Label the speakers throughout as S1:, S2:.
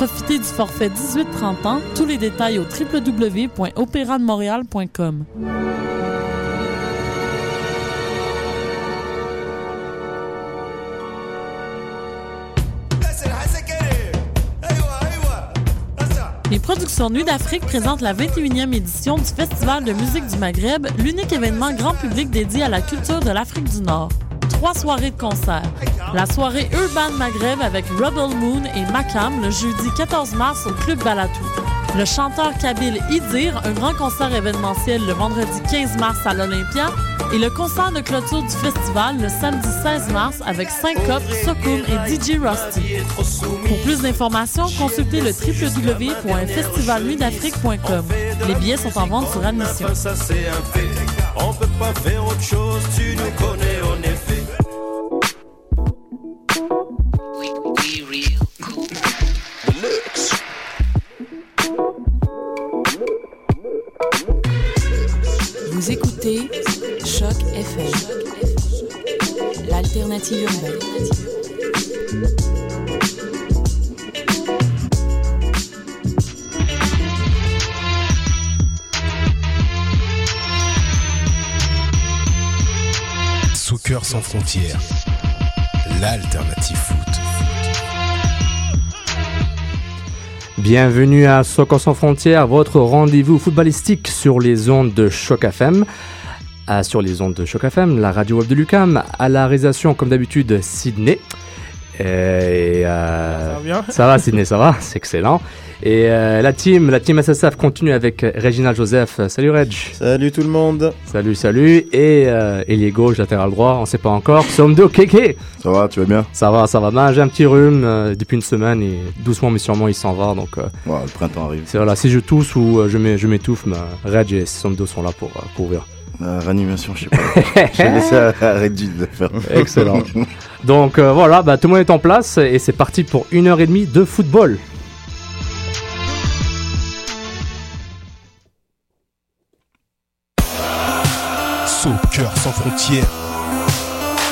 S1: Profitez du forfait 18-30 ans. Tous les détails au www.opérademontréal.com. Les productions Nuit d'Afrique présentent la 21e édition du Festival de musique du Maghreb, l'unique événement grand public dédié à la culture de l'Afrique du Nord. Trois soirées de concert. La soirée Urban Maghreb avec Rebel Moon et Makam le jeudi 14 mars au Club Balatou. Le chanteur kabyle Idir, un grand concert événementiel le vendredi 15 mars à l'Olympia, et le concert de clôture du festival le samedi 16 mars avec Syncope, Sokoum et DJ Rusty. Pour plus d'informations, consultez le www.festivalnuitdafrique.com. Les billets sont en vente sur admission.
S2: On peut pas faire autre chose, tu nous connais en effet.
S3: L'alternative urbaine.
S4: Soccer sans frontières, l'alternative foot.
S5: Bienvenue à Soccer sans frontières, votre rendez-vous footballistique sur les ondes de Choc FM. Sur les ondes de Choc FM, la radio web de Lucam, à la réalisation comme d'habitude Sydney. Et, euh,
S6: Ça va bien
S5: Ça va Sydney, ça va, c'est excellent. Et euh, la team, la team SSF continue avec Reginald Joseph. Salut Reg.
S6: Salut tout le monde.
S5: Salut, salut. Et euh, ailier gauche, latéral droit, on sait pas encore. Somdo Keke.
S6: Ça va, tu vas bien?
S5: Ça va, ça va. Ben, j'ai un petit rhume euh, depuis une semaine et doucement mais sûrement il s'en va. Donc euh,
S6: Ouais, le printemps arrive.
S5: c'est voilà, si je tousse ou euh, je m'é- je m'étouffe, ben, Reg et Somdo sont là pour euh, pour ouvrir.
S6: Euh, réanimation, je sais pas. J'ai laissé à, à Reggie de le faire.
S5: Excellent. Donc euh, voilà, bah, tout le monde est en place et c'est parti pour une heure et demie de football.
S4: Soccer sans frontières,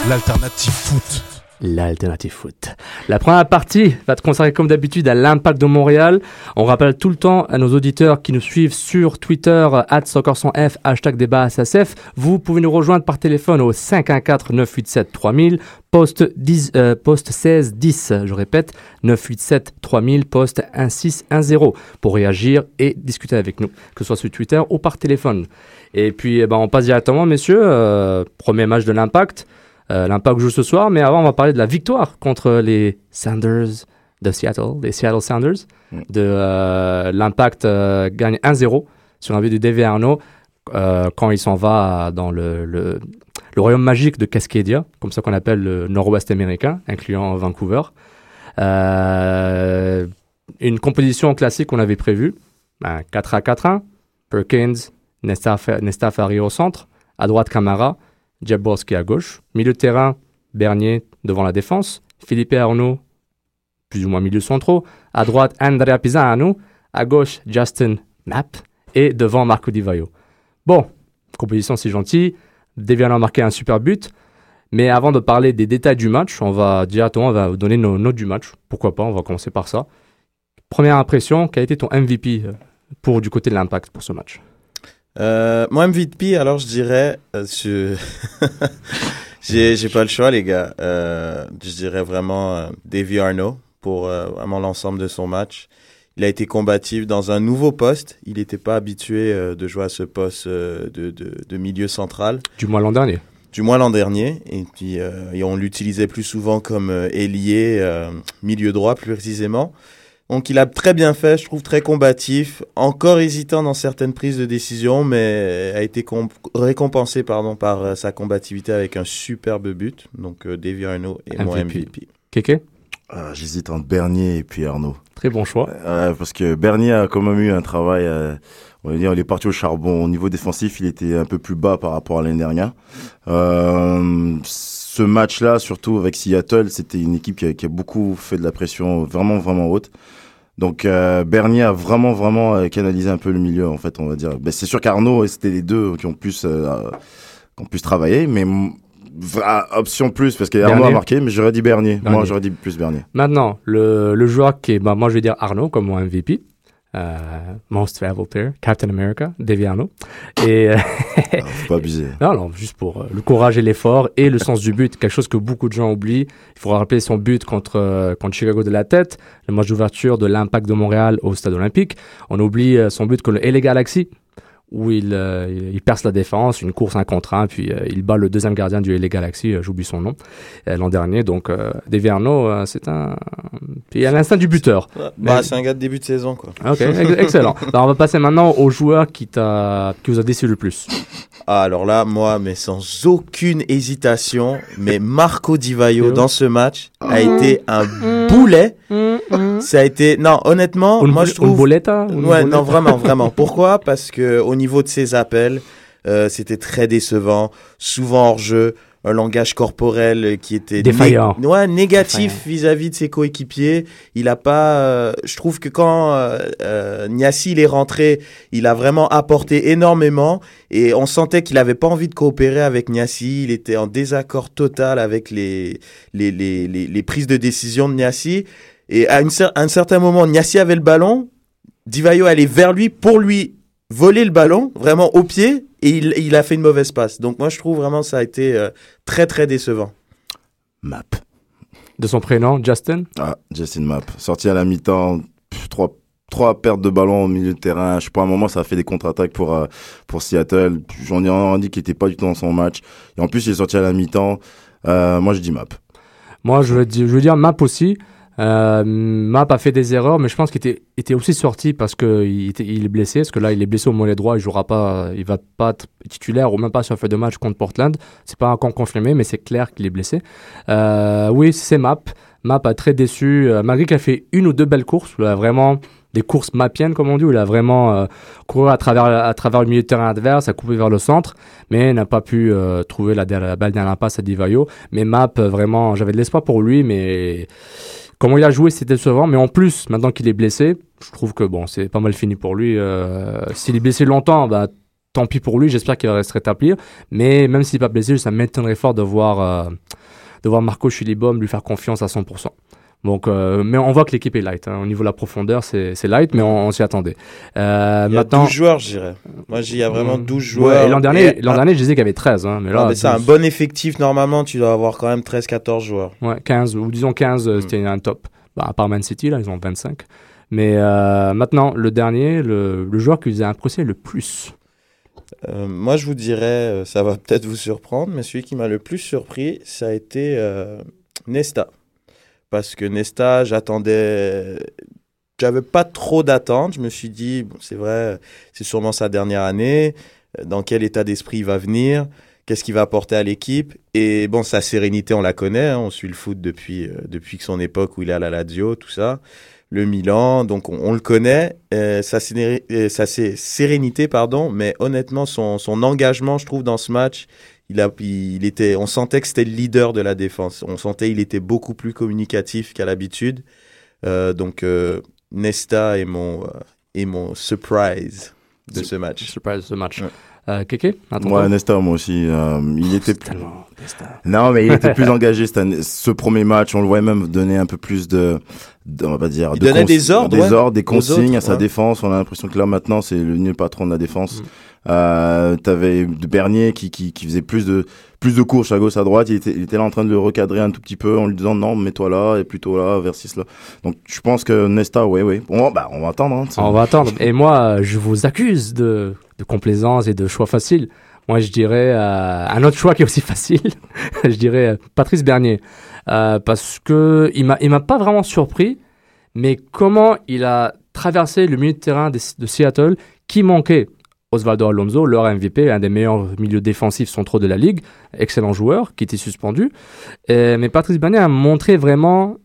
S4: l'alternative foot.
S5: L'alternative foot. La première partie va être consacrée comme d'habitude à l'impact de Montréal. On rappelle tout le temps à nos auditeurs qui nous suivent sur Twitter, at F, hashtag débat SSF. Vous pouvez nous rejoindre par téléphone au 514-987-3000, poste, 10, euh, poste 16 10, je répète, 987 3000, poste 1610, pour réagir et discuter avec nous, que ce soit sur Twitter ou par téléphone. Et puis, eh ben, on passe directement, messieurs, euh, premier match de l'impact. Euh, L'Impact joue ce soir, mais avant, on va parler de la victoire contre les Sounders de Seattle, les Seattle Sounders.
S6: Mm.
S5: De euh, l'Impact euh, gagne 1-0 sur un but de Dave Arnaud quand il s'en va dans le, le, le royaume magique de Cascadia, comme ça qu'on appelle le nord-ouest américain, incluant Vancouver. Euh, une composition classique qu'on avait prévue, un 4 à 4-1, Perkins, Nesta, Nesta au centre, à droite Camara, Jaborski à gauche. Milieu de terrain, Bernier devant la défense. Philippe Arnaud, plus ou moins milieu centraux. À droite, Andrea Pisano. À gauche, Justin Mapp. Et devant, Marco Di Vaio. Bon, composition c'est gentil. Deviano a marqué un super but. Mais avant de parler des détails du match, on va directement on va vous donner nos notes du match. Pourquoi pas, on va commencer par ça. Première impression, quel a été ton MVP euh, pour du côté de l'impact pour ce match?
S6: Euh, moi, MVP, alors je dirais. euh, je- j'ai, j'ai pas le choix, les gars. Euh, je dirais vraiment euh, Davy Arnaud pour vraiment l'ensemble de son match. Il a été combatif dans un nouveau poste. Il n'était pas habitué de jouer à ce poste de, de, de milieu central
S5: Du moins l'an dernier.
S6: du moins l'an dernier. Et puis, et on l'utilisait plus souvent comme ailier, milieu droit plus précisément. Donc, il a très bien fait, je trouve très combatif, encore hésitant dans certaines prises de décision, mais a été com- récompensé pardon, par euh, sa combativité avec un superbe but. Donc, euh, Davy Arnaud et moi
S5: MVP.
S6: MVP.
S5: Kéké?
S7: Ah, J'hésite entre Bernier et puis Arnaud.
S5: Très bon choix.
S7: Euh, parce que Bernier a quand même eu un travail, euh, on va dire, il est parti au charbon. Au niveau défensif, il était un peu plus bas par rapport à l'année dernière. Euh, ce match-là, surtout avec Seattle, c'était une équipe qui a, qui a beaucoup fait de la pression vraiment, vraiment haute. Donc euh, Bernier a vraiment, vraiment euh, canalisé un peu le milieu, en fait, on va dire. Ben, c'est sûr qu'Arnaud, c'était les deux qui ont plus, euh, qui ont plus travaillé, mais vra- option plus, parce qu'Arnaud a marqué, mais j'aurais dit Bernier.
S5: Bernier.
S7: Moi, j'aurais dit plus Bernier.
S5: Maintenant, le, le joueur qui est, bah, moi je vais dire Arnaud comme mon MVP. Euh, most Traveled Player, Captain America, Arnaud. Et, euh,
S7: Ah, faut pas abuser.
S5: non, non, juste pour euh, le courage et l'effort et le sens du but, quelque chose que beaucoup de gens oublient. Il faudra rappeler son but contre, contre Chicago de la tête, le match d'ouverture de l'Impact de Montréal au Stade Olympique. On oublie son but contre le LA Galaxy, où il, euh, il, perce la défense, une course un contre un, puis euh, il bat le deuxième gardien du LA Galaxy, euh, j'oublie son nom, euh, l'an dernier. Donc, euh, Arnaud, euh, c'est un. Puis il a l'instinct du buteur.
S6: Bah,
S5: Mais-
S6: c'est un gars de début de saison, quoi.
S5: Ok, ex- excellent. Alors, on va passer maintenant au joueur qui, t'a, qui vous a déçu le plus.
S6: Ah, alors là, moi, mais sans aucune hésitation, mais Marco Di Vaio dans ce match a été un boulet. Ça a été, non, honnêtement,
S5: Un
S6: moi je trouve.
S5: un boletta Un
S6: Ouais, non, vraiment, vraiment. Pourquoi? Parce que au niveau de ses appels, euh, c'était très décevant, souvent hors jeu, un langage corporel qui était
S5: Défaillant.
S6: né- ouais, négatif vis-à-vis de ses coéquipiers. Il a pas, euh, je trouve que quand euh, euh, Niassi il est rentré, il a vraiment apporté énormément et on sentait qu'il avait pas envie de coopérer avec Niassi. Il était en désaccord total avec les les les les, les prises de décision de Niassi. Et à, une cer- à un certain moment, Niassi avait le ballon, Divayo allait vers lui pour lui voler le ballon, vraiment au pied, et il, il a fait une mauvaise passe. Donc moi, je trouve vraiment ça a été euh, très, très décevant.
S7: Map.
S5: De son prénom, Justin?
S7: Ah, Justin Map. Sorti à la mi-temps, trois, trois pertes de ballon au milieu de terrain. Je sais pas, à un moment, ça a fait des contre-attaques pour, euh, pour Seattle. J'en ai dit qu'il était pas du tout dans son match. Et en plus, il est sorti à la mi-temps. Euh, moi, je dis Map.
S5: Moi, je veux dire, je veux dire Map aussi. Euh, Map a fait des erreurs, mais je pense qu'il était, était aussi sorti parce qu'il il est blessé. Parce que là, il est blessé au mollet droit, il jouera pas, il va pas être titulaire ou même pas sur fait de match contre Portland. C'est pas encore confirmé, mais c'est clair qu'il est blessé. Euh, oui, c'est Map. Map a très déçu, euh, malgré qu'il a fait une ou deux belles courses. Il a vraiment des courses mapiennes, comme on dit, où il a vraiment euh, couru à travers, à travers le milieu de terrain adverse, a coupé vers le centre, mais n'a pas pu euh, trouver la, la balle dans la passe à Divayo. Mais Map, euh, vraiment, j'avais de l'espoir pour lui, mais comment il a joué, c'était décevant. Mais en plus, maintenant qu'il est blessé, je trouve que bon, c'est pas mal fini pour lui. Euh, S'il est blessé longtemps, bah, tant pis pour lui. J'espère qu'il va se rétablir. Mais même s'il n'est pas blessé, ça m'étonnerait fort de voir, euh, de voir Marco Chilibom lui faire confiance à 100%. Donc, euh, mais on voit que l'équipe est light. hein. Au niveau de la profondeur, c'est light, mais on, on s'y attendait. Euh,
S6: Il y a
S5: maintenant,
S6: 12 joueurs, je dirais. Moi, il y a vraiment
S5: Mm.
S6: 12
S5: Ouais,
S6: joueurs.
S5: l'an dernier, l'an dernier, je disais qu'il y avait 13. Hein, mais là,
S6: c'est un
S5: 12.
S6: bon effectif. Normalement, tu dois avoir quand même 13-14 joueurs.
S5: Ouais, 15, ou disons 15, euh,
S6: Mm.
S5: c'était un top. Bah, à part Man City, là, ils ont 25. Mais euh, maintenant, le dernier, le, le joueur qui vous a impressionné le plus.
S6: Moi, je vous dirais, ça va peut-être vous surprendre, mais celui qui m'a le plus surpris, ça a été Nesta. Parce que Nesta, j'attendais. J'avais pas trop d'attentes. Je me suis dit, bon, c'est vrai, c'est sûrement sa dernière année. Dans quel état d'esprit il va venir? Qu'est-ce qu'il va apporter à l'équipe? Et bon, sa sérénité, on la connaît. hein, on suit le foot depuis, euh, depuis son époque où il est à la Lazio, tout ça. Le Milan, donc on, le connaît. Euh, sa, euh, sérénité, pardon. Mais honnêtement, son engagement, je trouve, dans ce match, il a, il était, on sentait que c'était le leader de la défense. On sentait il était beaucoup plus communicatif qu'à l'habitude. Euh, donc euh, Nesta est mon, euh, est mon surprise de ce match.
S5: Surprise ce match.
S6: Ouais.
S5: Euh, à ton
S7: Ouais, Nesta, moi aussi. euh, il était plus...
S5: Tellement, Nesta.
S7: Non, mais il était plus engagé cette année. Ce premier match, on le voyait même donner un peu plus de, de- on va pas dire,
S6: Il
S7: de
S6: donnait
S7: cons-
S6: des ordres,
S7: des
S6: ouais,
S7: ordres, des consignes
S6: autres,
S7: à sa
S6: ouais.
S7: défense. On a l'impression que là maintenant, c'est le nul patron de la défense.
S5: Mm.
S7: Euh, T'avais Bernier qui, qui, faisait plus de plus de courses à gauche à droite. Il était, là en train de le recadrer un tout petit peu en lui disant non, mets-toi là et plutôt là, versus là. Donc je pense que Nesta, oui, oui. Bon, bah, on va attendre. Hein,
S5: On va attendre. Et moi, je vous accuse de, de complaisance et de choix facile. Moi, je dirais euh, un autre choix qui est aussi facile. je dirais euh, Patrice Bernier. Euh, parce que il m'a, m'a pas vraiment surpris, mais comment il a traversé le milieu de terrain de Seattle qui manquait. Osvaldo Alonso, leur MVP, un des meilleurs milieux défensifs centraux de la ligue, excellent joueur, qui était suspendu. Mais Patrice Bernier a montré vraiment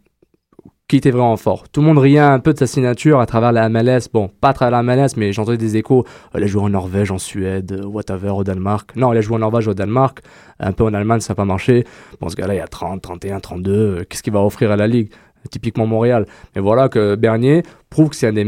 S5: qui était vraiment fort. Tout le monde riait un peu de sa signature à travers la MLS. Bon, pas à travers la MLS, mais j'entendais des échos. Euh, Il a joué en Norvège, en Suède, euh, whatever, au Danemark. Non, il a joué en Norvège, au Danemark. Un peu en Allemagne, ça n'a pas marché. Bon, ce gars-là, il a 30, 31, 32. euh, Qu'est-ce qu'il va offrir à la Ligue? Typiquement Montréal. Mais voilà que Bernier prouve que c'est un des,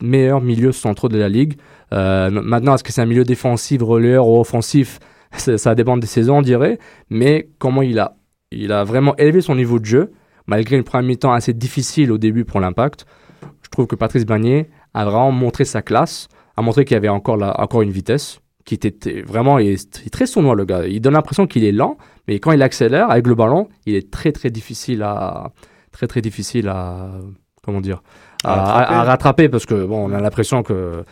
S5: meilleurs milieux centraux de la Ligue. Euh, maintenant, est-ce que c'est un milieu défensif, relayeur ou offensif? Ça, dépend des saisons, on dirait. Mais comment il a, il a vraiment élevé son niveau de jeu malgré une première mi-temps assez difficile au début pour l'impact, je trouve que Patrice Bernier a vraiment montré sa classe, a montré qu'il y avait encore, la- encore une vitesse, qui était vraiment il est, très sournois le gars. Il donne l'impression qu'il est lent, mais quand il accélère avec le ballon, il est très très difficile à très très difficile à comment dire à,
S6: À rattraper.
S5: à rattraper parce que bon on a l'impression que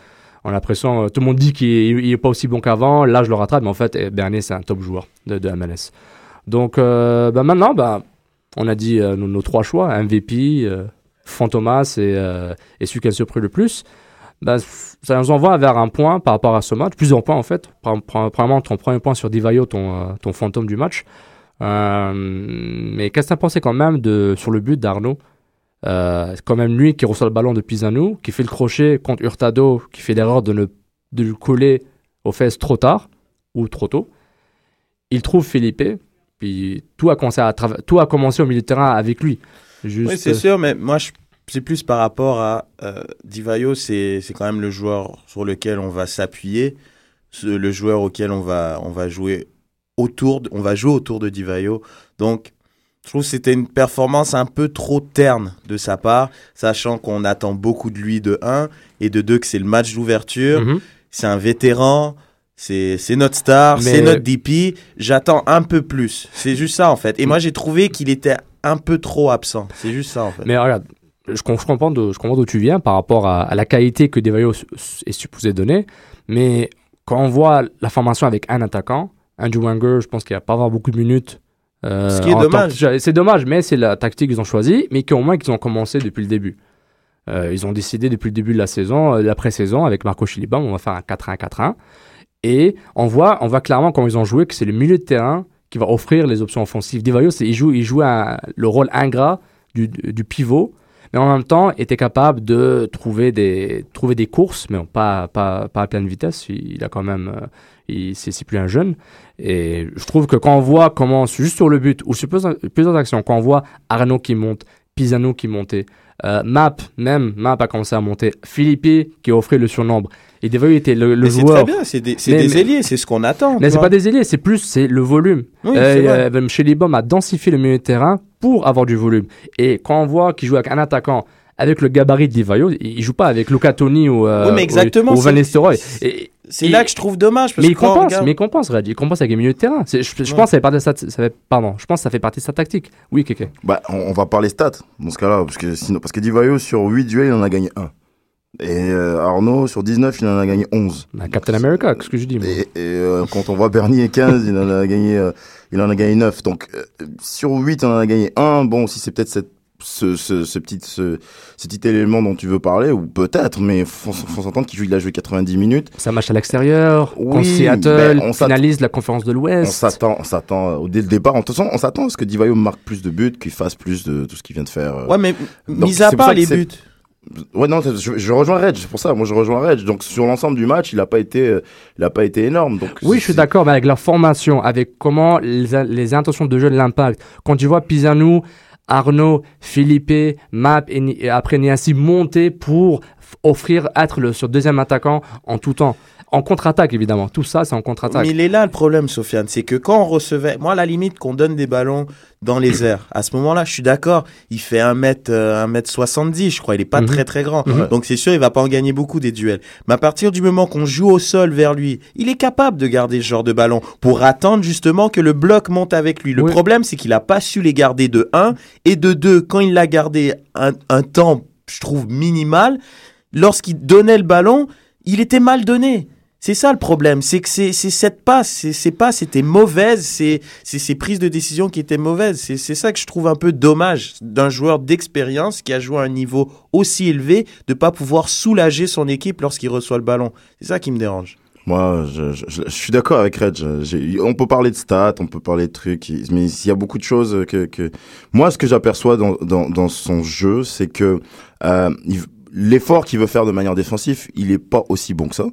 S5: on a l'impression tout le monde dit qu'il est, il est pas aussi bon qu'avant. Là je le rattrape, mais en fait eh, Bernier c'est un top joueur de, MLS. Donc euh, bah, maintenant bah on a dit euh, nos, trois choix, MVP, euh, Fantomas et, celui qui a surpris le plus. Bah, ça nous envoie vers un point par rapport à ce match, plusieurs points en fait. Pre- pre- Premièrement, ton premier point sur Divayo, ton, fantôme du match. Mais qu'est-ce que tu as pensé quand même sur le but d'Arnaud euh, C'est quand même lui qui reçoit le ballon de Pisano, qui fait le crochet contre Hurtado, qui fait l'erreur de, ne, de le coller aux fesses trop tard ou trop tôt. Il trouve Felipe, puis tout a commencé, à tout a commencé au milieu de terrain avec lui. Juste,
S6: Oui, c'est sûr, mais moi, je- c'est plus par rapport à euh, Divayo, c'est c'est quand même le joueur sur lequel on va s'appuyer, ce- le joueur auquel on va, on va jouer autour, de- on va jouer autour de Divayo. Donc, je trouve que c'était une performance un peu trop terne de sa part, sachant qu'on attend beaucoup de lui de 1 et de 2 que c'est le match d'ouverture.
S5: Mhm.
S6: C'est un vétéran. C'est notre star, c'est notre DP. J'attends un peu plus. C'est juste ça, en fait. Et moi, j'ai trouvé qu'il était un peu trop absent. C'est juste ça, en fait.
S5: Mais regarde, je, com- je comprends d'où tu viens par rapport à, à la qualité que Devayo est supposé donner. Mais quand on voit la formation avec un attaquant, Andrew Wenger, je pense qu'il va pas avoir beaucoup de minutes. Euh,
S6: Ce qui est dommage.
S5: C'est dommage, mais c'est la tactique qu'ils ont choisie, mais qu'au moins qu'ils ont commencé depuis le début. Euh, ils ont décidé depuis le début de la saison, euh, la pré-saison, avec Marco Chilibam, on va faire un 4-1-4-1. Et on voit, on voit clairement quand ils ont joué que c'est le milieu de terrain qui va offrir les options offensives. Devayo, il joue, il joue un- le rôle ingrat du, du pivot, mais en même temps était capable de trouver des, trouver des courses, mais pas, pas, pas à pleine vitesse. Il, il a quand même, euh, c'est, plus un jeune. Et je trouve que quand on voit comment, juste sur le but, ou sur plusieurs actions, quand on voit Arnaud qui monte, Pisano qui montait, euh, Map, même, Map a commencé à monter, Philippe qui offrait le surnombre. Et Devayo était le, le
S6: Mais c'est
S5: joueur.
S6: très bien, c'est des,
S5: Mais-
S6: des ailiers, c'est ce qu'on attend.
S5: Mais c'est pas des ailiers, c'est plus c'est le volume.
S6: Oui,
S5: Euh, euh, Chez a densifié le milieu de terrain pour avoir du volume. Et quand on voit qu'il joue avec un attaquant avec le gabarit de Divayo, il joue pas avec Luca Toni ou, euh,
S6: Oui, mais exactement,
S5: ou, ou Van Nistelrooy.
S6: C'est là que je trouve dommage. Parce
S5: mais il
S6: que
S5: compense,
S6: regarde-
S5: mais il compense, Red. Il compense avec les milieux de terrain. Je, je
S6: Ouais.
S5: pense que ça fait partie de sa, ça fait, pardon, je pense que ça fait partie de sa tactique. Oui, Kéké.
S7: Bah, on, on va parler stats dans ce cas-là, parce que sinon, parce que Divayo sur 8 duels, il en a gagné 1. Et euh, Arnaud sur 19, il en a gagné 11.
S5: Bah, Captain America, qu'est-ce que je dis moi?
S7: Et, et, euh, quand on voit Bernier 15, il en a gagné, euh, il en a gagné 9. Donc euh, sur 8, il en a gagné 1. Bon, si c'est peut-être cette ce, ce, ce petit ce, ce petit élément dont tu veux parler ou peut-être mais faut, faut s'entendre qu'il joue il a joué 90 minutes
S5: un match à l'extérieur,
S7: Oui,
S5: contre Seattle,
S7: ben, on
S5: finalise la conférence de
S7: on
S5: l'Ouest.
S7: s'attend on s'attend euh, dès le départ en toute façon on s'attend à ce que Divayo marque plus de buts qu'il fasse plus de tout ce qu'il vient de faire euh.
S6: Ouais, mais
S7: Donc,
S6: mis à part
S7: ça
S6: les buts.
S7: Ouais, non, je, je rejoins Reg, c'est pour ça. Moi, je rejoins Reg. Donc, sur l'ensemble du match, il a pas été, euh, il a pas été énorme. Donc,
S5: Oui, je suis d'accord, mais avec la formation, avec comment les, les intentions de jeu de l'impact. Quand tu vois Pisano, Arnaud, Philippe, Map et, et après Niassi monter pour offrir, être le sur deuxième attaquant en tout temps. En contre-attaque, évidemment. Tout ça, c'est en contre-attaque.
S6: Mais il est là le problème, Sofiane, c'est que quand on recevait, moi, à la limite, qu'on donne des ballons dans les airs, à ce moment-là, je suis d'accord, il fait 1 mètre, euh, 1 mètre 70, je crois, il est pas
S5: Mhm.
S6: très très grand.
S5: Mhm.
S6: Donc c'est sûr, il va pas en gagner beaucoup des duels. Mais à partir du moment qu'on joue au sol vers lui, il est capable de garder ce genre de ballon pour attendre justement que le bloc monte avec lui. Le
S5: Oui.
S6: problème, c'est qu'il a pas su les garder de 1 et de 2, quand il l'a gardé un, un temps, je trouve, minimal, lorsqu'il donnait le ballon, il était mal donné. C'est ça le problème, c'est que c'est cette passe, ces passes étaient mauvaises, c'est ces prises de décision qui étaient mauvaises. C'est ça que je trouve un peu dommage d'un joueur d'expérience qui a joué à un niveau aussi élevé de pas pouvoir soulager son équipe lorsqu'il reçoit le ballon. C'est ça qui me dérange.
S7: Moi, je, je, je- suis d'accord avec Red. On peut parler de stats, on peut parler de trucs, mais il y a beaucoup de choses que, que... moi, ce que j'aperçois dans, dans, dans son jeu, c'est que euh, il- l'effort qu'il veut faire de manière défensive, il est pas aussi bon que ça.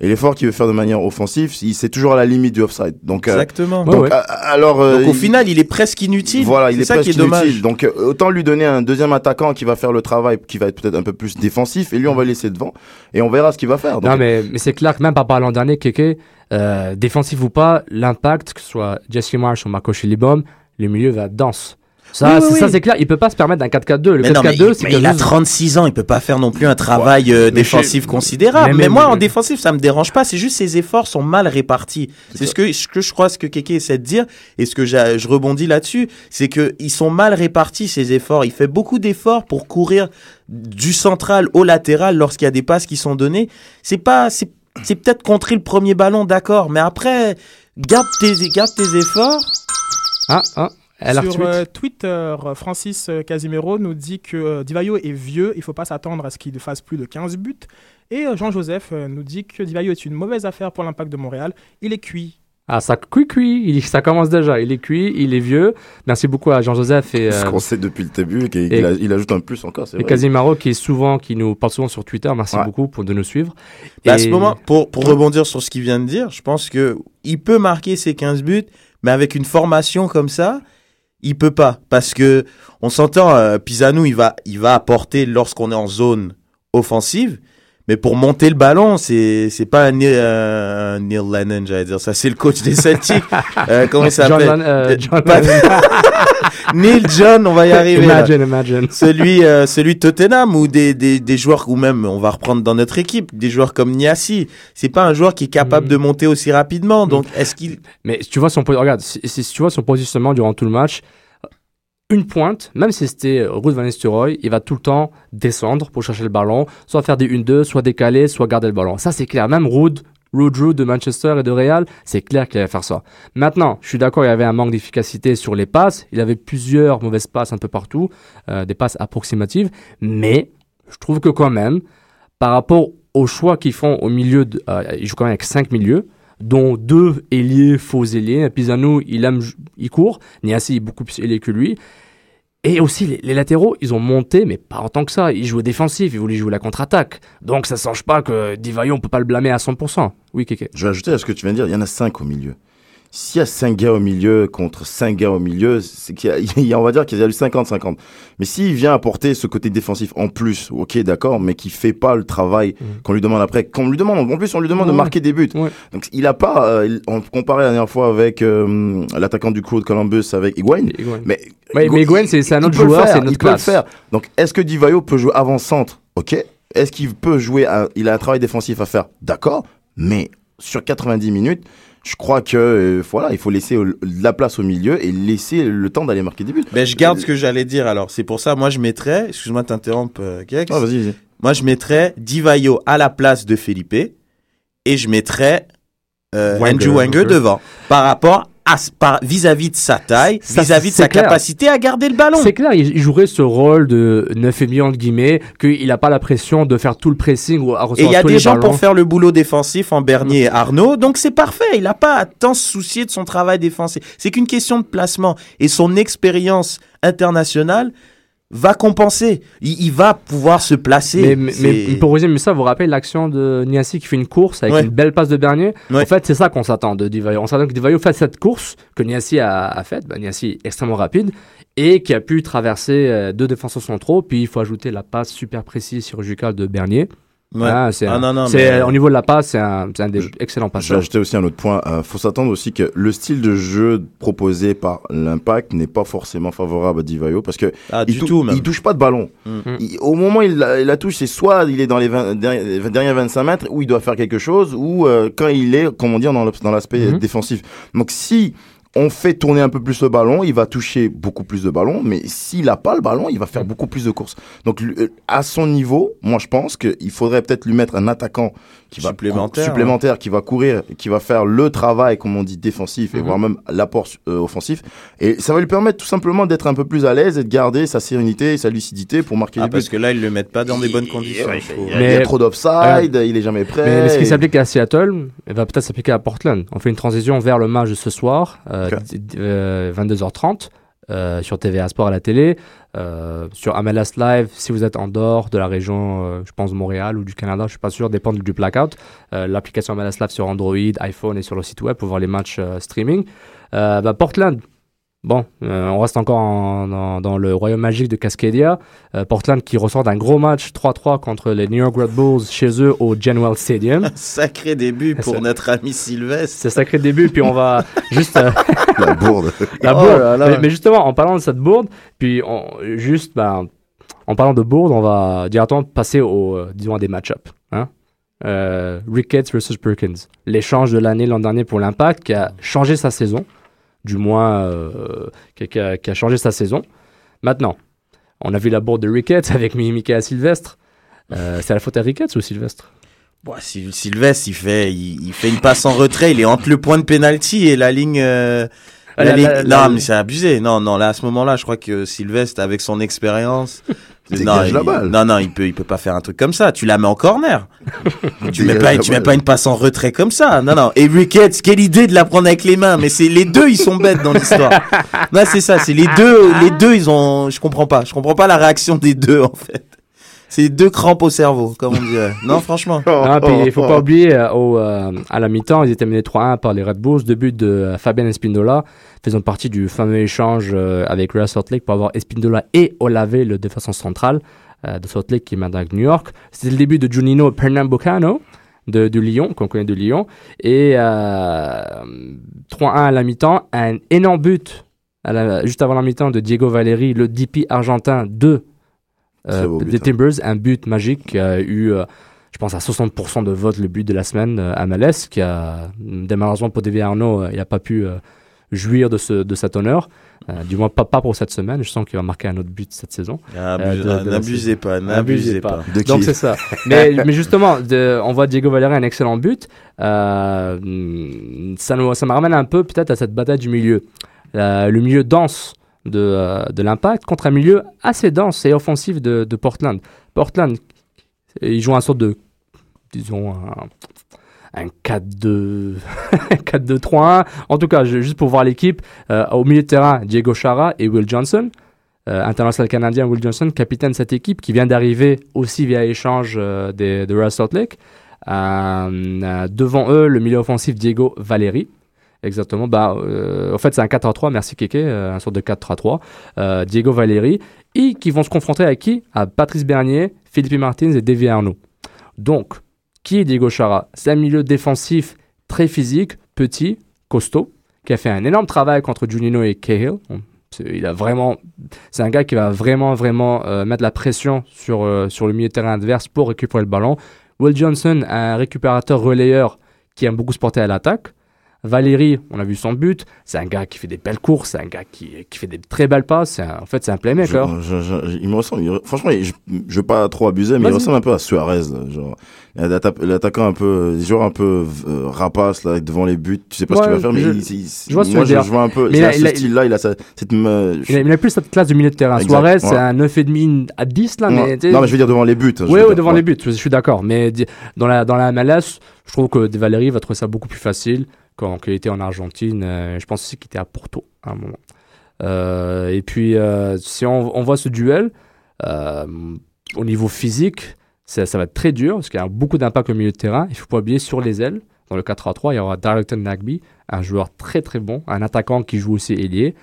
S7: Et l'effort qu'il veut faire de manière offensive, il c'est toujours à la limite du offside. Donc, euh,
S6: Exactement.
S5: Ouais,
S7: donc
S5: ouais.
S7: alors, euh,
S6: Donc au
S7: il-
S6: final, il est presque inutile.
S7: Voilà, il est
S6: ça
S7: presque
S6: qui est dommage.
S7: inutile. Donc euh, autant lui donner un deuxième attaquant qui va faire le travail, qui va être peut-être un peu plus défensif, et lui on va le laisser devant, et on verra ce qu'il va faire. Donc,
S5: Non, mais, mais c'est clair que même par rapport à l'an dernier, Keke, euh, défensif ou pas, l'impact, que ce soit Jesse Marsh ou Marco Chilibom, le milieu va être dense. Ça,
S6: Oui, oui,
S5: c'est, ça
S6: oui.
S5: c'est clair. Il peut pas se permettre d'un 4-4-2. Le
S6: Mais non, mais
S5: 4-4-2,
S6: il,
S5: c'est
S6: mais
S5: que
S6: il a
S5: juste-
S6: 36 ans, il peut pas faire non plus un travail euh, défensif considérable.
S5: mais
S6: moi, en
S5: mais-
S6: défensif, ça me dérange pas. C'est juste ses efforts sont mal répartis. C'est ce que, ce que je crois, ce que Keke essaie de dire, et ce que je rebondis là-dessus, c'est que ils sont mal répartis ces efforts. Il fait beaucoup d'efforts pour courir du central au latéral lorsqu'il y a des passes qui sont données. C'est pas, c'est, peut-être contrer le premier ballon, d'accord, mais après, garde tes, garde tes efforts.
S5: Ah, ah,
S8: Sur euh, Twitter, Francis euh, Casimiro nous dit que euh, Divayo est vieux, il ne faut pas s'attendre à ce qu'il fasse plus de 15 buts. Et euh, Jean-Joseph euh, nous dit que Divayo est une mauvaise affaire pour l'impact de Montréal. Il est cuit.
S5: Ah, ça cuit, cuit. Il, ça commence déjà. Il est cuit, il est vieux. Merci beaucoup à Jean-Joseph et,
S7: ce
S5: euh,
S7: qu'on sait depuis le début, qu'il
S5: et-
S7: il a- il ajoute un plus encore, c'est
S5: et
S7: vrai.
S5: Casimiro qui est souvent, qui nous parle souvent sur Twitter. Merci
S7: Ouais.
S5: beaucoup pour de nous suivre.
S6: Et à ce moment, pour, pour rebondir sur ce qu'il vient de dire, je pense que il peut marquer ses 15 buts, mais avec une formation comme ça, il peut pas. Parce que, on s'entend, euh, Pisano, il va, il va apporter lorsqu'on est en zone offensive, mais pour monter le ballon, c'est, c'est pas un, Neil- euh, Neil Lennon, j'allais dire ça, c'est le coach des Celtics. Euh, comment il
S5: John
S6: s'appelle?
S5: Euh,
S6: Euh, Neil John, on va y arriver. là
S5: Imagine, imagine.
S6: celui, euh, celui de Tottenham ou des, des, des joueurs, ou même on va reprendre dans notre équipe, des joueurs comme Niassi. C'est pas un joueur qui est capable
S5: Mm.
S6: de monter aussi rapidement. Donc, est-ce qu'il.
S5: Mais tu vois son, regarde, si tu vois son positionnement durant tout le match, une pointe, même si c'était euh, Ruud van Nistelrooy, il va tout le temps descendre pour chercher le ballon, soit faire des 1-2, soit décaler, soit garder le ballon. Ça, c'est clair. Même Ruud, Ruud de Manchester et de Real, c'est clair qu'il allait faire ça. Maintenant, je suis d'accord, il y avait un manque d'efficacité sur les passes. Il avait plusieurs mauvaises passes un peu partout, euh, des passes approximatives. Mais je trouve que quand même, par rapport aux choix qu'ils font au milieu, de, euh, ils jouent quand même avec cinq milieux dont deux ailiers, faux ailiers. Pisano, il aime, il court. Niassi est beaucoup plus ailier que lui. Et aussi, les, latéraux, ils ont monté, mais pas en tant que ça. Ils jouaient défensif, ils voulaient jouer la contre-attaque. Donc, ça ne change pas que Divayo, on peut pas le blâmer à 100%. Oui, Kéké.
S7: Je vais ajouter à ce que tu viens de dire, il y en a cinq au milieu. S'il y a cinq gars au milieu contre cinq gars au milieu, c'est qu'il y a- il y a, on va dire qu'il y a eu 50-50. Mais s'il vient apporter ce côté défensif en plus, ok, d'accord, mais qui fait pas le travail
S5: Mhm.
S7: qu'on lui demande après, qu'on lui demande, en plus on lui demande de marquer des buts.
S5: Ouais.
S7: Donc il a pas, euh, on comparait la dernière fois avec euh, l'attaquant du Crew de Columbus avec Higuain,
S5: Higuain.
S7: mais
S5: Ouais, Higuain, c'est un autre joueur, c'est une autre
S7: il peut le
S5: classe.
S7: faire. Donc, est-ce que Divayo peut jouer avant-centre? Ok. Est-ce qu'il peut jouer à- Il a un travail défensif à faire? D'accord. Mais sur 90 minutes, je crois que euh, voilà, il faut laisser euh, de la place au milieu et laisser le temps d'aller marquer des buts.
S6: Ben, je garde ce que j'allais dire alors. C'est pour ça, moi, je mettrais. Excuse-moi de t'interrompre, euh, Gex.
S7: Ah, vas-y.
S6: Moi, je mettrais Divayo à la place de Felipe et je mettrais euh,
S5: Wenger,
S6: Andrew Wenger. devant par rapport vis-à-vis de sa taille, vis-à-vis de sa
S5: clair.
S6: capacité à garder le ballon.
S5: C'est clair, il, jouerait ce rôle de 9,5 entre guillemets, qu'il n'a pas la pression de faire tout le pressing ou à
S6: Et
S5: recevoir
S6: il y a
S5: tous
S6: des gens
S5: ballons.
S6: pour faire le boulot défensif en Bernier et Arnaud, donc c'est parfait. Il n'a pas à tant se soucier de son travail défensif. C'est qu'une question de placement. Et son expérience internationale va compenser. Il, il va pouvoir se placer.
S5: Mais, mais, mais pour résumer ça, vous vous rappelez l'action de Niassi qui fait une course avec
S6: Ouais.
S5: une belle passe de Bernier
S6: Ouais.
S5: En fait, c'est ça qu'on s'attend de Divayo. On s'attend que Divayo fasse cette course que Niassi a, a faite. Ben, Niassi extrêmement rapide et qui a pu traverser euh, deux défenseurs centraux. Puis il faut ajouter la passe super précise chirurgicale de Bernier.
S6: Ouais.
S5: Hein, c'est
S6: Ah
S5: un-
S6: non, non,
S5: c'est-
S6: mais-
S5: Au niveau de la passe, c'est un, c'est un des
S7: Je-
S5: excellents
S7: J'ai
S5: passeurs.
S7: ajouté aussi un autre point. Euh, faut s'attendre aussi que le style de jeu proposé par l'Impact n'est pas forcément favorable à Divayo parce que
S6: Ah,
S7: il,
S6: du
S7: tou-
S6: tout, même.
S7: il touche pas de ballon.
S6: Mm.
S7: Il- au moment où il la, il la touche, c'est soit il est dans les 20 derniers, les derniers 25 mètres où il doit faire quelque chose ou euh, quand il est, comme on dit, dans l'aspect
S5: Mhm.
S7: défensif. Donc si on fait tourner un peu plus le ballon, il va toucher beaucoup plus de ballons, mais s'il a pas le ballon, il va faire beaucoup plus de courses. Donc euh, à son niveau, moi je pense qu'il faudrait peut-être lui mettre un attaquant qui va
S6: Supplémentaire,
S7: cou- supplémentaire qui va courir, qui va faire le travail comme on dit défensif et
S5: Mhm.
S7: voire même l'apport euh, offensif et ça va lui permettre tout simplement d'être un peu plus à l'aise et de garder sa sérénité et sa lucidité pour marquer
S6: Ah,
S7: des buts.
S6: parce que là, ils le mettent pas dans des bonnes conditions.
S7: ouais. Il y a,
S5: Mais-
S7: il y a trop d'offside, il est jamais prêt.
S5: Mais, mais ce qui
S7: et-
S5: s'applique à Seattle, il va peut-être s'appliquer à Portland. On fait une transition vers le match de ce soir, euh,
S7: Ok.
S5: d- d- euh, 22h30, euh, sur TVA Sport à la télé, euh, sur MLS Live, si vous êtes en dehors de la région, euh, je pense Montréal ou du Canada, je suis pas sûr, dépend du blackout. Euh, L'application MLS Live sur Android, iPhone et sur le site web pour voir les matchs euh, streaming. Euh, bah, Portland, Bon, euh, on reste encore en- dans, dans le royaume magique de Cascadia. Euh, Portland qui ressort d'un gros match 3-3 contre les New York Red Bulls chez eux au Genwell Stadium.
S6: Sacré début pour notre ami Sylvestre.
S5: C'est sacré début, puis on va juste euh,
S7: la bourde.
S5: la
S6: Oh
S5: bourde.
S6: là là.
S5: Mais, mais justement, en parlant de cette bourde, puis on, juste, ben, en parlant de bourde, on va directement passer au, euh, disons, à des match-up. Hein? Euh, Ricketts versus Perkins. L'échange de l'année l'an dernier pour l'Impact qui a changé sa saison, du moins, euh, qui, qui a, qui a changé sa saison. Maintenant, on a vu la bourde de Ricketts avec Mi- Michael Sylvestre. Euh, c'est la faute à Ricketts ou Sylvestre
S6: Bon, Syl- Sylvestre, il fait, il, il fait une passe en retrait, il est entre le point de penalty et la ligne. euh,
S5: Ah,
S6: la
S5: la-
S6: ligne-
S5: la-
S6: non,
S5: la-
S6: mais c'est abusé. Non, non, là, à ce moment-là, je crois que Sylvestre, avec son expérience. Non,
S7: la
S6: il-
S7: balle.
S6: non, non, il peut, il peut pas faire un truc comme ça. Tu la mets en corner. tu mets pas, tu mets pas une passe en retrait comme ça. Non, non. Et Ricketts, quelle idée de la prendre avec les mains. Mais c'est les deux, ils sont bêtes dans l'histoire. non, c'est ça. C'est les deux, les deux, ils ont. Je comprends pas. Je comprends pas la réaction des deux en fait. C'est deux crampes au cerveau, comme on dirait. Non, franchement.
S5: Ah, puis il faut
S7: Oh,
S5: pas oublier, euh, au, euh, à la mi-temps, ils étaient menés 3-1 par les Red Bulls. Deux buts de euh, Fabien Espindola, faisant partie du fameux échange euh, avec Real Salt Lake pour avoir Espindola et Olave, le défenseur central euh, de Salt Lake qui est maintenant avec New York. C'était le début de Junino Pernambucano de, de Lyon, qu'on connaît de Lyon. Et euh, 3-1 à la mi-temps, un énorme but à la- juste avant la mi-temps de Diego Valeri, le DP argentin de
S7: beau
S5: des
S7: hein.
S5: Timbers, un but magique qui a eu, euh, je pense, à 60% de vote le but de la semaine euh, à MLS, qui a, dès malheureusement pour David Arnaud, euh, il n'a pas pu euh, jouir de, ce, de cet honneur. Euh, du moins, pas, pas pour cette semaine. Je sens qu'il va marquer un autre but cette saison.
S6: N'abusez pas,
S5: Abusez
S6: n'abusez
S5: pas. Donc c'est ça. mais, mais justement, de- on voit Diego Valeri un excellent but. Euh, mm, ça, nous, ça me ramène un peu peut-être à cette bataille du milieu. Euh, le milieu dense de, euh, de l'impact contre un milieu assez dense et offensif de, de Portland. Portland, ils jouent un sorte de, disons, un, un 4-2, 4-2-3-1. En tout cas, juste pour voir l'équipe, euh, au milieu de terrain, Diego Chara et Will Johnson. Euh, international canadien Will Johnson, capitaine de cette équipe qui vient d'arriver aussi via échange de Salt Lake. Devant eux, le milieu offensif Diego Valeri. Exactement. Bah, euh, en fait, c'est un 4-3, merci Keke, euh, un sorte de 4-3-3. Euh, Diego Valeri. Et qui vont se confronter à qui? À Patrice Bernier, Philippe Martins et Davy Arnaud. Donc, qui est Diego Chara? C'est un milieu défensif très physique, petit, costaud, qui a fait un énorme travail contre Junino et Cahill. Il a vraiment, c'est un gars qui va vraiment, vraiment mettre la pression sur, sur le milieu de terrain adverse pour récupérer le ballon. Will Johnson, un récupérateur relayeur qui aime beaucoup se porter à l'attaque. Valérie, on a vu son but, c'est un gars qui fait des belles courses, c'est un gars qui, qui fait des très belles passes, un- en fait c'est un playmaker.
S7: Je- je- je- il me ressemble. il- franchement, je, je veux pas trop abuser, mais il ressemble un peu à Suarez. là, genre l'atta- l'attaquant un peu, genre un peu euh, rapace là devant les buts. Tu sais pas ce qu'il
S5: Ouais,
S7: va faire, mais
S5: je-
S7: il, il-
S5: je vois
S7: moi je, un peu.
S5: Mais
S7: il
S5: il a-
S7: ce style-là, il a sa- cette. me-
S5: Il a, il a plus cette classe de milieu de terrain.
S7: Exact,
S5: Suarez,
S7: ouais.
S5: c'est un 9,5 à 10 là, mais
S7: non, mais je veux dire devant les buts. je
S5: Oui, devant
S7: ouais.
S5: les buts, je suis d'accord. Mais dans la, dans la MLS, je trouve que De Valeri va trouver ça beaucoup plus facile quand il était en Argentine. euh, je pense aussi qu'il était à Porto à un moment. Euh, et puis, euh, si on, on voit ce duel, au niveau physique, ça, ça va être très dur parce qu'il y a beaucoup d'impact au milieu de terrain. Il faut pas oublier sur les ailes. Dans le 4 à 3, il y aura Darlington Nagby, un joueur très très bon, un attaquant qui joue aussi ailier.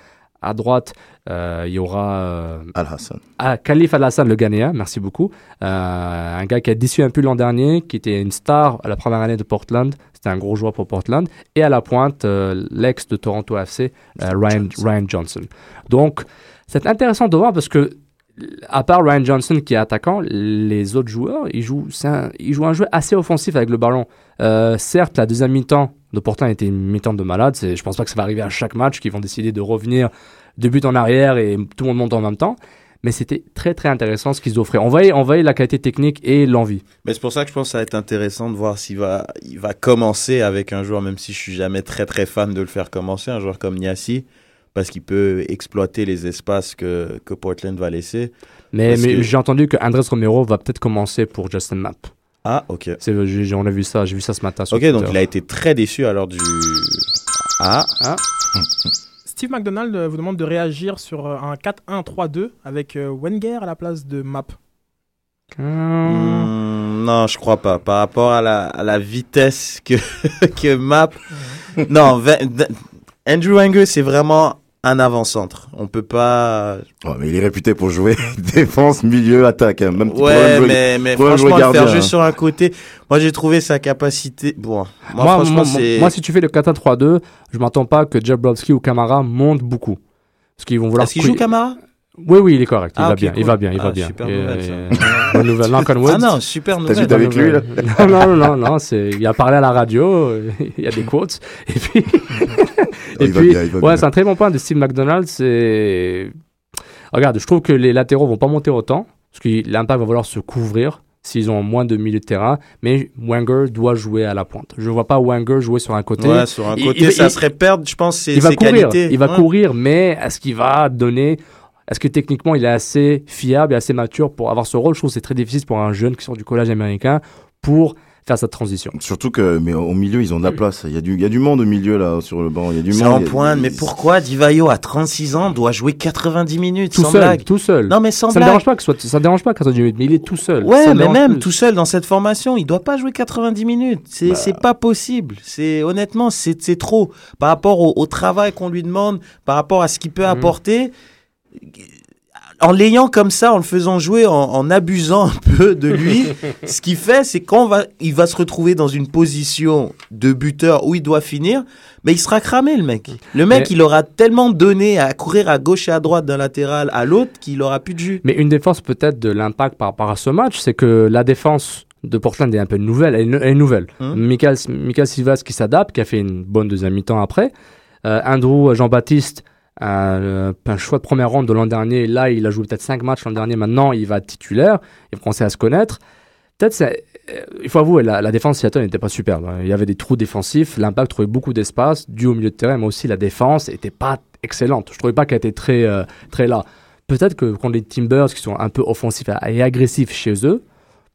S5: À droite, il y aura
S7: Al-Hassan.
S5: ah, Khalif Al-Hassan, le Ghanéen, merci beaucoup. Un gars qui a déçu un peu l'an dernier, qui était une star à la première année de Portland. C'était un gros joueur pour Portland. Et à la pointe, euh, l'ex de Toronto FC, euh, Ryan, Ryan Johnson. Donc, c'est intéressant de voir parce que, à part Ryan Johnson qui est attaquant, les autres joueurs, ils jouent, un, ils jouent un jeu assez offensif avec le ballon. Euh, certes, la deuxième mi-temps de Portland était une mi-temps de malade. Je pense pas que ça va arriver à chaque match qu'ils vont décider de revenir de but en arrière et tout le monde monte en même temps. Mais c'était très très intéressant ce qu'ils offraient. On voyait, on voyait la qualité technique et l'envie.
S6: Mais c'est pour ça que je pense que ça va être intéressant de voir s'il va, il va commencer avec un joueur, même si je suis jamais très très fan de le faire commencer, un joueur comme Niassi, parce qu'il peut exploiter les espaces que, que Portland va laisser.
S5: Mais, mais
S6: que-
S5: j'ai entendu que Andrés Romero va peut-être commencer pour Justin Mapp.
S6: Ah, ok.
S5: C'est, on a vu ça, j'ai vu ça ce matin. sur
S6: Ok, donc il a été très déçu alors du. Ah,
S5: Ah,
S8: Steve McDonald euh, vous demande de réagir sur euh, un 4-1-3-2 avec euh, Wenger à la place de Map.
S6: hmm, non, je crois pas. Par rapport à la, à la vitesse que, que Map. non, Andrew Wenger, c'est vraiment un avant-centre. On peut pas.
S7: Ouais, mais il est réputé pour jouer défense, milieu, attaque. hein. Même
S6: Ouais,
S7: jouer-
S6: mais, mais
S7: jouer
S6: franchement, le faire juste
S7: hein.
S6: sur un côté. Moi, j'ai trouvé sa capacité. Bon, moi,
S5: moi,
S6: franchement,
S5: moi,
S6: c'est.
S5: moi, si tu fais le 4-3-2, je m'attends pas que Jablowski ou Kamara montent beaucoup. Parce qu'ils vont vouloir.
S6: Est-ce qu'il joue Camara
S5: Oui, oui, il est correct. Il
S6: Ah,
S5: va bien, il va bien, il va bien.
S6: super
S5: Et-
S6: nouvelle, ça.
S5: et- Bonne nouvelle. Wood.
S6: Ah non, super nouvelle.
S7: juste avec lui, là
S5: non, non, non, non, c'est, il a parlé à la radio, il y a des quotes. Et puis, et
S7: il va
S5: puis
S7: bien, il va
S5: ouais, c'est un très bon point de Steve McDonald. C'est, regarde, je trouve que les latéraux vont pas monter autant, parce que l'impact va vouloir se couvrir s'ils ont moins de milieu de terrain. Mais Wenger doit jouer à la pointe. Je vois pas Wenger jouer sur un côté.
S6: Ouais, sur un côté,
S5: il-
S6: ça
S5: il-
S6: serait perdre, je pense, ses,
S5: il va
S6: ses
S5: courir,
S6: qualités.
S5: il va
S6: Ouais.
S5: courir, mais est-ce qu'il va donner Est-ce que techniquement il est assez fiable et assez mature pour avoir ce rôle? Je trouve que c'est très difficile pour un jeune qui sort du collège américain pour faire cette transition.
S7: Surtout que, mais au milieu, ils ont de la place. Il y a du, il y a du monde au milieu, là, sur le banc. Il y a du
S6: C'est
S7: monde.
S6: en pointe, mais pourquoi Divayo à 36 ans doit jouer 90 minutes?
S5: Tout
S6: sans
S5: seul,
S6: blague
S5: tout seul.
S6: Non mais sans
S5: ça ne
S6: blague.
S5: dérange pas que ce soit, ça ne dérange pas quand mais il est tout seul.
S6: Ouais,
S5: Ça
S6: mais même
S5: plus.
S6: tout seul dans cette formation, il doit pas jouer 90 minutes. C'est
S5: Bah.
S6: c'est pas possible. C'est honnêtement, c'est c'est trop par rapport au, au travail qu'on lui demande, par rapport à ce qu'il peut apporter. En l'ayant comme ça, en le faisant jouer, en, en abusant un peu de lui, ce qu'il fait, c'est qu'on va, il va se retrouver dans une position de buteur où il doit finir, mais il sera cramé le mec. Le mec,
S5: Mais-
S6: il aura tellement donné à courir à gauche et à droite d'un latéral à l'autre qu'il aura plus de jus.
S5: Mais une défense peut-être de l'impact par rapport à ce match, c'est que la défense de Portland est un peu nouvelle. Elle est, elle est nouvelle.
S6: Hum.
S5: Michael, Michael Silvas qui s'adapte, qui a fait une bonne deuxième mi-temps après. Euh, Andrew Jean-Baptiste, euh, un choix de première ronde de l'an dernier. Là, il a joué peut-être cinq matchs l'an dernier. Maintenant, il va être titulaire. Il va commencer à se connaître. Peut-être, euh, il faut avouer, la, la défense Seattle n'était pas superbe. hein. Il y avait des trous défensifs. L'impact trouvait beaucoup d'espace, dû au milieu de terrain, mais aussi la défense n'était pas excellente. Je trouvais pas qu'elle était très, euh, très là. Peut-être que contre les Timbers, qui sont un peu offensifs et agressifs chez eux,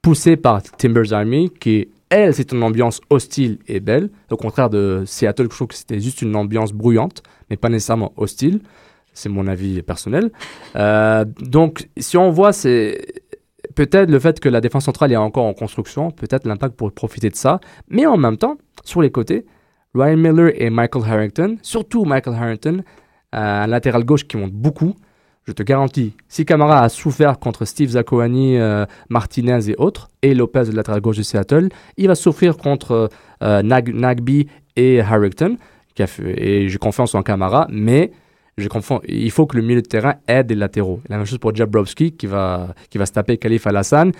S5: poussés par Timbers Army, qui, elle, c'est une ambiance hostile et belle. Au contraire de Seattle, je trouve que c'était juste une ambiance bruyante, mais pas nécessairement hostile. C'est mon avis personnel. Euh, donc, si on voit, c'est peut-être le fait que la défense centrale est encore en construction, peut-être l'impact pourrait profiter de ça. Mais en même temps, sur les côtés, Ryan Miller et Michael Harrington, surtout Michael Harrington, euh, un latéral gauche qui monte beaucoup. Je te garantis, si Camara a souffert contre Steve Zakoani, euh, Martinez et autres, et Lopez, le latéral gauche de Seattle, il va souffrir contre euh, Nag- Nagby et Harrington. Qui a fait- et j'ai confiance en Camara, mais j'ai confiance- il faut que le milieu de terrain aide les latéraux. La même chose pour Jabrowski qui va, qui va se taper Khalif Alassane.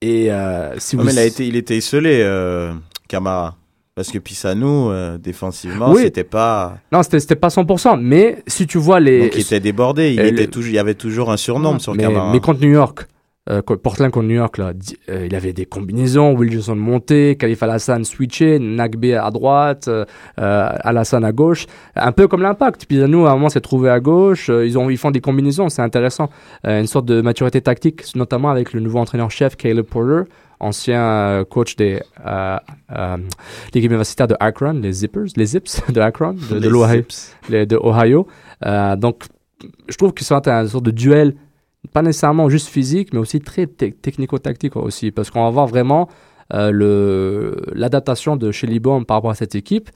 S5: Et euh, si
S6: Ouais,
S5: vous
S6: mais il, a été, il était isolé, euh, Camara. Parce que Pissanou, euh, défensivement,
S5: Oui.
S6: c'était pas.
S5: Non, c'était pas 100%, mais si tu vois les.
S6: Donc il était débordé. Il,
S5: Et
S6: était
S5: le-
S6: toujours, il y avait toujours un surnombre sur
S5: mais,
S6: Camara.
S5: mais contre New York, euh, Portland contre New York, là, euh, il avait des combinaisons. Will Johnson monté, Khalif Alassane switché, Nagbe à droite, euh, euh, Alassane à gauche. Un peu comme l'impact. Pisano, à un moment, s'est trouvé à gauche. ils, ont, ils font des combinaisons, c'est intéressant. Une sorte de maturité tactique, notamment avec le nouveau entraîneur-chef, Caleb Porter, ancien coach des l'équipe universitaire de Akron, les Zippers, les Zips de Akron, de, de l'Ohio de Ohio. Donc, je trouve que c'est un sorte de duel, pas nécessairement juste physique, mais aussi très te- technico-tactique aussi, parce qu'on va voir vraiment euh, le- l'adaptation de Shelly Baum par rapport à cette équipe.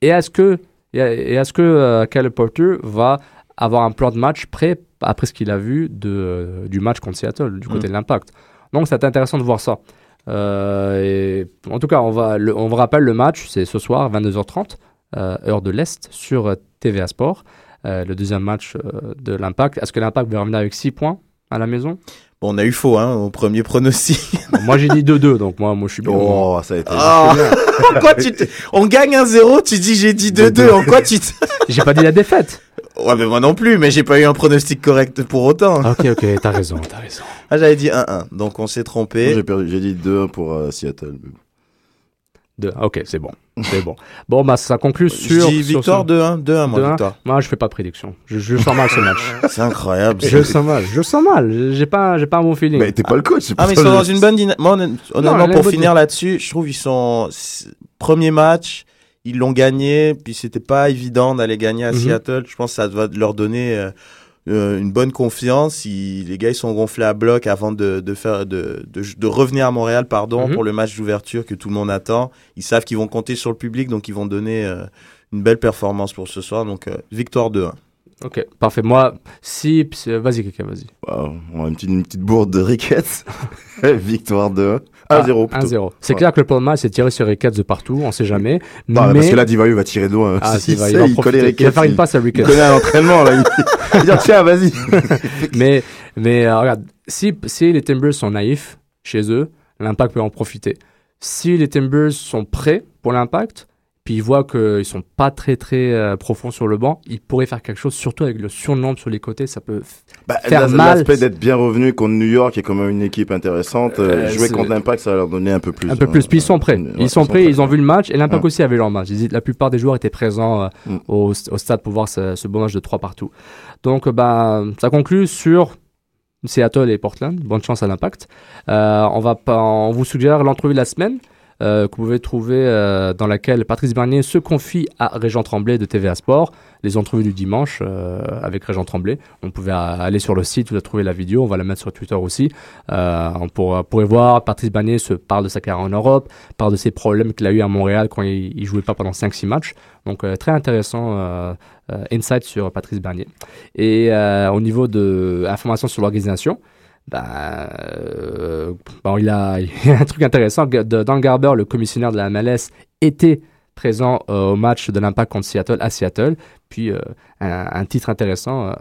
S5: Et est-ce que, et est-ce que euh, Porter va avoir un plan de match prêt après ce qu'il a vu de, du match contre Seattle, du côté
S6: Mm.
S5: de l'impact? Donc c'est intéressant de voir ça. Euh, et, en tout cas, on, va, le- on vous rappelle le match, c'est ce soir, 22h30, euh, heure de l'Est, sur euh, TVA Sport. Euh, le deuxième match de l'impact. Est-ce que l'impact va revenir avec 6 points? À la maison?
S6: Bon, on a eu faux, hein, au premier pronostic.
S5: Bon, Moi j'ai dit 2-2, donc moi, moi je suis bien.
S7: Oh, ça a été.
S6: Ah, en quoi tu te- On gagne un 0 tu dis j'ai dit 2-2. En quoi tu te...
S5: J'ai pas dit la défaite.
S6: Ouais, mais moi non plus, mais j'ai pas eu un pronostic correct pour autant.
S5: ok, ok, t'as raison, t'as raison.
S6: Ah, j'avais dit 1-1, donc on s'est trompé.
S7: J'ai perdu- j'ai dit 2 pour euh, Seattle.
S5: Deux. Ok, c'est bon. C'est bon. Bon, bah ça conclut
S6: Je
S5: sur.
S6: dis
S5: sur
S6: victoire
S5: ce-
S6: 2-1, 2-1, moi,
S5: 2-1.
S6: victoire.
S5: Moi, je fais pas de prédiction. Je, je sens mal ce match.
S6: C'est incroyable.
S5: je sens mal. Je sens mal. J'ai pas, j'ai pas un bon feeling.
S7: Mais t'es pas le coach, c'est
S6: Ah,
S7: pour
S6: mais ils
S7: ça
S6: sont dans
S7: je-
S6: une bonne dynamique. Moi, honnêtement, pour finir là-dessus, je trouve ils sont premier match, ils l'ont gagné, puis c'était pas évident d'aller gagner à
S5: Mhm.
S6: Seattle. Je pense que ça va leur donner euh, euh, une bonne confiance. Ils- les gars, ils sont gonflés à bloc avant de, de faire de, de, de revenir à Montréal, pardon,
S5: Mhm.
S6: pour le match d'ouverture que tout le monde attend. Ils savent qu'ils vont compter sur le public, donc ils vont donner euh, une belle performance pour ce soir. Donc euh, victoire 2-1.
S5: Ok, parfait. Moi, si. Vas-y, quelqu'un, vas-y.
S7: On a une petite, une petite bourde de Ricketts. Victoire de 1-0
S5: Ah,
S7: plutôt.
S5: 1-0. C'est
S7: Ouais.
S5: clair que le plan de match, c'est tirer sur Ricketts de partout, on sait jamais.
S7: Non,
S5: mais...
S7: parce que là, Divayo va tirer de loin.
S5: Ah,
S7: Si,
S5: il va,
S7: il
S5: il va
S7: il connaît
S5: Il va
S7: Ricketts.
S5: faire une
S7: il-
S5: passe à
S7: Il
S5: Ricketts.
S7: connaît un entraînement, là. Il il va dire, tiens, vas-y.
S5: mais mais euh, regarde, si, si les Timbers sont naïfs chez eux, l'impact peut en profiter. Si les Timbers sont prêts pour l'impact, puis ils voient qu'ils sont pas très très euh, profonds sur le banc, ils pourraient faire quelque chose, surtout avec le surnombre sur les côtés, ça peut.
S7: Bah,
S5: Faire mal.
S7: L'aspect d'être bien revenu contre New York, est quand même une équipe intéressante. euh,
S5: Euh,
S7: jouer contre l'Impact, ça va leur donner un peu plus.
S5: Un peu plus. Puis ils sont prêts. Ils sont prêts, ils ont vu le match et l'impact
S7: Ouais.
S5: aussi avait leur match. La plupart des joueurs étaient présents euh,
S7: Mm.
S5: au, au stade pour voir ce, ce beau match de 3 partout. Donc, bah, ça conclut sur Seattle et Portland. Bonne chance à l'impact. On, va pas, on vous suggère l'entrevue de la semaine. Euh, que vous pouvez trouver euh, dans laquelle Patrice Bernier se confie à Régent Tremblay de TVA Sport, les entrevues du dimanche euh, avec Régent Tremblay. On pouvait aller sur le site, vous allez trouver la vidéo, on va la mettre sur Twitter aussi. On pourra, pourrait voir Patrice Bernier se parle de sa carrière en Europe, parle de ses problèmes qu'il a eu à Montréal quand il, il jouait pas pendant 5-6 matchs. Donc très intéressant insight sur Patrice Bernier. Et au niveau de informations sur l'organisation, euh, bon, il, a, il y a un truc intéressant. De- Dan Garber, le commissionnaire de la MLS, était présent euh, au match de l'Impact contre Seattle à Seattle. Puis euh, un, un titre intéressant, euh,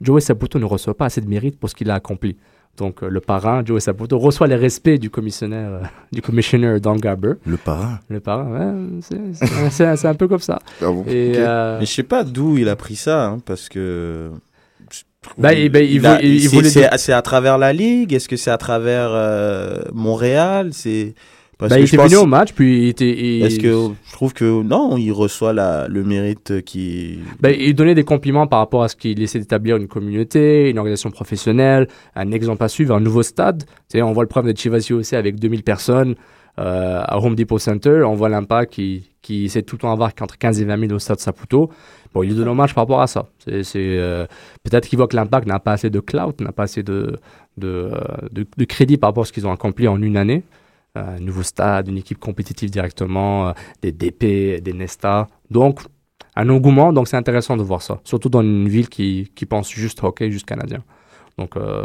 S5: Joey Saputo ne reçoit pas assez de mérite pour ce qu'il a accompli. Donc euh, le parrain, Joey Saputo, reçoit les respects du commissionnaire, euh, du commissioner Dan Garber.
S7: Le parrain?
S5: Le parrain, ouais, c'est- c'est c'est- c'est un peu comme ça.
S7: Ah bon
S5: Et euh,
S6: Mais je sais pas d'où il a pris ça, hein, parce que.
S5: Bah, bah, il
S6: a-
S5: veut- il- il
S6: c'est- à travers la ligue? Est-ce que c'est à travers euh, Montréal? C'est parce
S5: bah,
S6: que
S5: il était venu au match, puis il était. il-
S6: Parce que je trouve que non, il reçoit la, le mérite qui.
S5: Ben, il donnait des compliments par rapport à ce qu'il essaie d'établir une communauté, une organisation professionnelle, un exemple à suivre, un nouveau stade. Tu sais, on voit le problème de Chivas aussi avec 2000 personnes euh, à Home Depot Center. On voit l'impact qui, qui essaie tout le temps avoir entre 15 et 20 000 au stade Saputo. Bon, il lui donne hommage par rapport à ça. C'est, euh, peut-être qu'il voit que l'impact n'a pas assez de clout, n'a pas assez de, de, euh, de, de crédit par rapport à ce qu'ils ont accompli en une année. Euh, un nouveau stade, une équipe compétitive directement, euh, des DP, des Nesta. Donc, un engouement, donc c'est intéressant de voir ça. Surtout dans une ville qui, qui pense juste hockey, juste canadien. Donc, euh,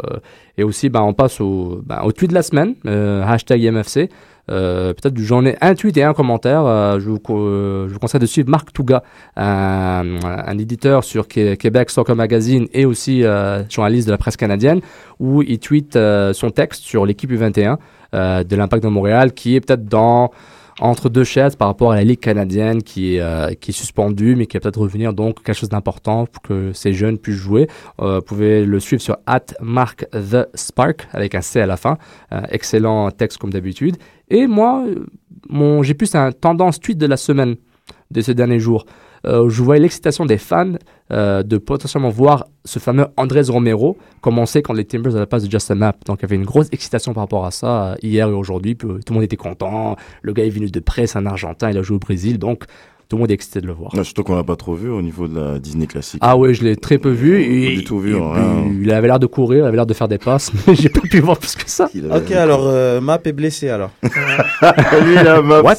S5: et aussi, ben, on passe au, ben, au tweet de la semaine, euh, hashtag IMFC. Euh, Peut-être j'en ai un tweet et un commentaire. Euh, je, vous, euh, je vous conseille de suivre Marc Touga, un, un éditeur sur Qué- Québec Soccer Magazine et aussi euh, journaliste de la presse canadienne, où il tweet euh, son texte sur l'équipe U21 euh, de l'Impact de Montréal, qui est peut-être dans entre deux chaises par rapport à la Ligue canadienne qui est, euh, qui est suspendue, mais qui va peut-être revenir donc quelque chose d'important pour que ces jeunes puissent jouer. Euh, vous pouvez le suivre sur at Mark the Spark avec un C à la fin. Euh, excellent texte comme d'habitude. Et moi, mon, j'ai plus un tendance tweet de la semaine de ces derniers jours. Euh, je voyais l'excitation des fans euh, de potentiellement voir ce fameux Andrés Romero commencer quand les Timbers à la place de Justin Mapp. Donc il y avait une grosse excitation par rapport à ça euh, hier et aujourd'hui. Tout le monde était content. Le gars est venu de près, c'est un Argentin, il a joué au Brésil. Donc tout le monde est excité de le voir.
S7: Ouais, surtout qu'on l'a pas trop vu au niveau de la Disney classique.
S5: Ah ouais, je l'ai très peu vu.
S7: Pas
S5: Et-
S7: du tout vu, hein, rien.
S5: il avait l'air de courir, il avait l'air de faire des passes, mais j'ai pas pu voir plus que ça.
S6: Ok, alors euh, Map est blessé alors.
S7: Lui, la map,
S5: What?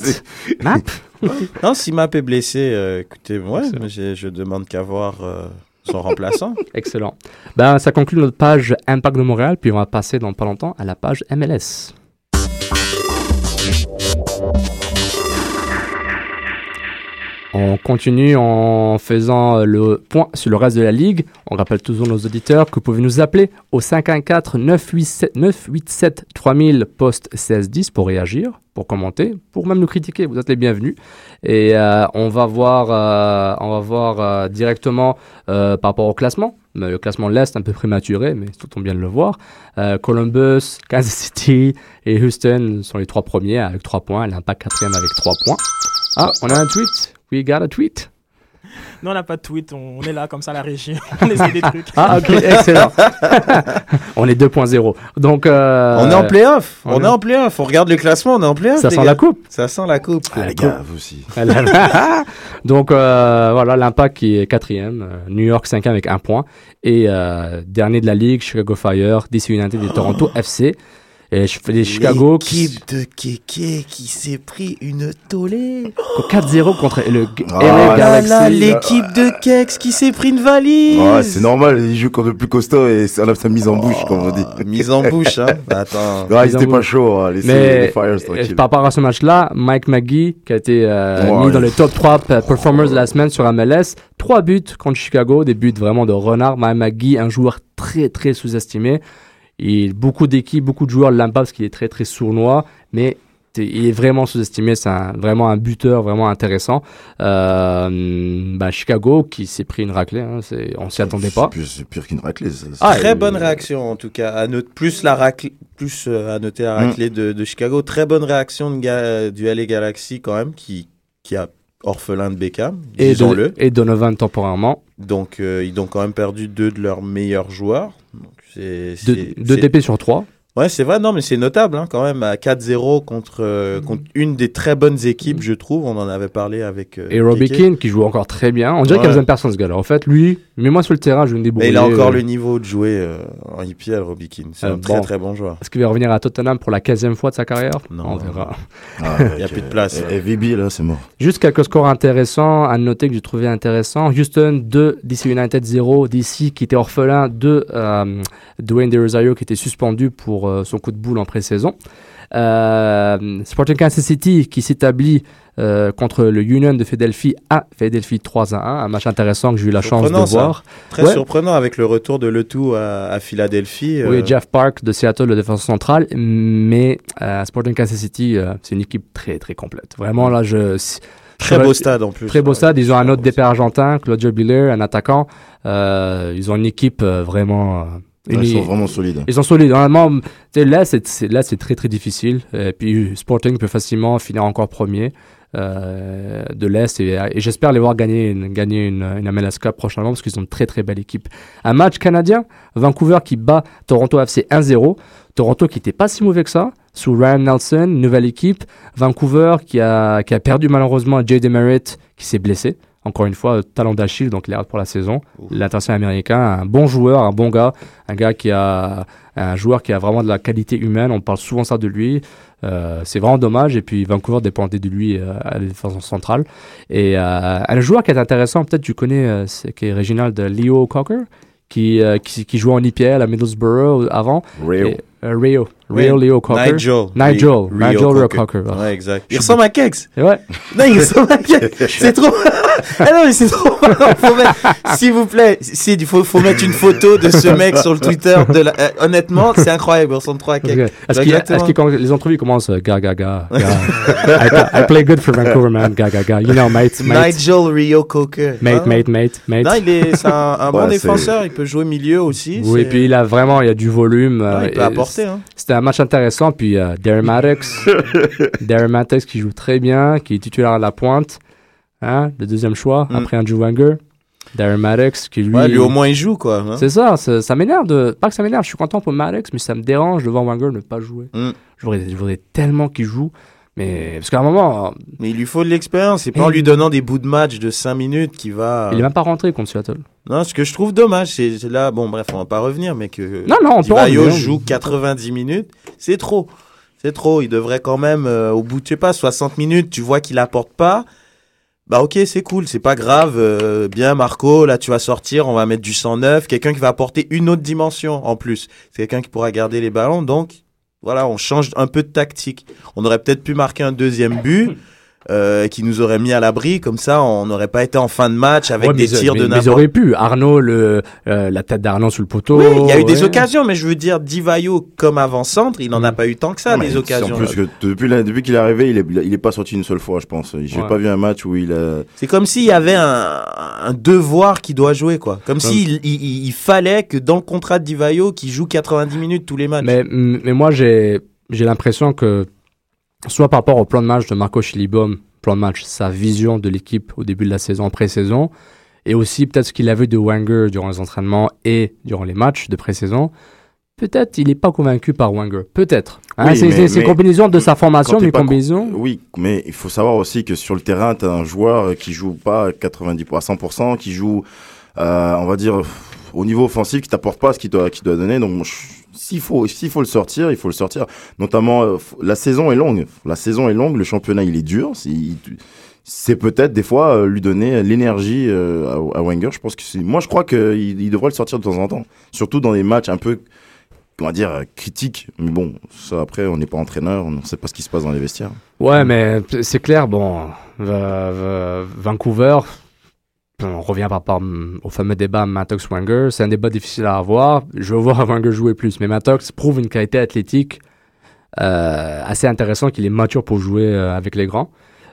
S5: Map?
S6: non, si Map est blessé, euh, écoutez, ouais, je demande qu'à voir euh, son remplaçant.
S5: Excellent. Ben, ça conclut notre page Impact de Montréal, puis on va passer dans pas longtemps à la page MLS. On continue en faisant le point sur le reste de la ligue. On rappelle toujours nos auditeurs que vous pouvez nous appeler au 514 987 987 3000 poste 1610 pour réagir, pour commenter, pour même nous critiquer. Vous êtes les bienvenus. Et euh, on va voir, euh, on va voir euh, directement euh, par rapport au classement. Le classement l'Est un peu prématuré, mais tout tombe bien de le voir. Euh, Columbus, Kansas City et Houston sont les trois premiers avec trois points. L'Impact quatrième avec trois points. Ah, on a un tweet. We got a tweet.
S8: Non, on n'a pas de tweet, on, on est là comme ça la régie, on essaie des trucs.
S5: Ah, ok, excellent. on est 2.0. Donc, euh,
S6: on est en playoff.
S5: on
S6: On,
S5: est-
S6: est en playoff. On regarde le classement, on est en playoff.
S5: ça sent
S6: gars.
S5: la coupe.
S6: Ça sent la coupe.
S7: Ah, les gars, vous aussi.
S5: Donc euh, voilà, l'Impact qui est quatrième, euh, New York cinquième avec un point et euh, dernier de la ligue, Chicago Fire, DC United et Toronto FC. Et je fais des Chicago qui
S6: L'équipe de Kéké qui s'est pris une tollée.
S5: 4-0 contre le
S7: Ah,
S5: LA
S7: là,
S5: Galaxy.
S6: là, l'équipe de Kex qui s'est pris une valise.
S7: Ouais, c'est normal, il joue contre le plus costaud et ça a sa mise en bouche, comme on dit.
S6: Oh, Mise en bouche, hein. Bah, Attends.
S7: Ouais,
S5: Mise
S7: ils
S5: en
S7: étaient pas chauds, hein,
S5: Mais
S7: les Fires
S5: euh, par rapport à ce match-là, Mike McGee, qui a été euh,
S7: Ouais.
S5: mis dans le top 3 p- performers de la semaine sur MLS, 3 buts contre Chicago, des buts vraiment de renard. Mike McGee, un joueur très très sous-estimé. Il, beaucoup d'équipes, beaucoup de joueurs l'aiment pas parce qu'il est très très sournois, mais il est vraiment sous-estimé. C'est vraiment un buteur vraiment intéressant. Euh, bah, Chicago qui s'est pris une raclée, hein, on s'y attendait pas.
S7: C'est pire- qu'une raclée. ça.
S5: Ah,
S6: Très
S5: euh,
S6: bonne réaction en tout cas. À noter, plus la raclée, plus euh, à noter la
S7: Mm.
S6: raclée de, de Chicago. Très bonne réaction de ga- du LA Galaxy quand même qui qui a orphelin de Beckham,
S5: Et, de- et Donovan temporairement.
S6: Donc euh, ils ont quand même perdu deux de leurs meilleurs joueurs. Donc, c'est,
S5: Deux
S6: c'est-
S5: deux
S6: c'est-
S5: DP sur 3.
S6: Ouais, c'est vrai, non, mais c'est notable hein, quand même à 4-0 contre, euh, contre une des très bonnes équipes, je trouve. On en avait parlé avec. euh,
S5: Et Robbie. Keane qui joue encore très bien. On dirait qu'il
S6: Ouais.
S5: a besoin de personne ce gars-là. En fait, lui, mets-moi sur le terrain, je vais me débrouiller.
S6: Mais il a encore
S5: Euh,
S6: le niveau de jouer euh, en IPL, Robbie Keane. C'est
S5: Euh,
S6: un très
S5: bon.
S6: très bon joueur.
S5: Est-ce qu'il va revenir à Tottenham pour la 15e fois de sa carrière?
S6: Non.
S5: On verra.
S7: Ah,
S6: Il y a
S7: ok.
S6: plus de place.
S7: Et, et VB, là, c'est mort.
S5: Juste quelques scores intéressants à noter que j'ai trouvé intéressants. Houston 2, DC United 0, DC qui était orphelin de euh, Dwayne De Rosario qui était suspendu pour euh, son coup de boule en pré-saison. Euh, Sporting Kansas City qui s'établit euh, contre le Union de Philadelphie à Philadelphie 3 à 1. Un match intéressant que j'ai eu la chance de
S6: ça.
S5: voir.
S6: Très
S5: Ouais.
S6: surprenant avec le retour de Letou à, à Philadelphie.
S5: Oui, Jeff Park de Seattle, le défenseur central, mais euh, Sporting Kansas City, c'est une équipe très très complète. Vraiment là, je
S6: Très beau stade en plus.
S5: Très beau
S6: Ouais,
S5: stade. Ils ont un autre
S6: stade.
S5: argentin, Claudio Biller, un attaquant. Ils ont une équipe vraiment.
S7: Ouais, Ils sont vraiment solides.
S5: ils sont solides. Sais, là, c'est c'est- là, c'est très très difficile. Et puis Sporting peut facilement finir encore premier euh, de l'Est. Et, et j'espère les voir gagner une, gagner une, une MLS Cup prochainement parce qu'ils ont une très très belle équipe. Un match canadien, Vancouver qui bat Toronto FC 1-0. Toronto qui n'était pas si mauvais que ça, sous Ryan Nelson, nouvelle équipe. Vancouver qui a, qui a perdu malheureusement Jay Demerit qui s'est blessé. Encore une fois, talent d'Achille, donc il est out pour la saison. L'international américain, un bon joueur, un bon gars, un gars qui a un joueur qui a vraiment de la qualité humaine. On parle souvent ça de lui. Euh, c'est vraiment dommage. Et puis Vancouver dépendait de lui euh, à la défense centrale. Et euh, un joueur qui est intéressant, peut-être tu connais, c'est qui est original de Leo Cocker, qui, qui, qui jouait en IPL à Middlesbrough avant. Et, euh, Rio,
S6: Oui,
S5: Rio Leo Cocker.
S6: Nigel.
S5: Nigel,
S6: Rio
S5: Nigel Rio
S6: Cocker.
S5: Cocker. ouais.
S6: Ouais, exact. Il ressemble à Kex.
S5: Et ouais.
S6: Non, il ressemble à Kex. C'est trop. ah non, mais c'est trop marrant. Faut mettre- S'il vous plaît, il faut, faut mettre une photo de ce mec sur le Twitter. De la... euh, honnêtement, c'est incroyable. Il ressemble trop à Kex.
S5: Est-ce qu'il est-ce que les entrevues commencent euh, ga ga ga, ga. I, I play good for Vancouver man ga ga ga you know mate mate
S6: Nigel Rio Cocker.
S5: mate mate mate mate
S6: Non, il est, c'est un, un bon
S7: Ouais,
S6: défenseur. Il peut jouer milieu aussi.
S5: oui,
S6: c'est-
S5: puis il a vraiment, il y a du volume.
S6: Non,
S5: euh,
S6: il peut
S5: et
S6: Hein.
S5: C'était un match intéressant. Puis euh, Darren Maddox, Darren Maddox qui joue très bien, qui est titulaire à la pointe, hein, le deuxième choix
S6: Mm.
S5: après Andrew Wenger. Darren Maddox qui lui,
S6: Ouais, lui, au moins, il joue, quoi. hein.
S5: c'est ça, ça, ça m'énerve de, pas que ça m'énerve, je suis content pour Maddox, mais ça me dérange de voir Wenger ne pas jouer.
S6: Mm.
S5: Je, voudrais, je voudrais tellement qu'il joue, mais parce qu'à un moment,
S6: Mais il lui faut de l'expérience. C'est pas en lui donnant des bouts de match de 5 minutes qu'il va.
S5: il est même pas rentré contre Seattle.
S6: Non, ce que je trouve dommage, c'est là, bon, bref, on va pas revenir, mais que
S5: Non, non, on peut
S6: Divayo joue 90 minutes, c'est trop. C'est trop. Il devrait quand même, euh, au bout de, je sais pas, 60 minutes, tu vois qu'il apporte pas. bah ok, c'est cool, c'est pas grave. euh, bien Marco, là tu vas sortir, on va mettre du 109, quelqu'un qui va apporter une autre dimension en plus. C'est quelqu'un qui pourra garder les ballons, donc voilà, on change un peu de tactique. On aurait peut-être pu marquer un deuxième but. euh, qui nous aurait mis à l'abri, comme ça on n'aurait pas été en fin de match avec
S5: Ouais,
S6: des tirs
S5: mais-
S6: de
S5: mais Ils
S6: n'importe
S5: auraient pu. Arnaud, le, euh, la tête d'Arnaud sous le poteau.
S6: Oui, il y a eu des occasions, mais je veux dire, Divayo comme avant-centre, il n'en a
S5: Mm.
S6: pas eu tant que ça, des
S7: c'est
S6: occasions.
S7: En plus que depuis, la- depuis qu'il est arrivé, il est, il est pas sorti une seule fois, je pense. J'ai
S5: Ouais.
S7: pas vu un match où il a.
S6: C'est comme s'il y avait un, un devoir qui doit jouer, quoi. Comme s'il il, il- il fallait que dans le contrat de Divayo, qu'il joue 90 minutes tous les matchs.
S5: Mais, mais moi, j'ai j'ai l'impression que, soit par rapport au plan de match de Marco Chilibom, plan de match, sa vision de l'équipe au début de la saison, en pré-saison, et aussi peut-être ce qu'il a vu de Wenger durant les entraînements et durant les matchs de pré-saison, peut-être il n'est pas convaincu par Wenger. Peut-être. Hein,
S7: Oui,
S5: c'est c'est- combinaison de sa formation, mais combinaison.
S7: Oui, mais il faut savoir aussi que sur le terrain, tu as un joueur qui joue pas à 90 à 100%, qui joue, euh, on va dire, au niveau offensif, qui t'apporte pas ce qu'il doit, doit donner. Donc, je- s'il faut, s'il faut le sortir, il faut le sortir. Notamment, euh, la saison est longue. La saison est longue, le championnat il est dur. C'est- peut-être des fois euh, lui donner l'énergie euh, à, Wenger. Je pense que moi je crois qu'il il devrait le sortir de temps en temps, surtout dans des matchs un peu, comment dire, critiques. Mais bon, ça après, on n'est pas entraîneur, on ne sait pas ce qui se passe dans les vestiaires.
S5: Ouais, mais c'est clair, bon, va- va- Vancouver, on revient par rapport mm, au fameux débat Mattox-Wenger, c'est un débat difficile à avoir. Je veux voir Wenger jouer plus, mais Mattox prouve une qualité athlétique euh, assez intéressante, qu'il est mature pour jouer euh, avec les grands.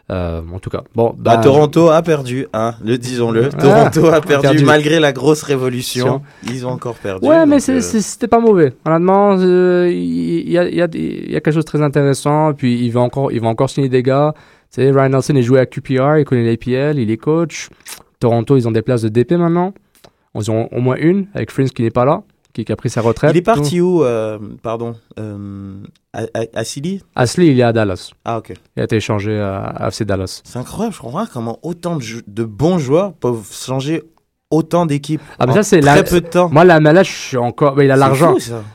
S5: Euh, en tout cas, bon,
S6: Bah,
S5: bah,
S6: Toronto a perdu, hein, le disons-le.
S5: Ah,
S6: Toronto a perdu,
S5: perdu.
S6: malgré la grosse révolution. Ils ont encore perdu.
S5: Ouais, mais
S6: euh,
S5: c'était pas mauvais. Honnêtement, euh, il y, a, il y, a, il y a quelque chose de très intéressant. Puis il va encore, il va encore signer des gars. Tu sais, Ryan Nelson est joué à QPR, il connaît l'APL, il est coach. Toronto, ils ont des places de DP maintenant. Ils ont au moins une avec Prince qui n'est pas là, qui, qui a pris sa retraite.
S6: Il est parti où, euh, pardon, euh, à, à, à Silly
S5: Ashley, il est à Dallas.
S6: Ah, ok.
S5: Il a été échangé à, à FC Dallas.
S6: C'est incroyable, je comprends pas comment autant de, bons joueurs peuvent changer autant d'équipes.
S5: Ah, mais
S6: en
S5: ça, c'est
S6: très
S5: la-
S6: peu de temps.
S5: Moi, la MLS, je suis encore. mais il a l'argent.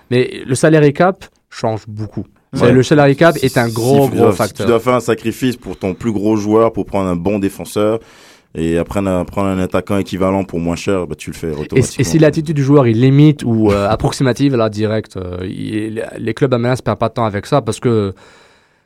S5: Mais le salary cap change beaucoup.
S7: Ouais.
S5: Le salary cap est un gros,
S7: si
S5: gros
S7: dois- si
S5: facteur.
S7: tu dois faire un sacrifice pour ton plus gros joueur, pour prendre un bon défenseur, et après prendre un attaquant équivalent pour moins cher, bah, tu le fais automatiquement.
S5: et si l'attitude du joueur est limite ou euh, approximative, là, direct, euh, il- les clubs MLS ne perdent pas de temps avec ça parce que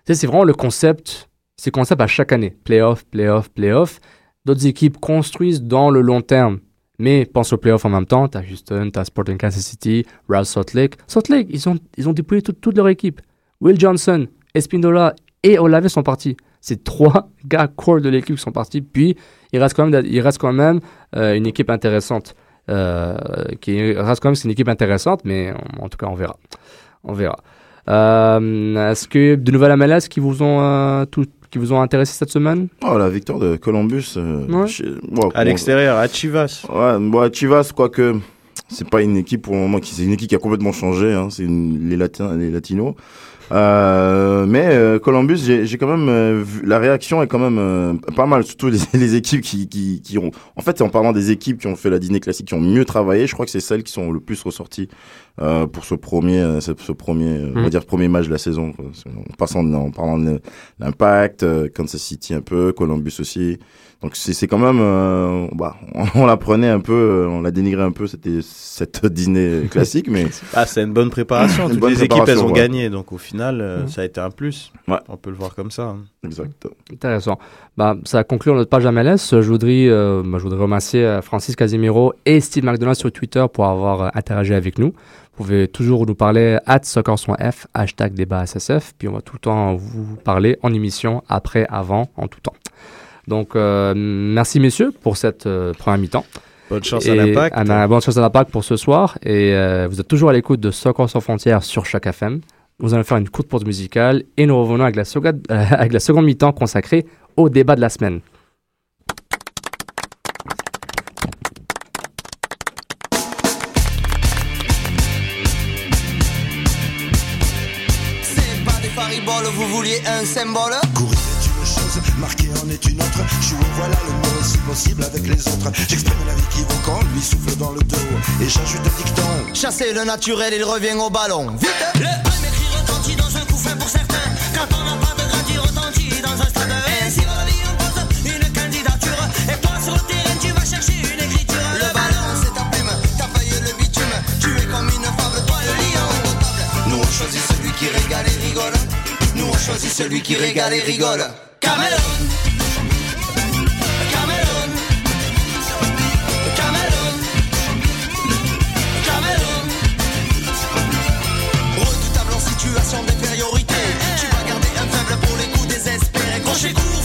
S5: c'est vraiment le concept, c'est le concept à chaque année. Playoff, playoff, playoff. D'autres équipes construisent dans le long terme, mais pensent aux playoffs en même temps. Tu as Houston, tu as Sporting Kansas City, Real Salt Lake. Salt Lake, ils ont, ils ont déployé toute- toute leur équipe. Will Johnson, Espindola et Olave sont partis. C'est trois gars core de l'équipe qui sont partis. Puis, il reste quand même, il reste quand même euh, une équipe intéressante. Euh, qui reste quand même c'est une équipe intéressante, mais en, en tout cas, on verra. On verra. Euh, Est-ce que de nouvelles MLS qui vous ont euh, tout- qui vous ont intéressé cette semaine?
S7: Oh, la victoire de Columbus. euh,
S5: Ouais.
S7: chez- ouais,
S6: À l'extérieur, à Chivas.
S7: Ouais, bon, Chivas, quoique, c'est pas une équipe pour le moment qui, c'est une équipe qui a complètement changé, hein, c'est les, Latins, les Latinos. Euh, mais euh, Columbus, j'ai quand même euh, vu, la réaction est quand même euh, pas mal, surtout les, les équipes qui, qui, qui ont. En fait, en parlant des équipes qui ont fait la dîner classique, qui ont mieux travaillé, je crois que c'est celles qui sont le plus ressorties euh, pour ce premier, euh, ce, ce premier, on va
S5: Mm.
S7: dire premier match de la saison. quoi. En passant, en parlant de l'impact, euh, Kansas City un peu, Columbus aussi. Donc c'est quand même, euh, bah, on, on la prenait un peu, euh, on la dénigrait un peu, c'était cette dîner classique, mais
S6: Ah, c'est une bonne préparation.
S7: Une
S6: Toutes
S7: bonne
S6: les équipes, elles ont
S7: ouais.
S6: gagné. Donc, au final, euh,
S5: Mhm.
S6: ça a été un plus.
S7: Ouais.
S6: On peut le voir comme ça. hein.
S7: exact.
S5: Intéressant. Bah, ça conclut notre page MLS. Je voudrais, euh, bah, je voudrais remercier euh, Francis Casimiro et Steve McDonald sur Twitter pour avoir euh, interagi avec nous. Vous pouvez toujours nous parler at F, hashtag débat SSF, puis on va tout le temps vous parler en émission, après, avant, en tout temps. Donc, euh, merci messieurs pour cette euh, première mi-temps.
S6: Bonne chance
S5: Et
S6: à l'impact.
S5: bonne chance à l'impact pour ce soir. Et euh, vous êtes toujours à l'écoute de Soccer sans frontières sur chaque FM. Nous allons faire une courte pause musicale et nous revenons avec la seconde, avec la seconde mi-temps consacrée au débat de la semaine.
S9: C'est pas des fariboles, vous vouliez un symbole?
S10: Courir voilà le mot si possible avec les autres. J'exprime la vie qui vaut quand lui souffle dans le dos. Et j'ajoute un dicton.
S9: Chasser le naturel, il revient au ballon. Vite hein. Le même écrit retentit dans un coup fait pour certains. Quand on n'a pas de grade, retentit dans un stade. Et si on y oppose une candidature, et toi sur le terrain, tu vas chercher une écriture. Le, ballon, c'est ta plume, ta feuille, le bitume. Tu es comme une fable, toi le lion. Nous on choisit celui qui régale et rigole. Nous on choisit celui qui régale et rigole. Cameroun Crochet court,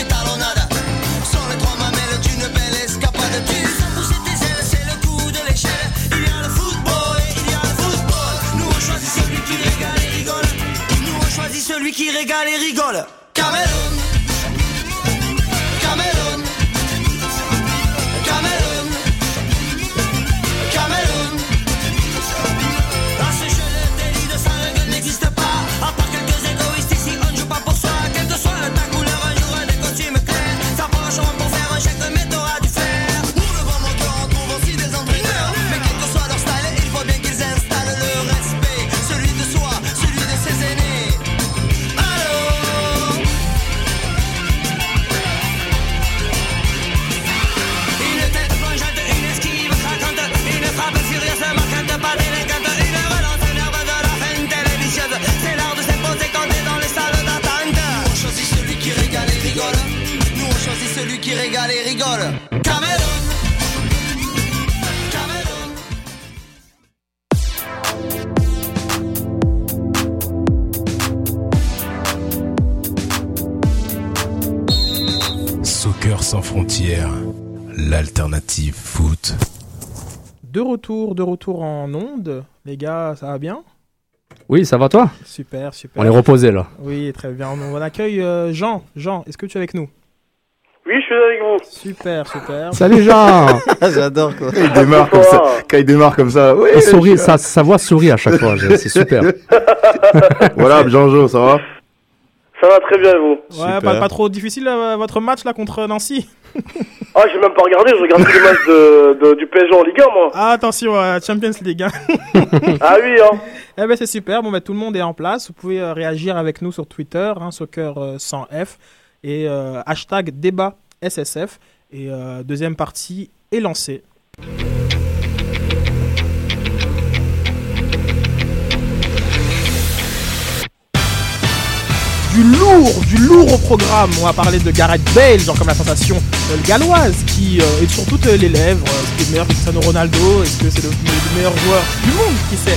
S9: et talonnade. Sans les trois mamelles d'une belle escapade. Tu sens pousser tes ailes, c'est le coup de l'échelle. Il y a le football et il y a le football. Nous on choisit celui qui régale et rigole. Nous on choisit celui qui régale et rigole. Cameroun.
S8: Retour, de retour en onde. Les gars, ça va bien?
S5: Oui, ça va toi?
S8: Super, super.
S5: On est reposé là.
S8: Oui, très bien. On accueille euh, Jean. Jean, est-ce que tu es avec nous?
S11: Oui, je suis avec vous.
S8: Super, super.
S5: Salut Jean
S6: J'adore quoi.
S7: Il démarre comme ça. Quand il démarre comme ça, oui.
S5: Sourit, sa, sa voix sourit à chaque fois, c'est super.
S7: Voilà, Jean-Jo, ça va?
S11: Ça va très bien, et vous
S8: Ouais, pas, pas trop difficile euh, votre match là contre Nancy?
S11: Ah, j'ai même pas regardé, je regarde les matchs de, de- du PSG en Ligue 1, moi.
S8: Ah, attention, euh, Champions League. hein.
S11: Ah oui, hein.
S8: Eh ben c'est super, bon, ben, tout le monde est en place. Vous pouvez euh, réagir avec nous sur Twitter, hein, soccer euh, sans F, et euh, hashtag débat SSF. Et euh, deuxième partie est lancée. Du lourd, du lourd au programme. On va parler de Gareth Bale, genre comme la sensation galloise, qui euh, est sur toutes les lèvres. Est-ce qu'il est meilleur que Cristiano Ronaldo? Est-ce que c'est le, le meilleur joueur du monde Qui sait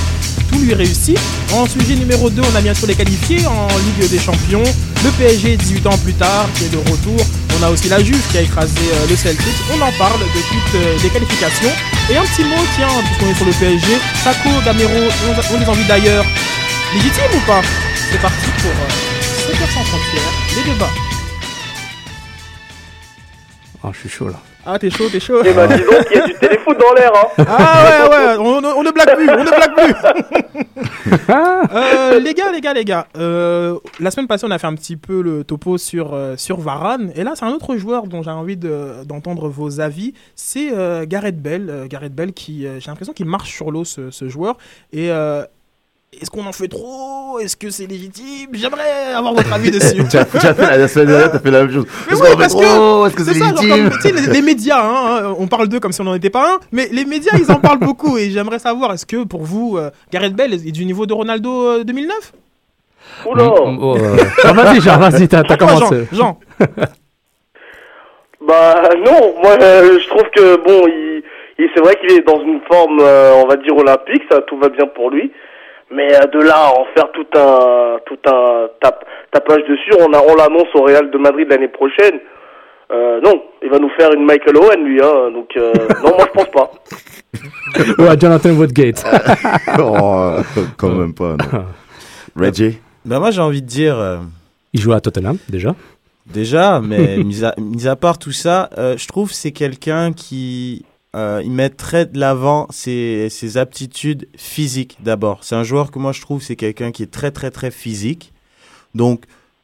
S8: Tout lui réussit. En sujet numéro 2, on a bien sûr les qualifiés en Ligue des Champions. Le PSG, 18 ans plus tard, qui est de retour. On a aussi la Juve qui a écrasé euh, le Celtic. On en parle de toutes euh, les qualifications. Et un petit mot, tiens, puisqu'on est sur le PSG. Sako, Gamero, on, on les envie d'ailleurs. Légitime ou pas? C'est parti pour Soccer sans frontières, les débats.
S5: Ah, je suis chaud là.
S8: Ah, t'es chaud, t'es chaud.
S11: Eh ben, disons qu'il y a du téléfoot dans l'air, hein.
S8: Ah ouais, ouais, on, on- on ne blague plus, on ne blague plus. Euh, les gars, les gars, les gars, euh, la semaine passée, on a fait un petit peu le topo sur, euh, sur Varane. Et là, c'est un autre joueur dont j'ai envie de- d'entendre vos avis. C'est euh, Gareth Bell. Euh, Gareth Bell qui, euh, j'ai l'impression qu'il marche sur l'eau, ce, ce joueur. Et euh, est-ce qu'on en fait trop? Est-ce que c'est légitime? J'aimerais avoir votre avis dessus.
S7: Tu as tu as fait la, la semaine dernière, t'as fait la même chose.
S8: Mais oui, parce que
S7: Est-ce que c'est
S8: ça, genre
S7: légitime?
S8: comme, les, les médias, hein, hein, on parle d'eux comme si on n'en était pas un, mais les médias, ils en parlent beaucoup et j'aimerais savoir, est-ce que pour vous, euh, Gareth Bale est du niveau de Ronaldo euh, 2009
S11: Oula
S5: Mm, oh, euh, ah, vas-y Jean, vas-y, t'as commencé.
S8: Jean, Jean.
S11: Bah non, moi euh, je trouve que bon, il, il- c'est vrai qu'il est dans une forme, euh, on va dire olympique, ça tout va bien pour lui. Mais euh, de là à en faire tout un tout un tap, tapage dessus, on a on l'annonce au Real de Madrid l'année prochaine. Euh, non, il va nous faire une Michael Owen lui, hein. Donc euh, non, moi je pense pas.
S5: Ouais, Jonathan Woodgate.
S7: Oh, quand même pas, non. Reggie
S6: Bah moi j'ai envie de dire euh,
S5: Il joue à Tottenham déjà.
S6: déjà, mais mis, à, mis à part tout ça, euh, je trouve que c'est quelqu'un qui euh, il mettrait de l'avant ses, aptitudes physiques d'abord. C'est un joueur que moi je trouve c'est quelqu'un qui est très très très physique. Donc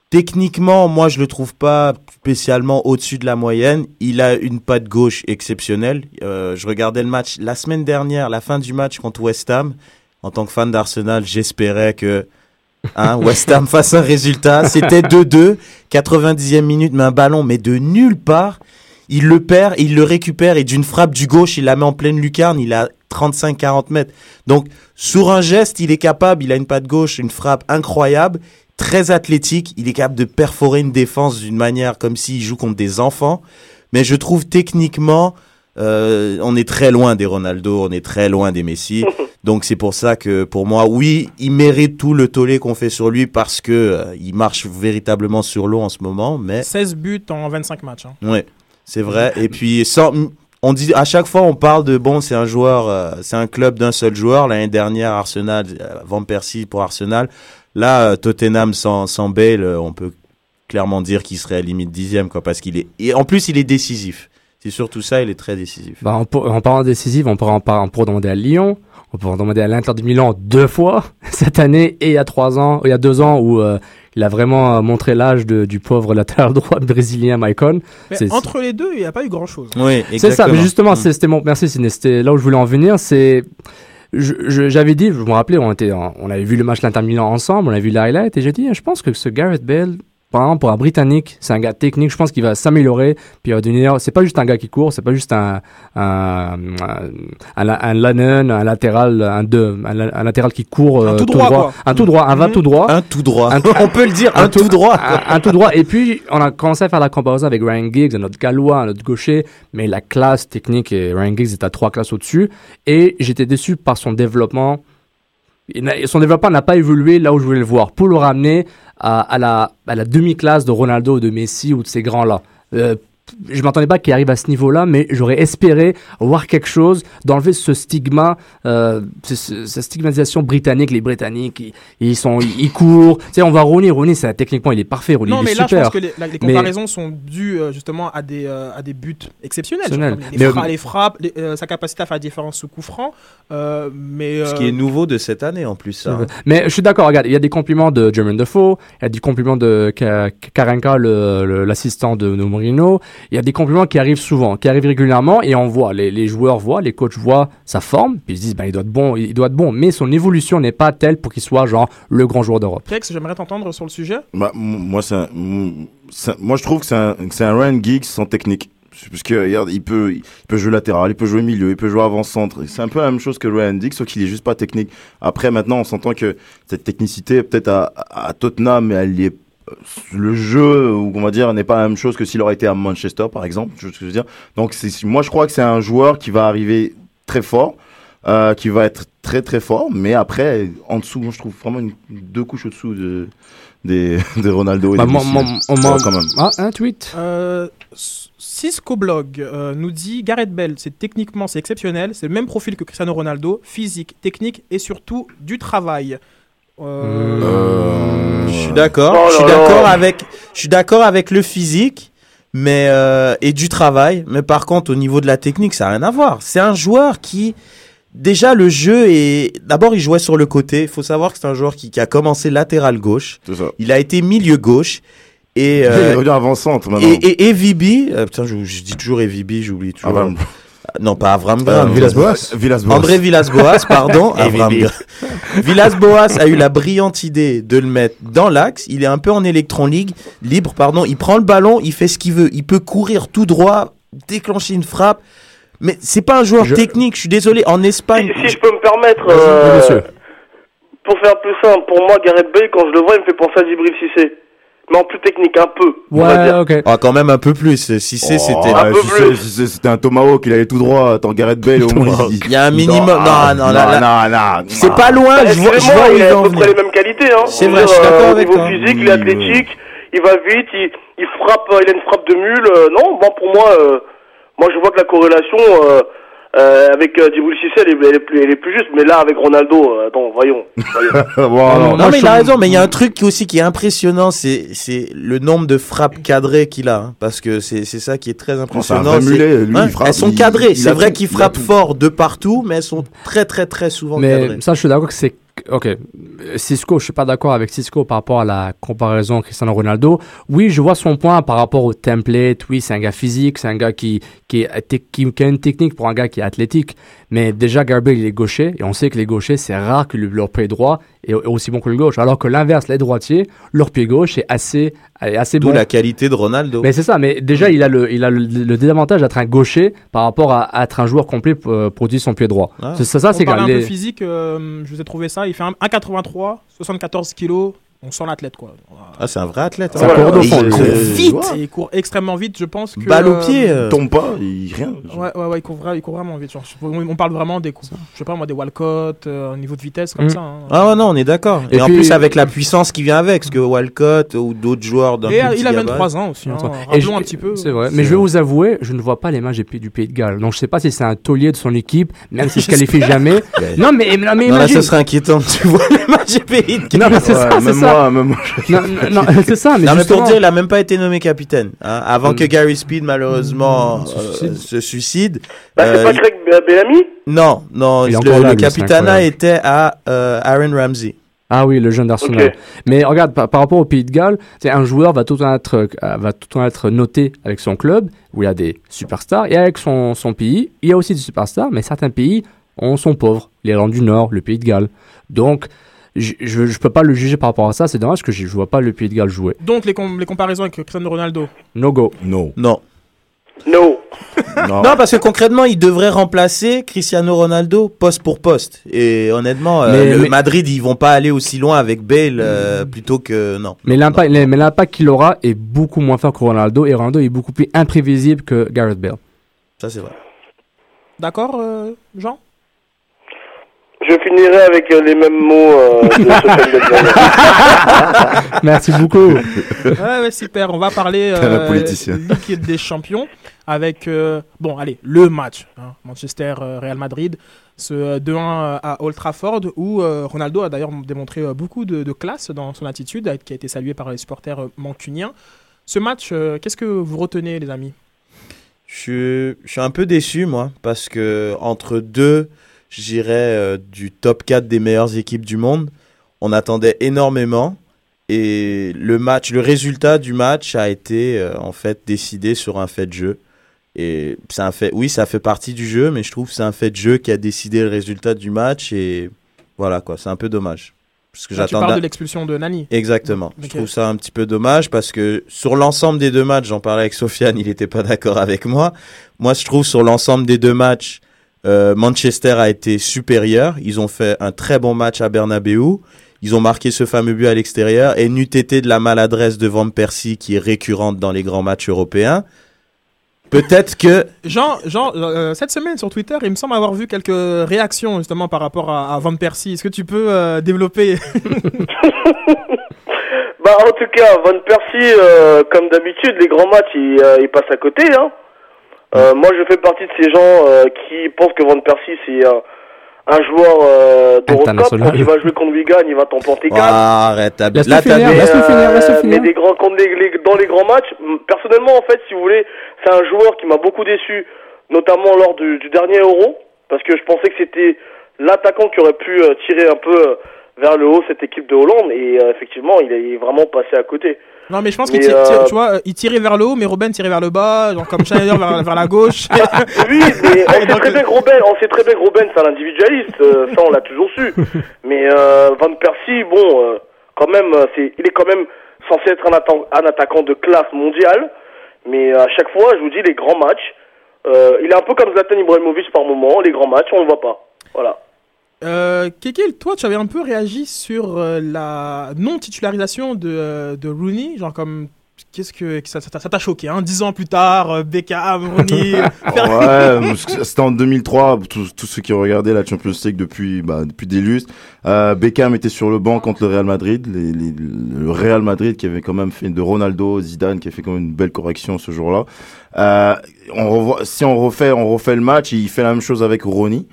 S6: techniquement, moi je le trouve pas spécialement au-dessus de la moyenne. Il a une patte gauche exceptionnelle. Euh, je regardais le match la semaine dernière, la fin du match contre West Ham. En tant que fan d'Arsenal, j'espérais que hein, West Ham fasse un résultat. C'était 2-2, 90e minute, mais un ballon, mais de nulle part. Il le perd, il le récupère et d'une frappe du gauche, il la met en pleine lucarne. Il a 35-40 mètres. Donc, sur un geste, il est capable, il a une patte gauche, une frappe incroyable. très athlétique. Il est capable de perforer une défense d'une manière comme s'il joue contre des enfants. Mais je trouve techniquement, euh, on est très loin des Ronaldo, on est très loin des Messi. Donc c'est pour ça que pour moi, oui, il mérite tout le tollé qu'on fait sur lui parce que euh, il marche véritablement sur l'eau en ce moment. Mais
S8: 16 buts en 25 matchs. hein.
S6: Ouais, c'est vrai. Et puis, on dit à chaque fois, on parle de bon, c'est un joueur, euh, c'est un club d'un seul joueur. L'année dernière, Arsenal, euh, Van Persie pour Arsenal. Là, euh, Tottenham sans, sans Bale, on peut clairement dire qu'il serait à limite dixième, quoi, parce qu'il est. Et en plus, il est décisif. C'est surtout ça, il est très décisif.
S5: Bah, en, parlant décisif, on pourrait en, on pourrait demander à Lyon, on pourrait en demander à l'Inter de Milan deux fois cette année et il y a trois ans, il y a deux ans où euh, il a vraiment euh, montré l'âge de- du pauvre latéral droit brésilien Maicon.
S8: Entre les deux, il n'y a pas eu grand-chose.
S6: Oui,
S5: C'est ça, mais justement,
S6: Mm.
S5: c'était mon, merci, c'était là où je voulais en venir, c'est, j'avais dit, je me rappelais, on était, on avait vu le match de l'Inter Milan ensemble, on avait vu les highlights, et j'ai dit, je pense que ce Gareth Bale, par exemple, pour un Britannique, c'est un gars technique, je pense qu'il va s'améliorer, puis il va devenir, c'est pas juste un gars qui court, c'est pas juste un, un, un, un, un Lennon, un latéral, un deux, un, la- un latéral qui court,
S8: Un tout droit,
S5: un tout droit, un va
S8: Mhm.
S5: tout droit.
S6: Un tout droit.
S5: Un-
S6: on peut le dire, un, tout droit.
S5: Un, un tout droit. Et puis, on a commencé à faire la comparaison avec Ryan Giggs, un autre gallois, un autre gaucher, mais la classe technique, et Ryan Giggs est à trois classes au-dessus. Et j'étais déçu par son développement. Son développement n'a pas évolué là où je voulais le voir, pour le ramener à, la, demi-classe de Ronaldo de Messi ou de ces grands-là. Euh, je m'attendais pas qu'il arrive à ce niveau-là, mais j'aurais espéré voir quelque chose, d'enlever ce stigma, euh, ce- ce- cette stigmatisation britannique. Les Britanniques, ils, ils sont, ils courent. Tu sais, on va Rooney. Rooney, c'est techniquement, il est parfait. Rooney,
S8: Non,
S5: il
S8: mais
S5: est
S8: là, je
S5: super.
S8: pense que les, la- les
S5: Mais-
S8: comparaisons sont dues euh, justement à des, euh, à des buts exceptionnels. Genre, Les,
S5: Mais-
S8: fra- les frappes, les- euh, sa capacité à faire la différence sous coup franc. euh, mais,
S6: Ce qui est nouveau de cette année en plus. Ça. hein.
S5: Mais je suis d'accord, regarde, il y a des compliments de Jermaine Defoe, il y a des compliments de Ka- Karenka, l'assistant de, de Mourinho, il y a des compliments qui arrivent souvent, qui arrivent régulièrement, et on voit, les, les joueurs voient, les coachs voient sa forme, puis ils se disent, ben, il doit être bon, il doit être bon, mais son évolution n'est pas telle pour qu'il soit, genre, le grand joueur d'Europe.
S8: Flex, j'aimerais t'entendre sur le sujet.
S7: Bah, moi, moi, je trouve que c'est un, que c'est un Ryan Giggs sans technique. Parce que, regarde, il peut, il peut jouer latéral, il peut jouer milieu, il peut jouer avant-centre. C'est un peu la même chose que Ryan Giggs, sauf qu'il est juste pas technique. Après, maintenant, on s'entend que cette technicité, peut-être à, à Tottenham, mais elle est, le jeu, ou on va dire, n'est pas la même chose que s'il aurait été à Manchester, par exemple. Je veux dire? Donc, c'est, moi, je crois que c'est un joueur qui va arriver très fort. euh, qui va être très très fort, mais après, en dessous, moi je trouve vraiment une, deux couches au-dessous de, des, de Ronaldo et
S5: Bah,
S7: de
S5: moi-
S7: Messi.
S5: moi- on
S7: quand même.
S5: Ah, un tweet.
S8: Euh, Cisco Blog euh, nous dit Gareth Bell, c'est techniquement c'est exceptionnel, c'est le même profil que Cristiano Ronaldo, physique, technique et surtout du travail. Euh,
S7: Euh,
S6: Je suis d'accord.
S11: Oh
S6: je suis d'accord avec. Je suis d'accord avec le physique, mais euh, et du travail. Mais par contre, au niveau de la technique, ça n'a rien à voir. C'est un joueur qui déjà le jeu est. D'abord, il jouait sur le côté. Il faut savoir que c'est un joueur qui, qui a commencé latéral gauche.
S7: Ça.
S6: Il a été milieu gauche et.
S7: il
S6: euh,
S7: revient avant-centre maintenant.
S6: et, et Evibi, euh, putain, je, je dis toujours Evibi, j'oublie toujours.
S7: Avram.
S6: Non, pas Avram
S7: Euh,
S6: Grant.
S7: Villas-Boas. Villas-Boas.
S6: André Villas-Boas, pardon. Avram. Villas-Boas a eu la brillante idée de le mettre dans l'axe. Il est un peu en électron ligue, libre, pardon. Il prend le ballon, il fait ce qu'il veut. Il peut courir tout droit, déclencher une frappe. Mais c'est pas un joueur
S5: Je-
S6: technique. Je suis désolé. En Espagne,
S11: Si, si je peux me permettre, euh, pour faire plus simple, pour moi, Gareth Bale, quand je le vois, il me fait penser à Djibril Cissé. Mais en plus technique, un peu. on va
S5: Ouais,
S11: dire.
S5: ok.
S6: ah, quand même un peu plus. Si c'est,
S7: Oh,
S6: c'était.
S11: Un peu
S7: si
S11: plus.
S7: c'est- si c'est- C'était un tomahawk, il allait tout droit. Attends, Gareth Bale, au moins.
S6: Il y a un minimum. Non,
S7: ah,
S6: non, là,
S7: non, non.
S6: C'est pas loin. Je vois, je
S11: Excusez-moi,
S6: vois où
S11: il
S6: il
S11: a à peu près
S6: venir.
S11: les mêmes qualités. Hein.
S6: C'est
S11: Je veux
S6: vrai, je suis d'accord
S11: euh,
S6: avec
S11: Au niveau
S6: toi.
S11: physique, il est athlétique, il va vite, il, il frappe, euh, il a une frappe de mule. euh, non, bon, pour moi, euh, moi je vois que la corrélation euh, euh, avec euh, Djibril Cissé, elle est, elle, elle est plus juste. Mais là, avec Ronaldo, euh, attends, voyons. voyons.
S7: Bon, alors,
S6: Non,
S5: moi,
S6: mais il a raison, mais il y a un truc qui aussi qui est impressionnant, c'est c'est le nombre de frappes cadrées qu'il a, hein, parce que c'est c'est ça qui est très
S7: un
S6: impressionnant.
S7: mulet, lui,
S6: hein,
S7: il frappe.
S6: elles sont cadrées,
S7: il
S6: c'est vrai
S7: tout,
S6: qu'il frappe fort de partout, mais elles sont très très très souvent
S5: Mais
S6: cadrées.
S5: ça, je suis d'accord que c'est. Ok. Cisco, je suis pas d'accord avec Cisco par rapport à la comparaison Cristiano Ronaldo. Oui, je vois son point par rapport au template. Oui, c'est un gars physique, c'est un gars qui, qui, qui a une technique pour un gars qui est athlétique. Mais déjà, Garber, il est gaucher. Et on sait que les gauchers, c'est rare que le- leur pied droit est aussi bon que le gauche. Alors que l'inverse, les droitiers, leur pied gauche est assez, est assez
S6: D'où
S5: bon.
S6: la qualité de Ronaldo.
S5: Mais c'est ça, mais déjà, il a le, il a le, le désavantage d'être un gaucher par rapport à, à être un joueur complet pour, pour utiliser son pied droit.
S6: Ah.
S5: C'est ça, c'est
S8: parle
S5: quand
S8: un
S5: les-
S8: peu physique, euh, je vous ai trouvé ça. Il fait un 1,83, 74 kilos, On sent l'athlète, quoi.
S6: Ah, c'est un vrai athlète.
S5: De fond,
S6: il court
S5: Euh,
S6: vite.
S8: Et il court extrêmement vite, je pense que.
S6: Balle au
S8: euh,
S6: pied. euh.
S7: Il tombe pas, il rien.
S8: Ouais, ouais, ouais, il court, vra- il court vraiment vite. Genre, on parle vraiment des, je sais pas moi, des Walcott, euh, au niveau de vitesse comme
S5: Mm.
S8: ça. hein.
S6: Ah ouais, non, on est d'accord. Et,
S5: Et
S6: en plus, avec la puissance qui vient avec, parce que Walcott ou d'autres joueurs d'un
S8: Et euh,
S6: petit
S8: il a
S6: gabarit-
S8: 23 ans aussi. hein.
S5: Et je-
S8: un petit peu.
S5: C'est vrai. Mais je vais vous avouer, je ne vois pas les matchs du Pays- du Pays de Galles. Donc je sais pas si c'est un taulier de son équipe, même s'il se qualifie jamais. Non, mais, non, mais imagine.
S6: ce serait inquiétant. Tu vois les matchs du pays de
S5: Non, mais c'est ça, c'est
S7: même
S5: ça.
S7: moi, même moi.
S5: Non, non, non, c'est ça, mais
S6: non, mais
S5: justement-
S6: pour dire, il a même pas été nommé capitaine. hein, avant
S5: Mm.
S6: que Gary Speed, malheureusement,
S5: Mm, se
S6: euh,
S5: suicide.
S6: se suicide.
S11: Bah, c'est
S6: Euh,
S11: pas Be- Bellamy?
S6: Non, non,
S5: Il
S6: le,
S5: là,
S6: le capitana était à euh, Aaron Ramsey.
S5: Ah oui, le jeune d'Arsenal. Mais regarde, par, par rapport au Pays de Galles, c'est un joueur va tout temps être, euh, va tout temps être noté avec son club, où il y a des superstars, et avec son, son pays, il y a aussi des superstars, mais certains pays ont, sont pauvres. L'Irlande du Nord, le Pays de Galles. Donc, je je je peux pas le juger par rapport à ça. C'est dommage que je, je vois pas le Pays de Galles jouer.
S8: Donc les, com- les comparaisons avec Cristiano Ronaldo.
S5: No go.
S7: Non.
S6: Non.
S11: No.
S7: Non.
S6: Non, parce que concrètement, il devrait remplacer Cristiano Ronaldo poste pour poste. Et honnêtement, euh,
S5: Mais-
S6: le
S5: mais-
S6: Madrid, ils vont pas aller aussi loin avec Bale euh, plutôt que non.
S5: Mais l'impact, mais l'impact qu'il aura est beaucoup moins fort que Ronaldo, et Ronaldo est beaucoup plus imprévisible que Gareth Bale.
S6: Ça c'est vrai.
S8: D'accord, euh, Jean?
S11: Je finirai avec euh, les mêmes mots euh, de.
S5: Merci beaucoup.
S8: ouais, ouais, super. On va parler euh. Ligue des champions avec, euh, bon, allez, le match. hein, Manchester-Real Madrid. Ce euh, 2-1 à Old Trafford où euh, Ronaldo a d'ailleurs démontré euh, beaucoup de, de classe dans son attitude, qui a été salué par les supporters euh, mancuniens. Ce match, euh, qu'est-ce que vous retenez, les amis?
S6: Je suis, je suis un peu déçu moi parce que entre deux, je dirais euh, du top 4 des meilleures équipes du monde, on attendait énormément et le match, le résultat du match a été euh, en fait décidé sur un fait de jeu. Et c'est un fait, oui, ça fait partie du jeu, mais je trouve que c'est un fait de jeu qui a décidé le résultat du match et voilà quoi, c'est un peu dommage. Parce que
S8: Là, Tu
S6: j'attendais.
S8: parles de l'expulsion de Nani.
S6: Exactement. Je trouve ça un petit peu dommage parce que sur l'ensemble des deux matchs, j'en parlais avec Sofiane, il n'était pas d'accord avec moi. Moi, je trouve sur l'ensemble des deux matchs, euh, Manchester a été supérieur. Ils ont fait un très bon match à Bernabeu. Ils ont marqué ce fameux but à l'extérieur et n'eût été de la maladresse de Van Persie qui est récurrente dans les grands matchs européens. Peut-être que
S8: Jean, Jean euh, cette semaine sur Twitter, il me semble avoir vu quelques réactions justement par rapport à, à Van Persie. Est-ce que tu peux euh, développer?
S11: Bah, en tout cas, Van Persie, euh, comme d'habitude, les grands matchs, il, euh, il passe à côté. Hein. Euh, moi, je fais partie de ces gens euh, qui pensent que Van Persie, c'est un, un joueur euh, d'Eurocup. Quand il va jouer contre Wigan, il va t'en planter quatre.
S6: Ah, arrête, là t'as
S11: Euh, mais des grands, contre les- les- dans les grands matchs, personnellement, en fait, si vous voulez, c'est un joueur qui m'a beaucoup déçu, notamment lors du, du dernier Euro, parce que je pensais que c'était l'attaquant qui aurait pu euh, tirer un peu euh, vers le haut cette équipe de Hollande, et euh, effectivement, il est vraiment passé à côté.
S8: Non, mais je pense qu'il tire,
S11: euh,
S8: tu vois, il tirait vers le haut, mais Robben tirait vers le bas, genre comme Schneider vers, vers la gauche.
S11: Oui, mais on sait très bien que Robben, on sait très bien que Robben, c'est un individualiste, euh, ça on l'a toujours su. Mais euh, Van Persie, bon, euh, quand même, euh, c'est, il est quand même censé être un, atta- un attaquant de classe mondiale. Mais à chaque fois, je vous dis, les grands matchs, euh, il est un peu comme Zlatan Ibrahimovic par moment. Les grands matchs, on le voit pas. Voilà.
S8: Euh, Kekil, toi, tu avais un peu réagi sur euh, la non-titularisation de, euh, de Rooney, genre comme. Qu'est-ce que que ça t'a choqué, hein Dix ans plus tard, euh, Beckham, Rooney.
S7: Ouais, c'était en 2003. Tous, ceux qui regardaient la Champions League depuis, bah, depuis des lustres. Euh, Beckham était sur le banc contre le Real Madrid. Les, les- le Real Madrid qui avait quand même fait de Ronaldo, Zidane qui a fait quand même une belle correction ce jour-là. On revoit, si on refait, on refait le match, il fait la même chose avec Ronnie.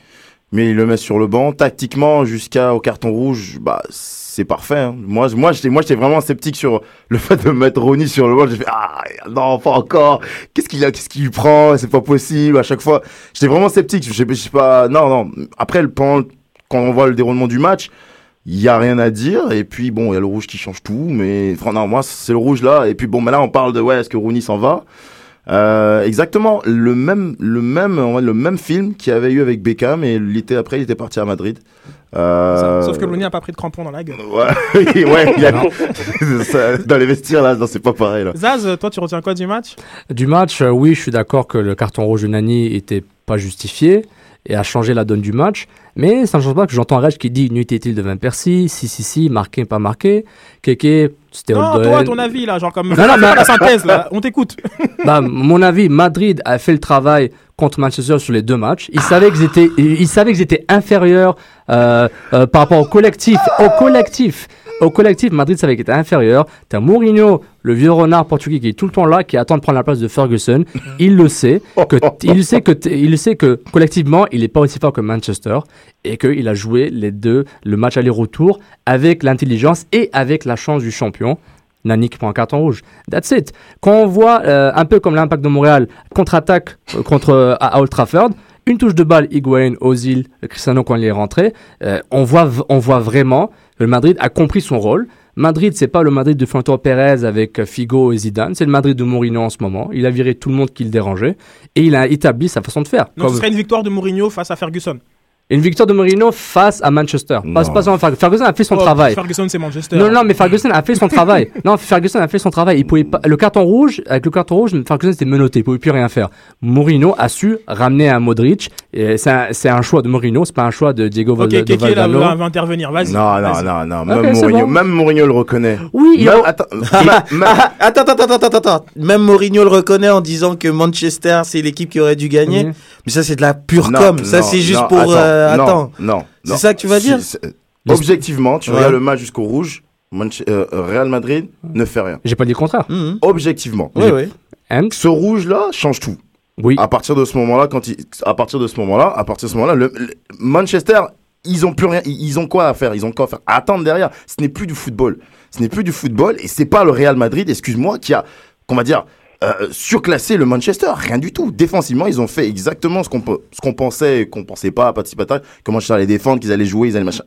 S7: Mais il le met sur le banc. Tactiquement, jusqu'au carton rouge, bah, c'est parfait. hein. Moi, moi, j'étais, moi, j'étais vraiment sceptique sur le fait de mettre Ronnie sur le banc. J'ai fait, ah, non, pas encore. Qu'est-ce qu'il a, qu'est-ce qu'il prend? C'est pas possible. À chaque fois, j'étais vraiment sceptique. Je sais, pas, non, non. Après, le, pendant, quand on voit le déroulement du match, il y a rien à dire. Et puis, bon, il y a le rouge qui change tout. Mais, fran- non, moi, c'est le rouge là. Et puis, bon, mais là, on parle de, ouais, est-ce que Rooney s'en va? Euh, exactement le même le même on va dire, le même film qu'il y avait eu avec Beckham et l'été après il était parti à Madrid euh...
S8: Sauf que Rooney n'a pas pris de crampon dans la gueule.
S7: ouais ouais il y a- dans les vestiaires là non, c'est pas pareil là
S8: Zaz, toi, tu retiens quoi du match?
S5: Du match, euh, oui, je suis d'accord que le carton rouge de Nani était pas justifié. et a changé la donne du match. Mais ça ne change pas que j'entends Reg qui dit inutile de 20 Percy, si, si, si, marqué, pas marqué. Keke, c'était
S8: Non, toi, ton avis, là, genre comme.
S5: Non, non, mais-
S8: la synthèse, là, on t'écoute.
S5: bah, mon avis, Madrid a fait le travail contre Manchester sur les deux matchs. Ils savaient qu'ils étaient, ils savaient qu'ils étaient inférieurs euh, euh, par rapport au collectif. Au collectif. Au collectif, Madrid savait qu'il était inférieur. T'as Mourinho, le vieux renard portugais qui est tout le temps là, qui attend de prendre la place de Ferguson. Il le sait. Que il sait que, il sait que collectivement, il n'est pas aussi fort que Manchester et qu'il a joué les deux, le match aller-retour avec l'intelligence et avec la chance du champion. Nani qui prend un carton rouge. That's it. Quand on voit euh, un peu comme l'impact de Montréal contre-attaque euh, contre euh, à Old Trafford, une touche de balle, Higuain, Ozil, Cristiano quand il est rentré, euh, on voit on voit vraiment que le Madrid a compris son rôle. Madrid, c'est pas le Madrid de Florentino Pérez avec Figo et Zidane, c'est le Madrid de Mourinho en ce moment. Il a viré tout le monde qui le dérangeait et il a établi sa façon de faire.
S8: Donc, ce serait une victoire de Mourinho face à Ferguson.
S5: Une victoire de Mourinho face à Manchester. Pas, pas Ferguson a fait son
S8: Oh,
S5: travail.
S8: Ferguson, c'est Manchester.
S5: Non, non, mais Ferguson a fait son travail. Non, Ferguson a fait son travail. Il pouvait pas, le carton rouge, avec le carton rouge, Ferguson était menotté. Il pouvait plus rien faire. Mourinho a su ramener un Modric. Et c'est un, c'est un choix de Mourinho, c'est pas un choix de Diego Val- de
S8: Keke, là,
S5: Valdano.
S8: va, va intervenir. Vas-y.
S7: Non, non, non, non. Même, Mourinho,
S5: bon.
S7: même Mourinho le reconnaît.
S5: Oui, il
S7: Même-
S5: a-
S7: attends,
S6: Ah,
S7: même-
S6: ah, attends, attends, attends, attends, attends. Même Mourinho le reconnaît en disant que Manchester, c'est l'équipe qui aurait dû gagner.
S5: Mhm.
S6: Mais ça, c'est de la pure
S7: Non,
S6: com. Ça, c'est juste
S7: non,
S6: pour.
S7: Attends,
S6: euh,
S7: non,
S6: attends.
S7: Non,
S6: C'est ça que tu vas dire
S7: Objectivement, tu
S6: Ouais.
S7: regardes le match jusqu'au rouge, Manche- euh, Real Madrid ne fait rien.
S5: J'ai pas dit le contraire.
S6: Mhm.
S7: Objectivement.
S6: Oui, oui.
S5: And
S7: Ce rouge-là change tout.
S5: oui.
S7: À partir de ce moment-là, quand il, à partir de ce moment-là, à partir de ce moment-là, le, le- Manchester, ils ont plus rien, ils, ils ont quoi à faire, ils ont quoi à faire, à attendre derrière. Ce n'est plus du football. Ce n'est plus du football et c'est pas le Real Madrid, excuse-moi, qui a, qu'on va dire, euh, surclassé le Manchester. Rien du tout. Défensivement, ils ont fait exactement ce qu'on ce qu'on pensait, et qu'on pensait pas à Patipata, que Manchester allait défendre, qu'ils allaient jouer, ils allaient machin.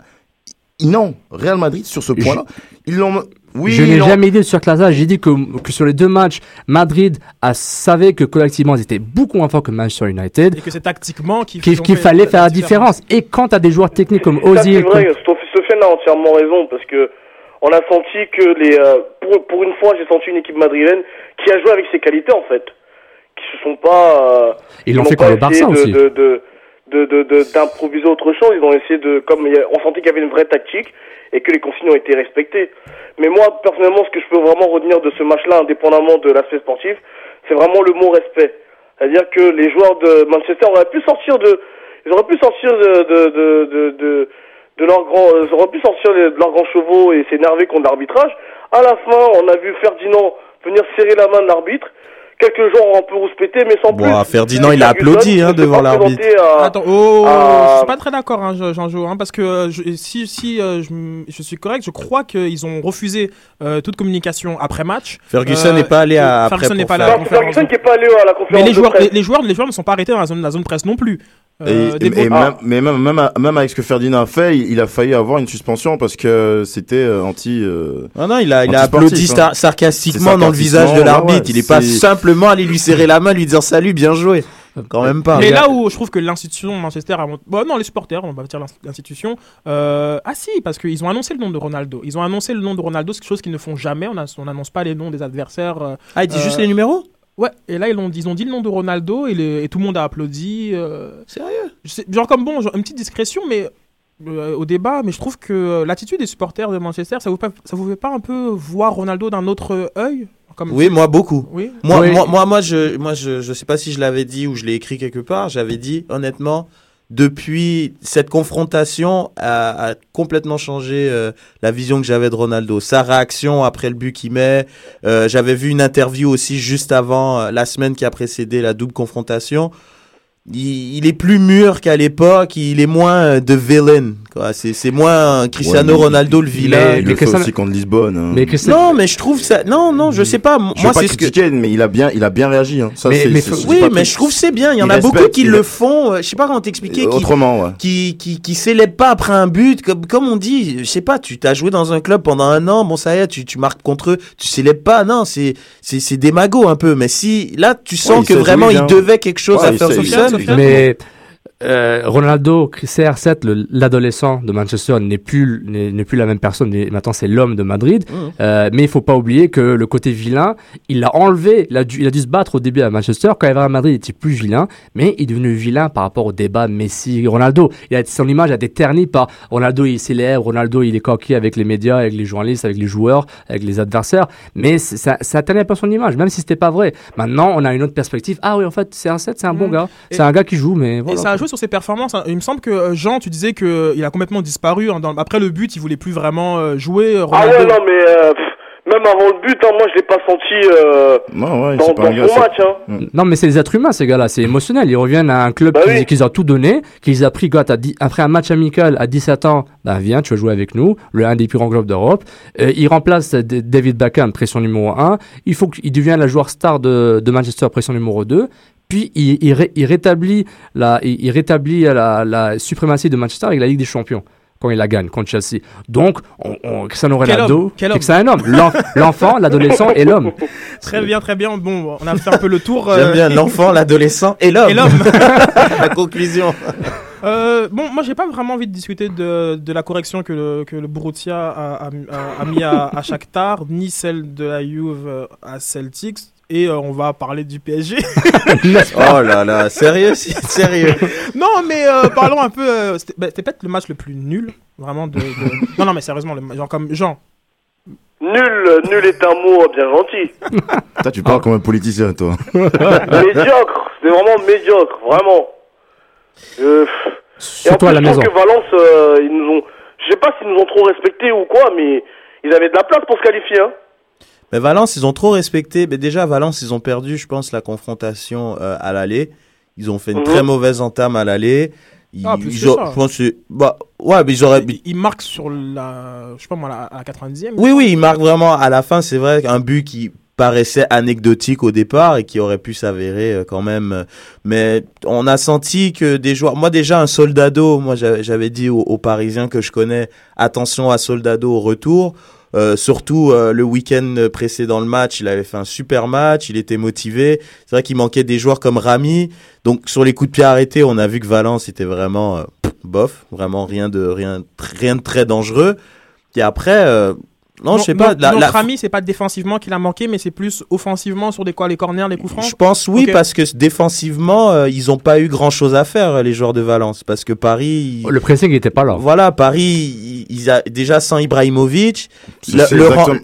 S7: Non, Real Madrid sur ce
S5: Je-
S7: point-là, ils l'ont. Oui,
S5: je n'ai jamais dit de surclassage. J'ai dit que, que sur les deux matchs, Madrid a savait que collectivement ils étaient beaucoup moins forts que Manchester United,
S8: Et que c'est tactiquement qu'il
S5: fallait faire la différence. Et quand tu as des joueurs techniques comme Ozil,
S11: vrai,
S5: comme-
S11: Sophie- Sofiane a entièrement raison parce que on a senti que les euh, pour, pour une fois j'ai senti une équipe madrilène qui a joué avec ses qualités en fait. Qui se sont pas euh,
S5: ils l'ont fait le Barça
S11: de,
S5: aussi.
S11: de, de, d'improviser autre chose. Ils ont essayé de comme il y a- on sentait qu'il y avait une vraie tactique et que les consignes ont été respectées. Mais moi personnellement ce que je peux vraiment retenir de ce match là indépendamment de l'aspect sportif c'est vraiment le mot respect. C'est-à-dire que les joueurs de Manchester auraient pu sortir de ils auraient pu sortir de de de de, de leurs grands, euh, ils auraient pu sortir les- de leurs grands chevaux et s'énerver contre l'arbitrage. À la fin, on a vu Ferdinand venir serrer la main de l'arbitre. Quelques joueurs ont un peu rouspété, mais sans plus.
S6: Bon, Ferdinand,
S11: Et
S6: il a
S11: Ferguson
S6: applaudi hein, devant l'arbitre.
S11: à-
S8: Attends, oh,
S11: à-
S8: je suis pas très d'accord, hein, Je- Jean-Jo, hein, parce que euh, je- si, si euh, je, suis correct, je crois qu'ils ont refusé euh, toute communication après match.
S6: Ferguson
S8: Euh,
S6: n'est pas allé à-
S8: Ferguson n'est pas allé à
S6: faire-
S8: la conférence.
S11: Ferguson qui est pas allé à la conférence
S8: Mais les
S11: de
S8: joueurs,
S11: presse.
S8: les, les joueurs, les joueurs ne sont pas arrêtés dans la zone, la zone presse non plus.
S7: Et-
S8: Euh,
S7: et- même, mais même, même, avec ce que Ferdinand a fait, il, il a failli avoir une suspension parce que c'était euh, anti. euh,
S6: Non, non, il a, il a applaudi
S7: hein.
S6: sar- sarcastiquement dans le visage de l'arbitre.
S7: ouais,
S6: il est pas simplement allé lui serrer la main, lui dire salut, bien joué. Quand même pas.
S8: Mais là où je trouve que l'institution Manchester a bon non les supporters on va dire l'in- l'institution euh, ah si parce qu'ils ont annoncé le nom de Ronaldo ils ont annoncé le nom de Ronaldo c'est quelque chose qu'ils ne font jamais on n'annonce pas les noms des adversaires euh,
S6: Ah, il dit
S8: Euh,
S6: juste les numéros?
S8: Ouais et là ils ont, ils ont dit le nom de Ronaldo et, les- et tout le monde a applaudi euh,
S6: Sérieux?
S8: Je sais- genre comme bon genre, une petite discrétion mais euh, au débat mais je trouve que euh, l'attitude des supporters de Manchester ça vous pas, ça vous fait pas un peu voir Ronaldo d'un autre œil? Comme
S6: Oui, moi beaucoup.
S8: oui
S6: Moi,
S5: Oui.
S6: moi, moi, moi, je, moi, je, je sais pas si je l'avais dit ou je l'ai écrit quelque part. J'avais dit, honnêtement, depuis cette confrontation a, complètement changé euh, la vision que j'avais de Ronaldo. Sa réaction après le but qu'il met. Euh, j'avais vu une interview aussi juste avant euh, la semaine qui a précédé la double confrontation. Il, il est plus mûr qu'à l'époque. Il est moins euh, de villain. quoi. C'est, c'est moins Cristiano
S7: Ouais, mais-
S6: Ronaldo le vilain.
S7: il le fait
S5: Cristiano-
S7: aussi contre Lisbonne. hein.
S5: Mais Christian-
S6: Non, mais je trouve ça. Non, non, je sais pas. Moi, c'est ce que.
S7: mais il a bien, il a bien réagi. Hein. Ça,
S5: Mais-
S7: c'est-
S5: mais
S7: c'est-
S5: faut-
S7: c'est
S6: Oui, mais je trouve que c'est bien. Il y en
S7: Il
S6: a beaucoup qui
S7: il
S6: le font. euh, Je sais pas comment t'expliquer. Qui,
S7: Autrement, ouais.
S6: qui, qui, qui célèbrent pas après un but. Comme, comme on dit, je sais pas, tu t'as joué dans un club pendant un an. Bon, ça y est, tu, tu marques contre eux. Tu célèbres pas. Non, c'est, c'est, c'est des magots un peu. Mais si, là, tu sens
S7: Ouais,
S6: que vraiment il devait quelque chose à faire
S7: sait-
S5: Mais euh, Ronaldo, CR7, le- l'adolescent de Manchester, n'est plus, n'est plus la même personne. Maintenant, c'est l'homme de Madrid.
S6: Mhm.
S5: Euh, mais il faut pas oublier que le côté vilain, il l'a enlevé. Il a, dû, il a dû se battre au début à Manchester. Quand il va à Madrid, il était plus vilain. Mais il est devenu vilain par rapport au débat Messi-Ronaldo. Son image a été ternie par Ronaldo, il est célèbre. Ronaldo, il est coquille avec les médias, avec les journalistes, avec les joueurs, avec les adversaires. Mais ça, ça ternit un peu son image, même si c'était pas vrai. Maintenant, on a une autre perspective. Ah oui, en fait, CR7, c'est un bon
S8: Mhm.
S5: gars. C'est un gars qui joue, mais voilà.
S8: Sur ses performances. hein. Il me semble que euh, Jean, tu disais qu'il a complètement disparu. hein, dans- Après le but, il voulait plus vraiment euh, jouer. euh,
S11: Ah
S8: Ronaldo.
S11: ouais, non, mais euh, pff, même avant le but, hein, moi je l'ai pas senti euh,
S7: Non, ouais,
S11: dans, dans son match. Hein.
S5: Non, mais c'est des êtres humains, ces gars-là. C'est émotionnel. Ils reviennent à un club
S11: Bah
S5: qu'ils
S11: oui.
S5: ont tout donné, qu'ils ont pris, gars, après un match amical à 17 ans, ben viens, tu vas jouer avec nous, le un des plus grands clubs d'Europe. Euh, il remplace David Beckham, pression numéro 1. Il faut qu'il devienne la joueur star de, de Manchester, pression numéro 2. Puis il, il, ré- il rétablit, la, il, il rétablit la, la suprématie de Manchester avec la Ligue des Champions quand il la gagne contre Chelsea. Donc, on, on, Cristiano Ronaldo, c'est que c'est un homme. L'en- L'enfant, l'adolescent et l'homme.
S8: Très bien, très bien. Bon, on a fait un peu le tour. euh,
S6: J'aime bien l'enfant, l'adolescent et l'homme.
S8: Et l'homme.
S6: la conclusion.
S8: Euh, bon, moi, j'ai pas vraiment envie de discuter de, de la correction que le, que le Borussia a, a- a- a mis à, à Shakhtar, ni celle de la Juve à Celtics. Et euh, on va parler du PSG.
S6: Oh là là, sérieux, c'est- sérieux.
S8: non, mais euh, parlons un peu. euh, C'était bah, c'était peut-être le match le plus nul, vraiment. De, de- Non, non, mais sérieusement, le- genre comme Jean.
S11: Nul, nul est un mot bien gentil.
S7: Toi, tu parles comme un politicien, toi.
S11: médiocre, c'était vraiment médiocre, vraiment. Euh, et en
S5: Surtout
S11: plus,
S5: à la
S11: je
S5: maison.
S11: que Valence, euh, ils nous ont, je sais pas s'ils nous ont trop respectés ou quoi, mais ils avaient de la place pour se qualifier. Hein.
S6: Mais Valence, ils ont trop respecté. Mais déjà, Valence, ils ont perdu, je pense, la confrontation euh, à l'aller. Ils ont fait une
S8: Mhm.
S6: très mauvaise entame à l'aller. Ils,
S8: Ah, plus
S6: ils
S8: que
S6: ont-
S8: ça.
S6: je pense que- bah, ouais, mais ils auraient.
S8: Il, il marque sur la. Je sais pas moi, la- à la 90e.
S6: Oui, oui, il marque vraiment à la fin. C'est vrai un but qui paraissait anecdotique au départ et qui aurait pu s'avérer euh, quand même. Mais on a senti que des joueurs. Moi, déjà, un Soldado, moi, j'avais j'avais dit aux, aux Parisiens que je connais attention à Soldado au retour. Euh, surtout euh, le week-end précédent le match, il avait fait un super match, il était motivé. C'est vrai qu'il manquait des joueurs comme Rami. Donc sur les coups de pied arrêtés, on a vu que Valence était vraiment euh, bof, vraiment rien de rien rien de très dangereux. Et après, non, je sais pas. la-
S8: Notre
S6: la-
S8: ami, c'est pas défensivement qu'il a manqué, mais c'est plus offensivement sur des quoi, les corners, les coups francs.
S6: Je pense oui, parce que défensivement, euh, ils ont pas eu grand chose à faire, les joueurs de Valence. Parce que Paris. ils-
S5: Le pressing n'était pas là.
S6: Voilà, Paris, ils, ils a, déjà sans Ibrahimovic.
S7: C'est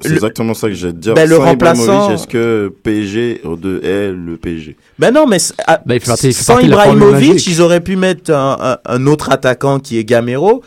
S7: exactement, ça que j'ai à te dire.
S6: Ben, le
S7: Sans
S6: remplaçant-
S7: Ibrahimovic, Est-ce que PSG de est le PSG
S6: Ben non, mais c- ah,
S5: il fait partie- il fait
S6: sans Ibrahimovic, ils auraient pu mettre un, un- un autre attaquant qui est Gamero.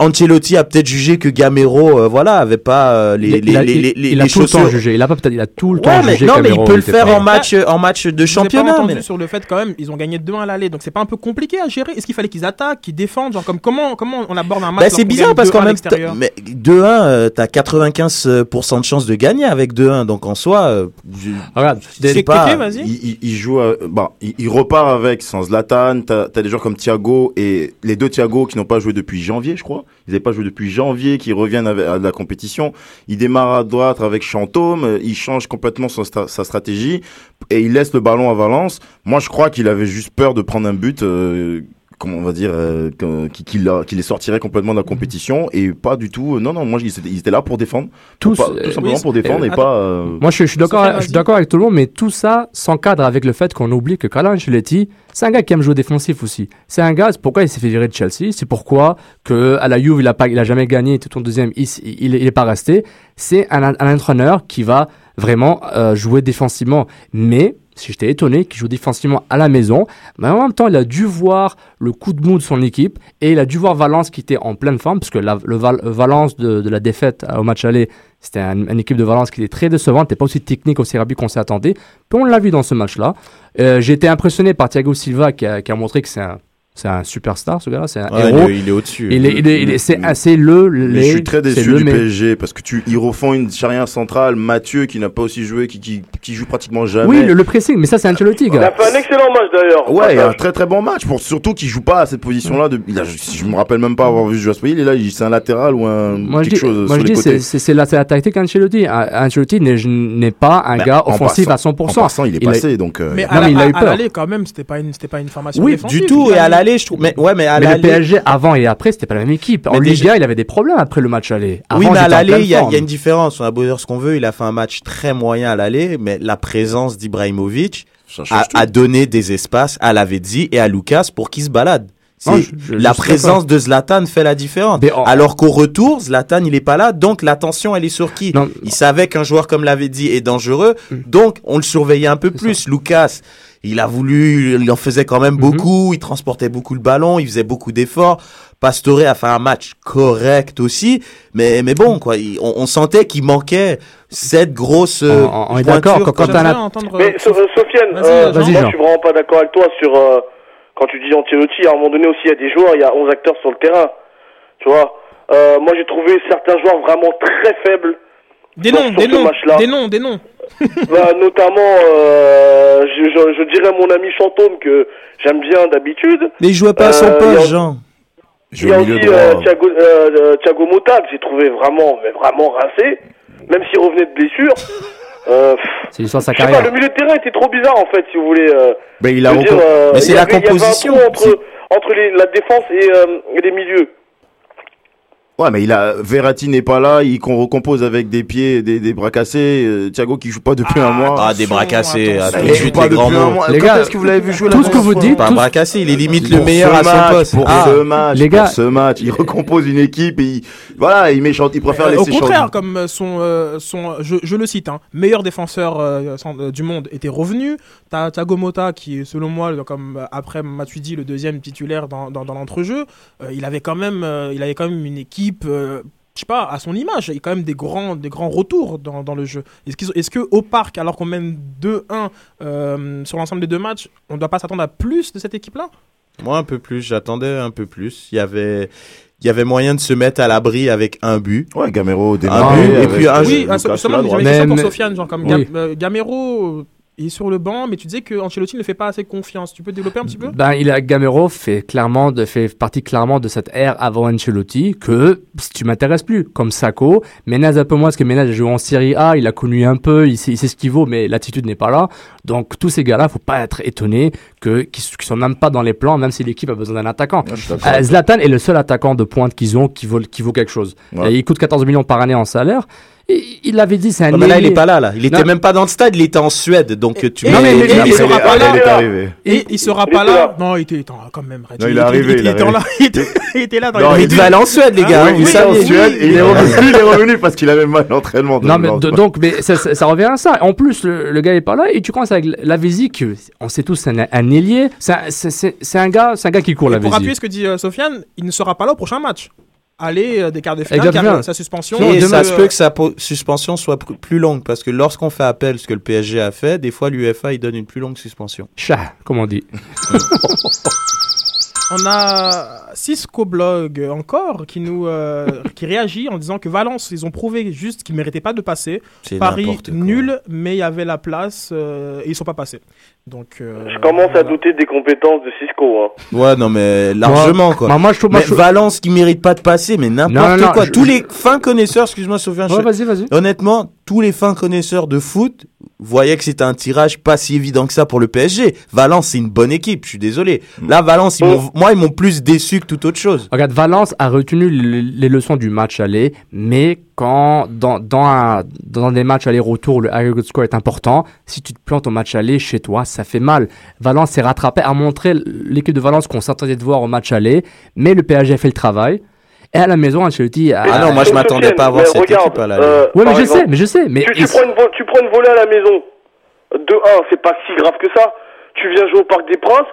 S6: Ancelotti a peut-être jugé que Gamero, euh, voilà, avait pas euh, les,
S5: Il, il a,
S6: les,
S5: il-
S6: les, les,
S5: il a
S6: les
S5: tout le temps jugé. Il a pas peut-être, il a tout le
S6: Ouais,
S5: temps
S6: mais,
S5: jugé.
S6: non, mais il peut le faire
S5: pas-
S6: en match, en match de
S8: pas
S6: championnat.
S8: entendu
S6: mais-
S8: sur le fait quand même, ils ont gagné 2-1 à l'aller, donc c'est pas un peu compliqué à gérer. Est-ce qu'il fallait qu'ils attaquent, qu'ils défendent, genre comme comment comment on aborde un match
S6: Bah, c'est bizarre
S8: gagne
S6: parce
S8: 2-1
S6: qu'en
S8: à
S6: même
S8: l'extérieur
S6: temps, mais 2-1, euh, t'as 95% de chances de gagner avec 2-1. Donc en soi, euh, je-
S5: Regarde,
S6: c'est pas.
S7: Il, il- joue, à- bah, il, repart avec sans Zlatan. T'as as des joueurs comme Thiago et les deux Thiago qui n'ont pas joué depuis janvier, je crois. Ils n'avaient pas joué depuis janvier, qui reviennent à la compétition. Il démarre à droite avec Chantôme. euh, Il change complètement sa stratégie et il laisse le ballon à Valence. Moi, je crois qu'il avait juste peur de prendre un but. euh, comment on va dire euh, qui, qui, la- qui les sortirait complètement de la compétition et pas du tout euh, non non moi ils étaient, ils étaient là pour défendre
S5: Tous,
S7: Pour pas-
S5: euh,
S7: tout simplement
S8: oui,
S7: pour défendre
S5: euh,
S7: et pas euh,
S5: Moi, je, je suis d'accord,
S8: Sofiane,
S5: je suis d'accord avec tout le monde, mais tout ça s'encadre avec le fait qu'on oublie que Carlo Ancelotti, c'est un gars qui aime jouer défensif aussi. C'est un gars, c'est pourquoi il s'est fait virer de Chelsea, c'est pourquoi que à la Juve, il a pas, il a jamais gagné, tout en deuxième, il, il, il est pas resté. C'est un, un entraîneur qui va vraiment euh, jouer défensivement. Mais, si j'étais étonné qu'il joue défensivement à la maison, mais en même temps, il a dû voir le coup de mou de son équipe et il a dû voir Valence qui était en pleine forme, parce que la, le Val- Valence de, la défaite euh, au match aller, c'était un- une équipe de Valence qui était très décevante, n'était pas aussi technique, aussi rapide qu'on s'y attendait. On l'a vu dans ce match-là. Euh, J'ai été impressionné par Thiago Silva qui a, qui a montré que c'est un, c'est un superstar, ce gars-là, c'est un
S6: Ouais,
S5: héros.
S6: il est- est au-dessus.
S5: Il est, il est, il est- c'est assez le,
S7: Mais je suis très déçu du
S5: mais-
S7: PSG parce que tu ils refont une charnière centrale Mathieu qui n'a pas aussi joué qui, qui, qui joue pratiquement jamais
S5: Oui, le, le pressing, mais ça c'est Ancelotti,
S11: Il a fait un excellent match d'ailleurs.
S7: Ouais, il a un très très bon match pour surtout qu'il joue pas à cette position-là. De, il a, je, je me rappelle même pas avoir vu jouer Il est là, il- c'est un latéral ou un
S5: Moi je
S7: quelque
S5: dis,
S7: chose
S5: moi,
S7: sur
S5: je
S7: les
S5: dis
S7: côtés.
S5: c'est, la, c'est la tactique Ancelotti. An- Ancelotti n'est, n'est pas un
S7: Ben,
S5: gars
S7: en
S5: offensif
S7: passant-
S5: à 100%.
S7: En passant, il est
S5: Il a-
S7: passé donc. euh,
S8: Mais
S5: Non,
S8: à la-
S5: mais il a eu
S8: à- à
S5: peur.
S8: l'aller, quand même, c'était pas une, c'était pas une formation
S6: Oui,
S8: défensive.
S6: du tout. Et à l'aller, l'aller, je trouve. Mais ouais, mais à
S5: Mais le. PSG avant et après, c'était pas la même équipe. En
S6: Mais
S5: 1, il avait des problèmes après le match aller. Avant,
S6: oui, mais à l'aller, il y, a- y une différence. On a beau dire ce qu'on veut, il a fait un match très moyen à l'aller, mais la présence d'Ibrahimovic a, a donné des espaces à Lavezzi et à Lucas pour qu'ils se baladent.
S5: Non, je- je-
S6: la
S5: je
S6: présence de Zlatan fait la différence.
S5: Mais en-
S6: Alors qu'au retour, Zlatan, il est pas là, donc l'attention, elle est sur qui?
S5: Non.
S6: Il savait qu'un joueur comme Lavezzi est dangereux, donc on le surveillait un peu plus. Lucas, il a voulu, il en faisait quand même beaucoup, il transportait beaucoup le ballon, il faisait beaucoup d'efforts. Pastore a fait un match correct aussi, mais, mais bon, quoi, il- on, on sentait qu'il manquait cette grosse. euh,
S5: On- est d'accord, quand- quand t'as la-
S8: entendre.
S11: Mais
S8: euh,
S11: So- euh, Sofiane, euh, moi
S5: Jean.
S11: je suis vraiment pas d'accord avec toi sur euh, quand tu dis Ancelotti. À un moment donné aussi, il y a des joueurs, il y a 11 acteurs sur le terrain. Tu vois. Euh, moi j'ai trouvé certains joueurs vraiment très faibles.
S8: Des noms, des
S11: ce
S8: noms,
S11: match-là.
S8: des noms, des noms.
S11: Bah, notamment, euh, je, je, je dirais mon ami Chantôme que j'aime bien d'habitude.
S6: Mais il jouait pas à son
S11: Euh, il y a-
S6: poste, Jean.
S11: Il y a
S7: au
S11: aussi euh. Thiago, euh, euh, Thiago Motta que j'ai trouvé vraiment, mais vraiment rincé, même s'il revenait de blessure. Euh, pff,
S5: C'est l'histoire de sa
S11: je sais pas,
S5: carrière.
S11: le milieu de terrain était trop bizarre en fait, si vous voulez. euh,
S7: Ben, il a
S11: dire, euh,
S6: Mais c'est la
S11: avait- il y avait un
S6: composition.
S11: entre, entre les, la défense et, euh, et les milieux.
S7: Ouais, mais il a Verratti n'est pas là, il qu'on recompose avec des pieds, des, des bras cassés. euh, Thiago qui joue pas depuis un mois.
S6: Ah, des bras cassés, ah, tout de
S7: joue
S6: suite
S7: pas
S6: les
S7: depuis
S6: grands
S7: un
S6: mots.
S7: mois.
S5: Les
S7: Quand
S5: gars,
S7: est-ce que vous l'avez vu jouer la
S5: tout ce que vous dites,
S6: Pas bras cassés, il est limite le meilleur à son
S7: match,
S6: poste.
S7: Pour
S6: Ah.
S7: ce match,
S5: Les gars-
S7: pour ce match, il recompose une équipe et il, voilà, il met chante, il préfère
S8: Euh,
S7: laisser
S8: au contraire, comme euh, son, euh, son je, je le cite, hein, meilleur défenseur du monde était revenu. T'as Thiago Motta qui est selon moi, comme après Matuidi, le deuxième titulaire dans, dans, dans l'entrejeu. Il avait quand même, il avait quand même une équipe. Euh, je sais pas, à son image, il y a quand même des grands, des grands retours dans, dans le jeu. Est-ce qu'ils ont- est-ce que au parc, alors qu'on mène 2-1 euh, sur l'ensemble des deux matchs, on ne doit pas s'attendre à plus de cette équipe-là?
S6: Moi, un peu plus, j'attendais un peu plus. Il y avait, il y avait moyen de se mettre à l'abri avec un but.
S7: Ouais, Gamero
S6: Ah,
S7: démarré.
S6: oui, et
S7: avec,
S6: puis un
S8: Oui,
S7: Lucas
S8: seulement j'avais une question pour Sofiane, genre comme
S5: Oui.
S8: Euh, Gamero il est sur le banc, mais tu disais que Ancelotti ne fait pas assez confiance. Tu peux développer un petit peu?
S5: Ben, il a Gamero fait clairement de, fait partie clairement de cette ère avant Ancelotti que si tu m'intéresses plus comme Sako, Menez un peu moins parce que Menez a joué en Série A, il a connu un peu, il sait, il sait ce qu'il vaut, mais l'attitude n'est pas là. Donc tous ces gars-là, faut pas être étonné que qu'ils qu'ils sont même pas dans les plans, même si l'équipe a besoin d'un attaquant.
S7: Ouais.
S5: Euh, Zlatan est le seul attaquant de pointe qu'ils ont qui vaut qui vaut quelque chose.
S7: Ouais.
S5: Et il coûte 14 millions par année en salaire. Il l'avait dit, c'est un
S6: Non, mais là, il
S5: ailier.
S6: est pas là, là. Il était
S5: Non.
S6: même pas dans le stade, il était en Suède. Donc, tu
S8: et- mais- il
S7: il
S8: sera
S7: est-
S8: pas là.
S7: il
S8: sera pas là. Non, il était quand même.
S7: Non, il est arrivé,
S8: Il, était là. Il était, là dans
S7: Non,
S6: il devait aller en Suède, les gars.
S7: Il est en
S6: saviez.
S7: Suède et il est revenu, parce qu'il avait mal l'entraînement.
S5: Non, mais donc, mais ça, revient à ça. En plus, le, gars est pas là et tu commences avec Lavezzi, que on sait tous, c'est un, ailier. C'est un- gars, c'est un gars qui court
S8: Et pour
S5: Lavezzi.
S8: appuyer ce que dit euh, Sofiane, il ne sera pas là au prochain match. Aller euh, des quarts de finale, car, euh, sa suspension.
S6: Et ça se
S8: euh,
S6: peut que sa suspension soit plus longue parce que lorsqu'on fait appel, ce que le PSG a fait, des fois l'UEFA il donne une plus longue suspension.
S5: Chat, comme on dit.
S8: On a Cisco Blog encore qui nous euh, qui réagit en disant que Valence, ils ont prouvé juste qu'ils méritaient pas de passer.
S6: C'est
S8: Paris nul, mais il y avait la place euh, et ils sont pas passés. Donc euh,
S11: Je commence à douter des compétences de Cisco. Hein.
S6: Ouais, non, mais largement quoi.
S5: Moi, moi, je trouve. moi,
S6: mais
S5: je
S6: Valence qui mérite pas de passer, mais n'importe quoi.
S5: je-
S6: Tous
S5: je-
S6: les fins connaisseurs, excuse-moi Sofiane,
S5: Ouais,
S6: je-
S5: vas-y, vas-y.
S6: honnêtement, tous les fins connaisseurs de foot voyaient que c'était un tirage pas si évident que ça pour le PSG. Valence, c'est une bonne équipe, je suis désolé. Là, Valence, ils m'ont- moi, ils m'ont plus déçu que toute autre chose.
S5: Regarde, Valence a retenu les les leçons du match aller, mais quand dans, dans, un- dans des matchs aller-retour, le aggregate score est important. Si tu te plantes au match aller chez toi, ça fait mal. Valence s'est rattrapé, a montré l'équipe de Valence qu'on s'attendait de voir au match aller, mais le PSG a fait le travail. Et à la maison, Ancelotti a...
S6: Ah non, moi, je m'attendais pas à voir cette
S11: regarde,
S6: équipe à la
S11: euh,
S5: Ouais, mais je
S11: exemple,
S5: sais, mais je sais. Mais
S11: tu, prends une vo- tu prends une volée à la maison. De 1, c'est pas si grave que ça. Tu viens jouer au Parc des Princes,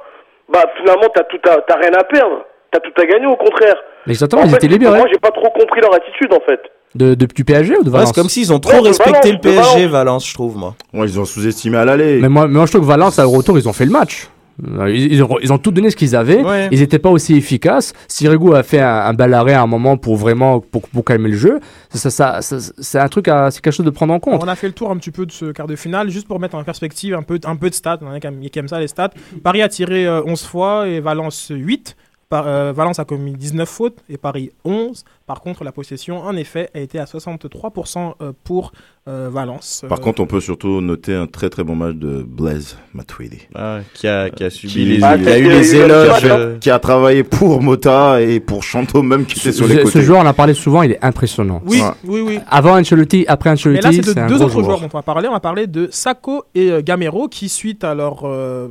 S11: bah finalement t'as tout à, t'as rien à perdre. T'as tout à gagner au contraire.
S5: mais exactement,
S11: En
S5: ils
S11: fait,
S5: étaient libérés.
S11: Moi j'ai pas trop compris leur attitude en fait.
S5: De, de- du PSG ou de
S6: Ouais,
S5: Valence
S6: c'est comme s'ils ont trop
S11: Ouais,
S6: respecté
S11: Valence,
S6: le PSG,
S11: Valence.
S6: Valence, je trouve, moi.
S7: Ouais, ils ont sous-estimé à l'aller.
S5: Mais moi, mais moi, je trouve que Valence, au retour, ils ont fait le match. Euh, Ils, ils ont, ils ont tout donné ce qu'ils avaient.
S6: Ouais.
S5: Ils n'étaient pas aussi efficaces. Sirigu a fait un, un bel arrêt à un moment pour vraiment pour, pour calmer le jeu. Ça, ça, ça- ça- c'est un truc, à- c'est quelque chose de prendre en compte.
S8: On a fait le tour un petit peu de ce quart de finale, juste pour mettre en perspective un peu, un peu de stats. On a qui aime ça, les stats. Paris a tiré euh, 11 fois et Valence 8. Par- euh, Valence a commis 19 fautes et Paris 11. Par contre, la possession, en effet, a été à 63% euh, pour euh, Valence.
S7: Par
S8: Euh,
S7: contre, on peut surtout noter un très très bon match de Blaise Matuidi.
S6: Ah, qui a, qui a subi
S7: Qui-
S6: les,
S7: Ah,
S6: il a
S7: qui
S6: eu les
S7: qui
S6: éloges.
S7: qui a-
S6: euh,
S7: Qui a travaillé pour Mota et pour Chanto même qui était sur les
S5: Ce,
S7: côtés.
S5: ce joueur, on en a parlé souvent, il est impressionnant.
S8: Oui, oui, oui.
S5: Avant Ancelotti, après
S8: Mais
S5: Ancelotti,
S8: là, c'est
S5: c'est
S8: de
S5: un
S8: deux autres
S5: joueur.
S8: joueurs dont on va parler. On va parler de Sako et euh, Gamero qui, suite à leur euh,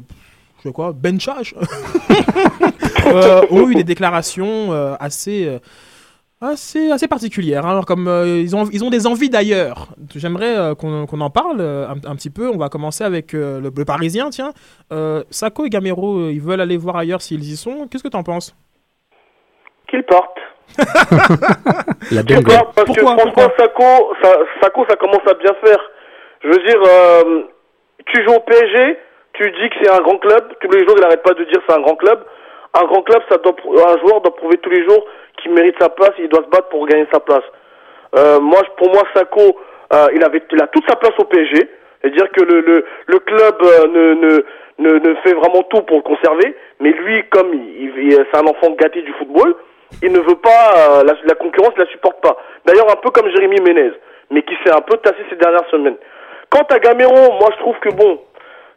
S8: je sais quoi, benchage, euh, ont eu des déclarations euh, assez, euh, assez, assez particulières. hein. Alors, comme euh, ils, ont, ils ont des envies d'ailleurs. J'aimerais euh, qu'on qu'on en parle euh, un, un petit peu. On va commencer avec euh, le, le Parisien. Tiens, Euh, Sako et Gamero, ils veulent aller voir ailleurs s'ils y sont. Qu'est-ce que tu en penses?
S11: Qu'ils partent.
S5: La
S11: Qu'ils parce que franchement, Sako, ça, Sako, ça commence à bien faire. Je veux dire, euh, tu joues au PSG, tu dis que c'est un grand club, tous les jours il n'arrête pas de dire c'est un grand club. Un grand club, ça doit, un joueur doit prouver tous les jours qu'il mérite sa place, il doit se battre pour gagner sa place. Euh, moi, pour moi, Sako, euh, il avait, il a toute sa place au PSG. C'est-à-dire que le, le, le club euh, ne, ne, ne, fait vraiment tout pour le conserver, mais lui, comme il, il- c'est un enfant gâté du football, il ne veut pas, euh, la, la concurrence ne la supporte pas. D'ailleurs, un peu comme Jérémy Ménez, mais qui s'est un peu tassé ces dernières semaines. Quant à Gamero, moi je trouve que bon,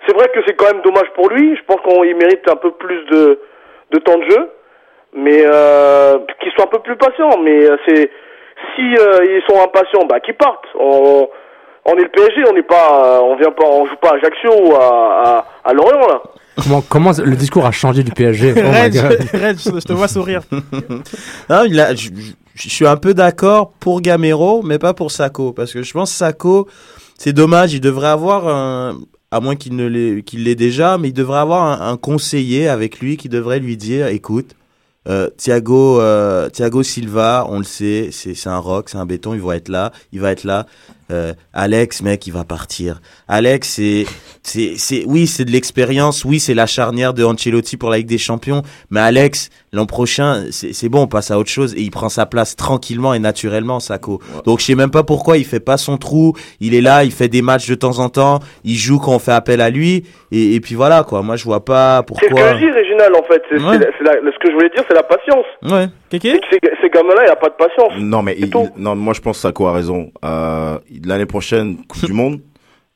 S11: c'est vrai que c'est quand même dommage pour lui. Je pense qu'il mérite un peu plus de, de temps de jeu, mais euh, qu'il soit un peu plus patient. Mais euh, c'est si euh, ils sont impatients, bah qu'ils partent. On, on est le PSG, on n'est pas, on vient pas, on joue pas à Ajaccio ou à, à, à Lorient là.
S5: Comment, comment le discours a changé du PSG Oh.
S8: Reg, je te vois sourire.
S6: Non, il a- je, je- je suis un peu d'accord pour Gamero, mais pas pour Sako. Parce que je pense que Sako, c'est dommage, il devrait avoir un. À moins qu'il ne l'ait qu'il l'ait déjà, mais il devrait avoir un, conseiller avec lui qui devrait lui dire écoute, euh, Thiago, euh, Thiago Silva, on le sait, c'est c'est un rock, c'est un béton, il va être là, il va être là. Euh, Alex, mec, il va partir. Alex, c'est, c'est, c'est, oui, c'est de l'expérience, oui, c'est la charnière de Ancelotti pour la Ligue des Champions, mais Alex, l'an prochain, c'est, c'est bon, on passe à autre chose et il prend sa place tranquillement et naturellement, Sako. Donc, je sais même pas pourquoi il fait pas son trou, il est là, il fait des matchs de temps en temps, il joue quand on fait appel à lui, et, et puis voilà, quoi. Moi, je vois pas
S11: C'est ce que
S6: pourquoi.
S11: je dis, Réginal, en fait. C'est,
S6: Ouais.
S11: c'est la- c'est la- ce que je voulais dire, c'est la patience.
S6: Ouais.
S11: Ces, gamins-là, il n'y a pas de patience.
S7: Non, mais il- non, moi je pense que Sako a raison. Euh, l'année prochaine, Coupe du Monde.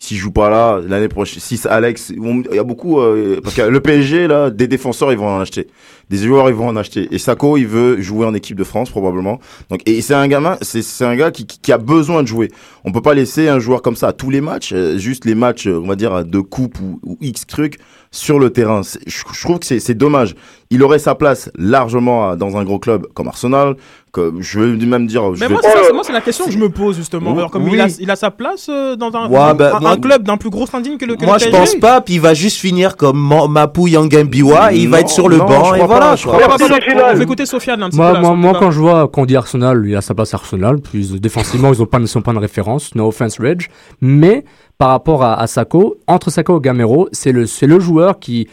S7: S'il joue pas là, l'année prochaine, si c'est Alex, on- il y a beaucoup, euh, parce que le PSG, là, des défenseurs, ils vont en acheter. Des joueurs, ils vont en acheter. Et Sako, il veut jouer en équipe de France, probablement. Donc, et c'est un gamin, c'est, c'est un gars qui, qui, qui a besoin de jouer. On peut pas laisser un joueur comme ça à tous les matchs, euh, juste les matchs, on va dire, de coupe ou, ou X trucs sur le terrain. Je, je trouve que c'est, c'est dommage. Il aurait sa place largement euh, dans un gros club comme Arsenal, comme, je vais même dire, je
S8: Mais
S7: vais-
S8: moi, c'est la question que je me pose justement.
S7: Oui.
S8: Alors, comme
S7: Oui.
S8: il, a, il a sa place euh, dans un,
S6: Ouais, bah,
S8: un-
S6: moi-
S8: un club d'un plus gros standing que le, que
S6: Moi,
S8: le
S6: je pense pas, puis il va juste finir comme Ma- Mapou Yangambiwa et il va être sur le
S7: non,
S6: banc
S7: je
S6: et voilà.
S7: pas, je crois
S8: Pas, pas, pas,
S11: original.
S8: On va écouter Sofiane un petit
S5: Moi,
S8: peu. là,
S5: moi, moi quand je vois qu'on dit Arsenal, il a sa place à Arsenal. Puis défensivement, ils n'ont pas, ne sont pas de référence. No offense, Reg. Mais par rapport à, à Sako, entre Sako et Gamero, c'est le, c'est le joueur qui,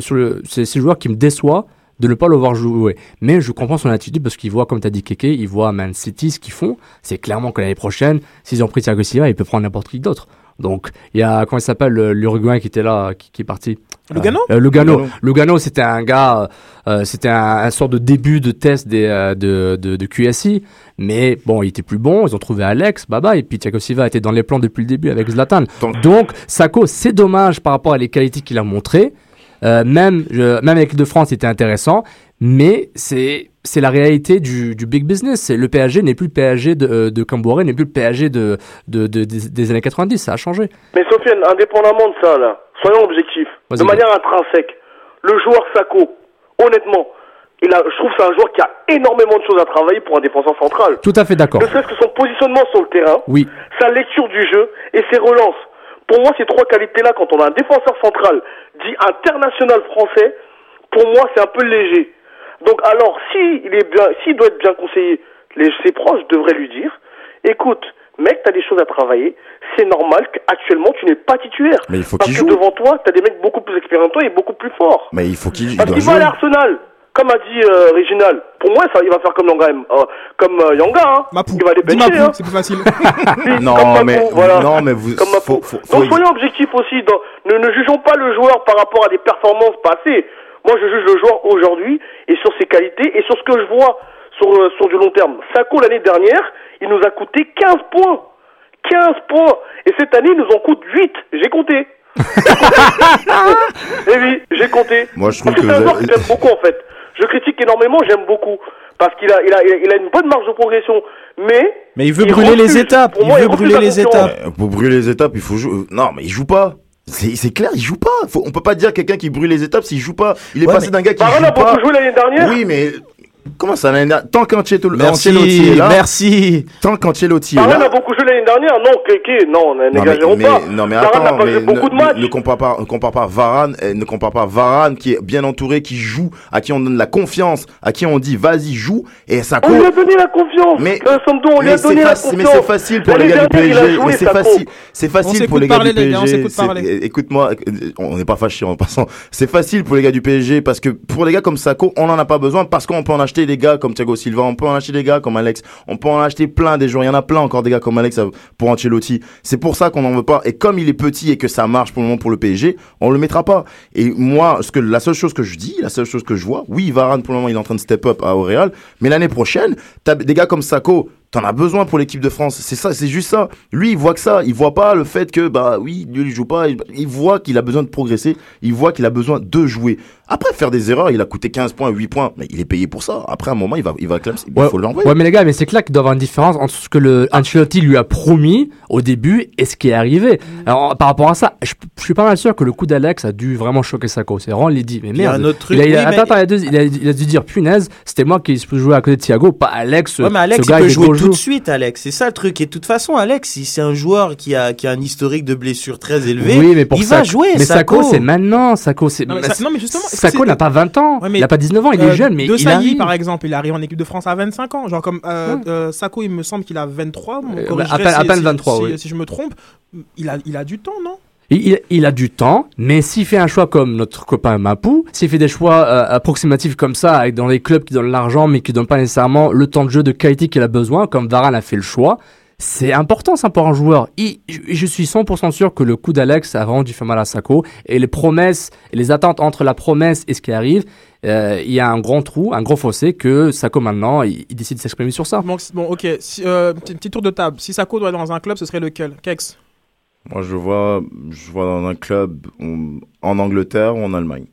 S5: sur le, c'est, c'est le joueur qui me déçoit de ne pas le voir jouer. Mais je comprends son attitude parce qu'il voit, comme tu as dit Keke, il voit Man City ce qu'ils font. C'est clairement que l'année prochaine, s'ils ont pris Thiago Silva, il peut prendre n'importe qui d'autre. Donc, il y a, comment il s'appelle, le- l'Uruguayen qui était là, qui, qui est parti?
S8: Lugano?
S5: Euh, Lugano.
S7: Lugano.
S5: Lugano, c'était un gars, euh, c'était un, un sort de début de test des, euh, de, de, de QSI. Mais bon, il était plus bon. Ils ont trouvé Alex, Baba, et puis Thiago Silva était dans les plans depuis le début avec Zlatan.
S7: Donc-
S5: Donc, Sako, c'est dommage par rapport à les qualités qu'il a montrées. Euh, même, je- même avec de France, c'était intéressant. Mais c'est, c'est la réalité du, du big business. C'est le PSG n'est plus le PSG de, euh, de Cambouré, n'est plus le PSG de, de, de- des, des années 90. Ça a changé.
S11: Mais Sofiane, indépendamment de ça, là, soyons objectifs. De manière intrinsèque, le joueur Sako, honnêtement, il a, je trouve que c'est un joueur qui a énormément de choses à travailler pour un défenseur central.
S5: Tout à fait d'accord.
S11: Ne serait-ce que son positionnement sur le terrain,
S5: Oui.
S11: sa lecture du jeu et ses relances. Pour moi, ces trois qualités-là, quand on a un défenseur central dit international français, pour moi, c'est un peu léger. Donc, alors, si il est bien, s'il doit être bien conseillé, les, ses proches devraient lui dire, écoute, mec, t'as des choses à travailler, c'est normal qu'actuellement tu n'es pas titulaire.
S7: Mais il faut
S11: Parce
S7: qu'il
S11: que
S7: joue.
S11: devant toi, t'as des mecs beaucoup plus expérimentés et beaucoup plus forts.
S7: Mais il faut qu'il il
S11: Parce qu'il va à l'Arsenal, comme a dit euh, Réginal. Pour moi, ça, il va faire comme Yanga, euh, comme euh, Yanga, hein.
S8: Mapou.
S11: Il va les bencher,
S8: Mapou,
S11: hein.
S8: c'est plus facile.
S7: Non,
S11: comme Mapou,
S7: mais-
S11: voilà.
S7: non, mais vous-
S11: Comme
S7: faut- faut- faut-
S11: Donc soyons objectifs aussi. Dans, ne, ne jugeons pas le joueur par rapport à des performances passées. Moi, je juge le joueur aujourd'hui et sur ses qualités et sur ce que je vois sur, euh, sur du long terme. Sako, l'année dernière, il nous a coûté 15 points. 15 points. Et cette année, il nous en coûte 8. J'ai compté. Eh oui, j'ai compté.
S7: Moi, je trouve
S11: Parce que
S7: que
S11: c'est un joueur que j'aime beaucoup, en fait. Je critique énormément, j'aime beaucoup. Parce qu'il a, il a, il a une bonne marge de progression. Mais.
S12: Mais il veut
S11: il
S12: brûler les étapes.
S11: Pour
S12: Il
S11: moi,
S12: veut brûler les étapes.
S7: Euh, Pour brûler les étapes, il faut jouer. Non, mais il joue pas. C'est c'est clair, il joue pas. Faut, on peut pas dire quelqu'un qui brûle les étapes s'il joue pas. Il est
S12: Ouais,
S7: passé d'un gars qui
S11: Varane
S7: joue
S11: a
S7: pas.
S11: beaucoup joué l'année dernière.
S7: Oui, mais comment ça l'année dernière? Tant qu'Ancelotti est là,
S12: merci.
S7: tant qu'Ancelotti est
S11: Varane
S7: là.
S11: a beaucoup joué l'année dernière. Non, Kéké, non, n'exagérons
S7: mais-
S11: pas.
S7: non mais
S11: Varane
S7: attends,
S11: pas
S7: mais
S11: beaucoup de matchs.
S7: ne- ne compare pas, ne compare pas Varane, eh, ne compare pas Varane qui est bien entouré, qui joue, à qui on donne la confiance, à qui on dit vas-y joue, et ça
S11: On lui a donné la confiance.
S7: Mais-
S11: Euh, on lui a
S7: c'est
S11: donné la
S7: facile,
S11: confiance.
S7: mais c'est facile pour les gars du
S11: a
S7: PSG. Mais c'est facile, c'est facile pour les gars du PSG. Écoute-moi, euh, on n'est pas fâchés en passant. C'est facile pour les gars du PSG parce que pour les gars comme Sako, on n'en a pas besoin parce qu'on peut en acheter des gars comme Thiago Silva, on peut en acheter des gars comme Alex, on peut en acheter plein des joueurs. Il y en a plein encore des gars comme Alex euh, pour Ancelotti. C'est pour ça qu'on n'en veut pas. Et comme il est petit et que ça marche pour le moment pour le PSG, on le mettra pas. Et moi, ce que la seule chose que je dis, la seule chose que je vois, oui, Varane pour le moment il est en train de step up à Real, mais l'année prochaine, des gars comme Sako. T'en as besoin pour l'équipe de France. C'est ça, c'est juste ça. Lui, il voit que ça. Il voit pas le fait que, bah oui, lui, il joue pas. Il voit qu'il a besoin de progresser. Il voit qu'il a besoin de jouer. Après, faire des erreurs, il a coûté 15 points, 8 points. Mais il est payé pour ça. Après, à un moment, il va, il va clamser. Il faut l'envoyer.
S5: ouais, mais les gars, mais c'est clair qu'il doit y avoir une différence entre ce que le Ancelotti lui a promis au début et ce qui est arrivé. Alors, par rapport à ça, je, je suis pas mal sûr que le coup d'Alex a dû vraiment choquer Sako. C'est vraiment, il dit, mais
S12: Il y a
S5: merde.
S12: un autre truc,
S5: Il a, il a-
S12: oui, mais-
S5: attends, attends, il a, dû- il, a, il a dû dire, punaise, c'était moi qui jouais à côté de Thiago, pas Alex.
S12: Ouais, mais Alex,
S5: ce gars
S12: il peut jouer tout de suite, Alex. C'est ça le truc. Et de toute façon, Alex, c'est un joueur qui a, qui a un historique de blessures très élevé.
S5: Oui, mais pour
S12: il
S5: Sako-
S12: va jouer,
S5: Mais Sako,
S12: Sako.
S5: c'est maintenant. Sako, c'est.
S8: Non, mais ça- non, mais justement, c'est-
S5: n'a pas 20 ans.
S8: Ouais, mais,
S5: il a pas 19 ans, il
S8: euh,
S5: est jeune, mais
S8: De
S5: il
S8: Sailly,
S5: arrive.
S8: par exemple, il arrive en équipe de France à 25 ans. Genre comme euh, euh, Sako, il me semble qu'il a 23. on
S5: Euh,
S8: corrigerait
S5: à peine- à
S8: si-
S5: peine
S8: si-
S5: 23,
S8: si,
S5: oui.
S8: si je me trompe, il a, il a du temps, non?
S5: Il, il- il a du temps, mais s'il fait un choix comme notre copain Mapou, s'il fait des choix euh, approximatifs comme ça, avec dans les clubs qui donnent l'argent, mais qui donnent pas nécessairement le temps de jeu de qualité qu'il a besoin, comme Varane a fait le choix, c'est important ça pour un joueur. Il- je, je suis 100% sûr que le coup d'Alex a vraiment dû faire mal à Sako, et les promesses, et les attentes entre la promesse et ce qui arrive, euh, il y a un grand trou, un gros fossé que Sako maintenant, il, il décide de s'exprimer sur ça.
S8: Bon, bon, ok. Si, euh, petit, petit tour de table. Si Sako doit être dans un club, ce serait lequel? Kex
S7: Moi, je vois, je vois dans un club on- en Angleterre ou en Allemagne.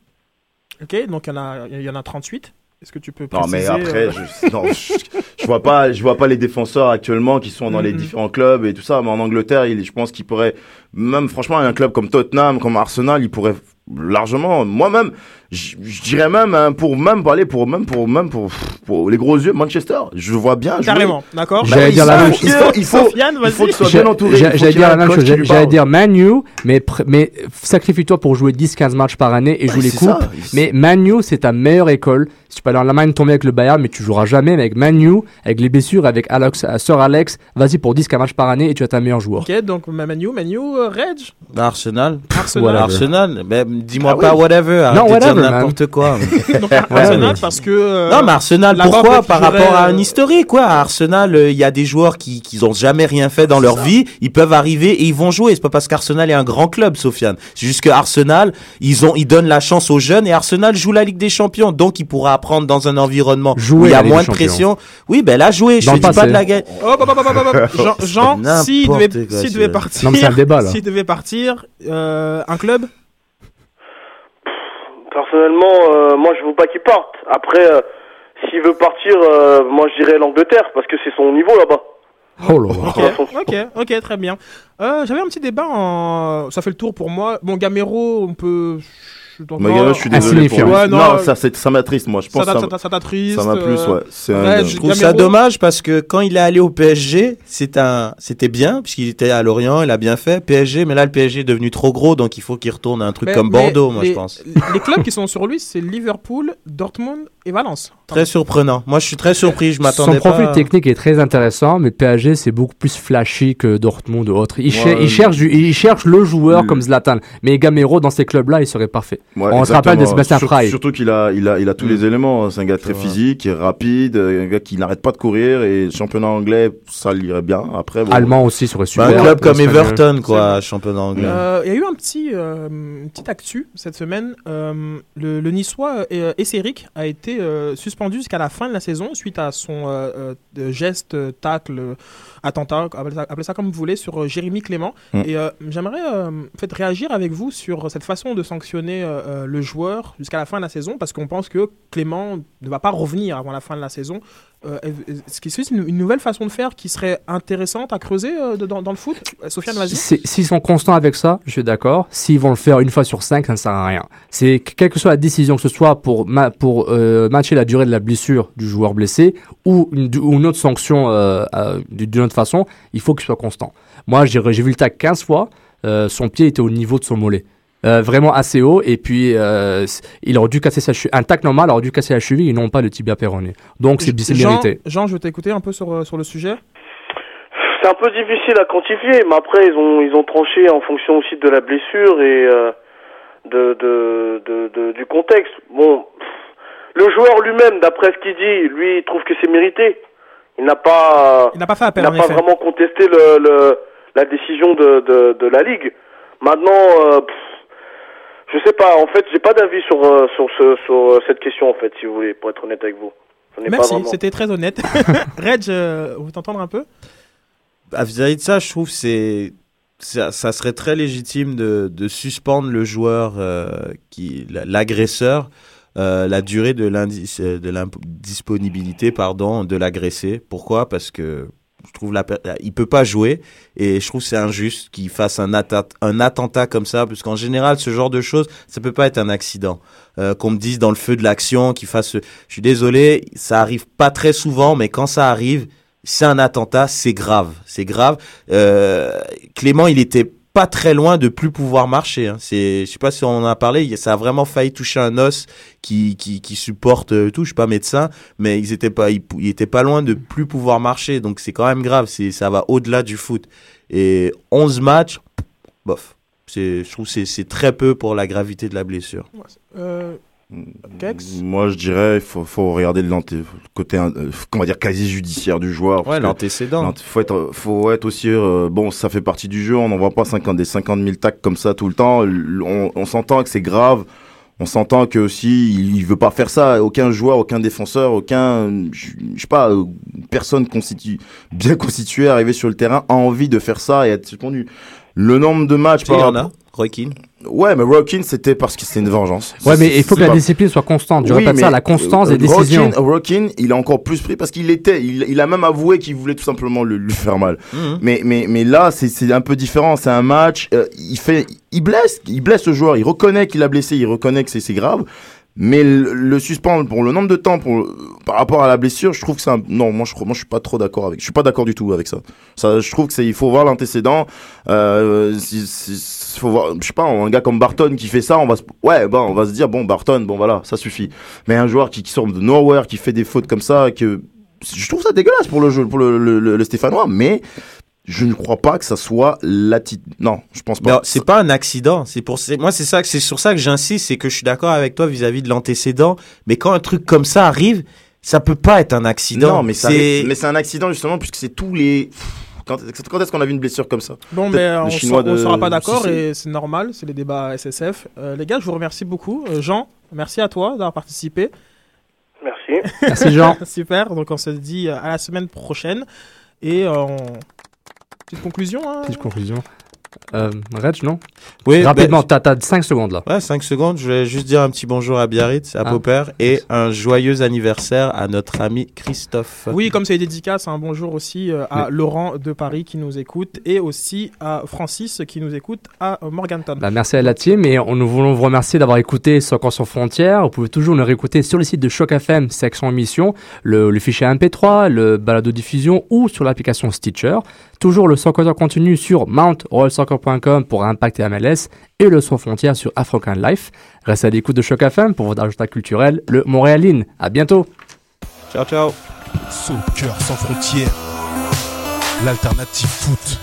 S8: Ok, donc il y, en a- il y en a 38. Est-ce que tu peux
S7: Non,
S8: préciser
S7: mais après,
S8: euh,
S7: je, non, je, je vois pas, je vois pas les défenseurs actuellement qui sont dans les différents clubs et tout ça. Mais en Angleterre, il, je pense qu'il pourrait, même franchement, un club comme Tottenham, comme Arsenal, il pourrait largement, moi-même, je dirais même hein, pour même parler pour même pour même pour, pour les gros yeux Manchester. Je vois bien. jouer.
S8: Carrément, d'accord.
S5: J'allais
S7: Bah,
S5: dire
S7: il
S5: la
S7: faut-
S5: même
S7: il
S5: chose.
S7: faut, il faut,
S8: Sofiane,
S7: il faut qu'il soit bien entouré.
S5: J'allais dire la même chose. J'allais dire Manu, mais, sacrifie-toi pour jouer 10-15 matchs par année et
S7: Ouais,
S5: joue les coupes.
S7: ça.
S5: Mais Manu, c'est ta meilleure école. Si tu peux aller en Allemagne tomber avec le Bayern, mais tu joueras jamais. Mais avec Manu, avec les blessures, avec Alex, euh, Sir Alex, vas-y pour 10-15 matchs par année et tu as ta meilleure joueur.
S8: Ok, donc Manu, Manu, euh, Reg,
S12: Arsenal.
S8: Arsenal.
S12: Dis-moi
S5: Ah
S12: pas
S5: oui.
S12: whatever. arrête
S5: Non,
S12: de dire
S5: whatever,
S12: n'importe quoi.
S8: Donc Arsenal parce que. euh,
S12: non, mais Arsenal, pourquoi Par rapport à
S8: euh,
S12: un historique, quoi. À Arsenal, euh, il y a des joueurs qui qui ont jamais rien fait dans leur vie. Ils peuvent arriver et ils vont jouer. C'est pas parce qu'Arsenal est un grand club, Sofiane. C'est juste que Arsenal, ils ont, ils donnent la chance aux jeunes et Arsenal joue la Ligue des Champions, donc il pourra apprendre dans un environnement où
S5: Jouer
S12: il y a moins de pression. Oui, ben là, jouer. Je
S5: le
S12: dis pas de la gueule.
S8: Jean, Jean s'il devait, partir,
S5: Non, mais c'est un débat, là.
S8: s'il devait partir, euh, un club?
S11: Personnellement, euh, moi je veux pas qu'il parte. Après, euh, s'il veut partir, euh, moi je dirais l'Angleterre parce que c'est son niveau là-bas.
S5: Oh là là.
S8: Ok, ok, ok, très bien. Euh, J'avais un petit débat en. Ça fait le tour pour moi. Bon, Gamero, on peut. Je
S7: suis désolé pour.
S8: Ouais, non,
S7: non,
S8: euh,
S7: ça, c'est- ça m'attriste, moi. Je pense
S8: Ça
S7: ça,
S8: ça t'attriste.
S7: ça m'a plus,
S8: euh,
S7: ouais. C'est
S8: ouais,
S7: un.
S8: je-
S12: trouve ça dommage parce que quand il est allé au PSG, c'est un, c'était bien puisqu'il était à Lorient, il a bien fait PSG, mais là le PSG est devenu trop gros, donc il faut qu'il retourne à un truc
S8: Mais-
S12: comme Bordeaux, moi
S8: les-
S12: je pense.
S8: Les clubs qui sont sur lui, c'est Liverpool, Dortmund et Valence.
S12: Très surprenant. Moi je suis très surpris, je
S5: Son
S12: m'attendais pas.
S5: profil technique est très intéressant, mais PSG c'est beaucoup plus flashy que Dortmund ou autre. Il,
S7: Ouais,
S5: cher- il cherche, du- il cherche le joueur
S7: le-
S5: comme Zlatan. Mais Gamero dans ces clubs-là, il serait parfait.
S7: Ouais,
S5: On se rappelle de. Sébastien
S7: Sur-
S5: Frey.
S7: Surtout qu'il a, il a, il a tous
S12: Mm.
S7: les éléments. C'est un gars très
S12: vrai.
S7: physique, rapide, un gars qui n'arrête pas de courir et le championnat anglais, ça l'irait bien. Après, bon,
S5: Allemand aussi serait
S12: Bah,
S5: super.
S12: un club comme. Everton, quoi, championnat anglais.
S8: Euh, Il y a eu un petit, euh, une petite actu cette semaine. Euh, le, le Niçois euh, Esseric a été été euh, suspendu jusqu'à la fin de la saison suite à son euh, euh, geste, tacle, attentat, appelez ça, appelez ça comme vous voulez, sur Jérémy Clément.
S7: Mm.
S8: Et j'aimerais en fait, réagir avec vous sur cette façon de sanctionner le joueur jusqu'à la fin de la saison, parce qu'on pense que Clément ne va pas revenir avant la fin de la saison. Euh, Est-ce que c'est une, nouvelle façon de faire qui serait intéressante à creuser euh, dans, le foot? Sofiane,
S5: S'ils sont constants avec ça, je suis d'accord. S'ils vont le faire une fois sur cinq, ça ne sert à rien. C'est que- quelle que soit la décision, que ce soit pour, euh, matcher la durée de la blessure du joueur blessé ou une, autre sanction euh, d'une autre façon, il faut qu'il soit constant. Moi, j'ai vu le tag 15 fois, son pied était au niveau de son mollet. Euh, vraiment assez haut et puis euh, il aurait dû casser sa cheville. Un tac normal aurait dû casser la cheville et non pas le tibia péroné. Donc c'est mérité.
S8: Jean, je veux t'écouter un peu sur, euh, sur le sujet.
S11: C'est un peu difficile à quantifier, mais après ils ont ils ont tranché en fonction aussi de la blessure et euh, de, de, de, de- du contexte. Bon, pff, le joueur lui-même, d'après ce qu'il dit, lui, il trouve que c'est mérité. Il n'a pas
S8: Il n'a pas fait appel,
S11: il n'a pas
S8: effet.
S11: vraiment contesté le, le la décision de, de, de la ligue. Maintenant, euh, pff, je sais pas. En fait, j'ai pas d'avis sur euh, sur ce sur euh, cette question en fait, si vous voulez, pour être honnête avec vous.
S8: Merci,
S11: vraiment.
S8: c'était très honnête. Reg, euh, vous t'entendre un peu?
S6: À vis-à-vis de ça, je trouve que c'est ça, ça serait très légitime de, de suspendre le joueur euh, qui la- l'agresseur euh, la durée de l'indis- euh, de l'indisponibilité pardon de l'agressé. Pourquoi? Parce que je trouve la il peut pas jouer et je trouve c'est injuste qu'il fasse un, un attentat comme ça parce qu'en général ce genre de choses ça peut pas être un accident Euh, qu'on me dise dans le feu de l'action qu'il fasse je suis désolé ça arrive pas très souvent mais quand ça arrive c'est un attentat, c'est grave, c'est grave. Euh, Clément, il était pas très loin de plus pouvoir marcher. Hein. C'est, je sais pas si on en a parlé, ça a vraiment failli toucher un os qui qui, qui supporte euh, tout. Je suis pas médecin, mais ils étaient pas, ils, étaient pas loin de plus pouvoir marcher. Donc c'est quand même grave. C'est, ça va au-delà du foot. Et 11 matchs, bof. C'est, je trouve c'est, c'est très peu pour la gravité de la blessure.
S8: Kex
S7: Moi, je dirais, il faut, faut regarder le côté, euh, comment dire, quasi judiciaire du joueur.
S6: Ouais, l'antécédent.
S7: l'ant- Faut être, faut être aussi, euh, bon, ça fait partie du jeu. On n'en voit pas 50, des 50 000 tacs comme ça tout le temps. L- On, on s'entend que c'est grave. On s'entend que aussi, il, il veut pas faire ça. Aucun joueur, aucun défenseur, aucun, je je sais pas, personne constitu, bien constituée arrivée sur le terrain a envie de faire ça et être suspendu. Le nombre de matchs,
S6: il y en
S7: par-
S6: a. Roy Keane.
S7: Ouais, mais Rockin, c'était parce que c'était une vengeance.
S5: Ouais, mais il faut que la
S7: pas-
S5: discipline soit constante. Je
S7: Oui,
S5: répète ça,
S7: mais,
S5: la constance
S7: euh,
S5: des décisions.
S7: Rockin, Rockin, il a encore plus pris parce qu'il était, il, il a même avoué qu'il voulait tout simplement le- lui faire mal.
S6: Mhm.
S7: Mais, mais, mais là, c'est, un peu différent. C'est un match. euh, il fait, il blesse, il blesse le joueur. Il reconnaît qu'il a blessé. Il reconnaît que c'est grave. Mais le, le suspendre pour le nombre de temps pour, par rapport à la blessure, je trouve que c'est un, non, moi je, moi je suis pas trop d'accord avec, je suis pas d'accord du tout avec ça. Ça, je trouve que c'est, il faut voir l'antécédent, euh, si, si- faut voir, je sais pas, un gars comme Barton qui fait ça, on va se, ouais, bon, on va se dire, bon, Barton, bon voilà, ça suffit. Mais un joueur qui, qui sort de nowhere, qui fait des fautes comme ça, que, je trouve ça dégueulasse pour le jeu, pour le, le, le- le Stéphanois, mais je ne crois pas que ça soit l'attitude. Non, je pense pas.
S6: Non, c'est pas un accident. C'est pour c'est- moi c'est ça que c'est sur ça que j'insiste, c'est que je suis d'accord avec toi vis-à-vis de l'antécédent. Mais quand un truc comme ça arrive, ça peut pas être un accident.
S7: Non, mais
S6: c'est
S7: mais c'est un accident justement puisque c'est tous les. Quand, quand est-ce qu'on a vu une blessure comme ça?
S8: Bon, mais euh, on ne
S7: de-
S8: sera pas d'accord
S7: si, si.
S8: et c'est normal, c'est les débats SSF. Euh, les gars, je vous remercie beaucoup. Euh, Jean, merci à toi d'avoir participé.
S11: Merci.
S5: Merci, Jean.
S8: Super, donc on se dit à la semaine prochaine. Et euh, on... petite conclusion. hein
S5: Petite conclusion. Euh, Reg, non?
S6: Oui,
S5: Rapidement,
S6: ben,
S5: t'as, t'as 5 secondes là.
S6: Ouais, 5 secondes. Je voulais juste dire un petit bonjour à Biarritz, à
S5: Ah.
S6: Popper et un joyeux anniversaire à notre ami Christophe.
S8: Oui, comme c'est dédicace, un bonjour aussi euh, à
S5: Mais-
S8: Laurent de Paris qui nous écoute et aussi à Francis qui nous écoute à Morganton.
S5: Bah, merci à la team et on, nous voulons vous remercier d'avoir écouté Soccer sans frontières. Vous pouvez toujours nous réécouter sur le site de Choc FM, section émission, le, le fichier MP3, le balado diffusion ou sur l'application Stitcher. Toujours le Soccer continue sur pour Impact et MLS et le Sans frontières sur African Life. Restez à l'écoute de Choc FM pour votre agenda culturel, le Montréaline. À bientôt.
S6: Ciao, ciao.
S4: Soccer sans frontières, l'alternative foot.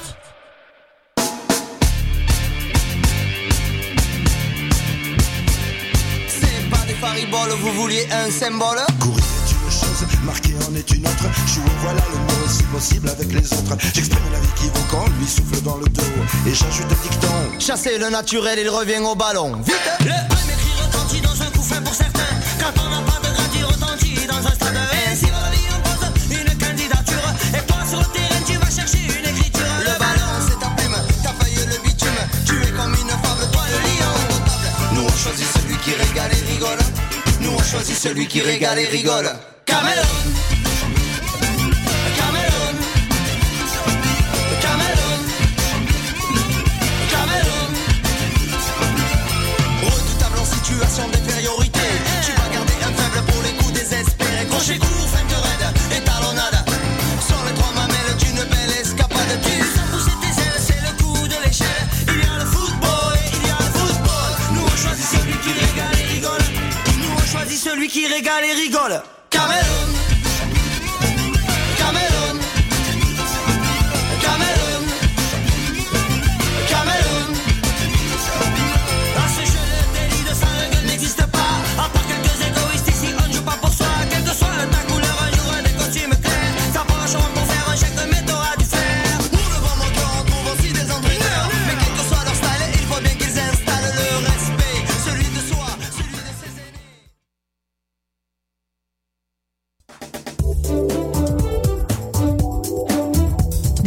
S9: C'est pas des fariboles, vous vouliez un symbole?
S10: Courir marquer en est une autre. Au voilà le mot si possible avec les autres. J'exprime la vie qui vaut quand lui souffle dans le dos. Et j'ajoute un dicton.
S9: Chasser le naturel, il revient au ballon. Vite Le high cri retentit dans un coup franc pour certains. Quand on n'a pas de grandi retenti dans un stade Et si la vie impose une candidature Et toi sur le terrain tu vas chercher une écriture
S10: Le ballon c'est ta plume, ta feuille le bitume Tu es comme une fable, toi le lion potable Nous on choisit celui qui régale et rigole Nous on choisit celui qui régale et rigole
S9: Cameroun Cameroun Cameroun Cameroun
S10: Redoutable en situation d'infériorité Tu vas garder un faible pour les coups désespérés Crochet court, feinte raide et talonnade Sur les trois mamelles d'une belle escapade
S9: Tu sens pousser tes ailes, c'est le coup de l'échelle Il y a le football et il y a le football Nous on choisit celui qui régale et rigole Nous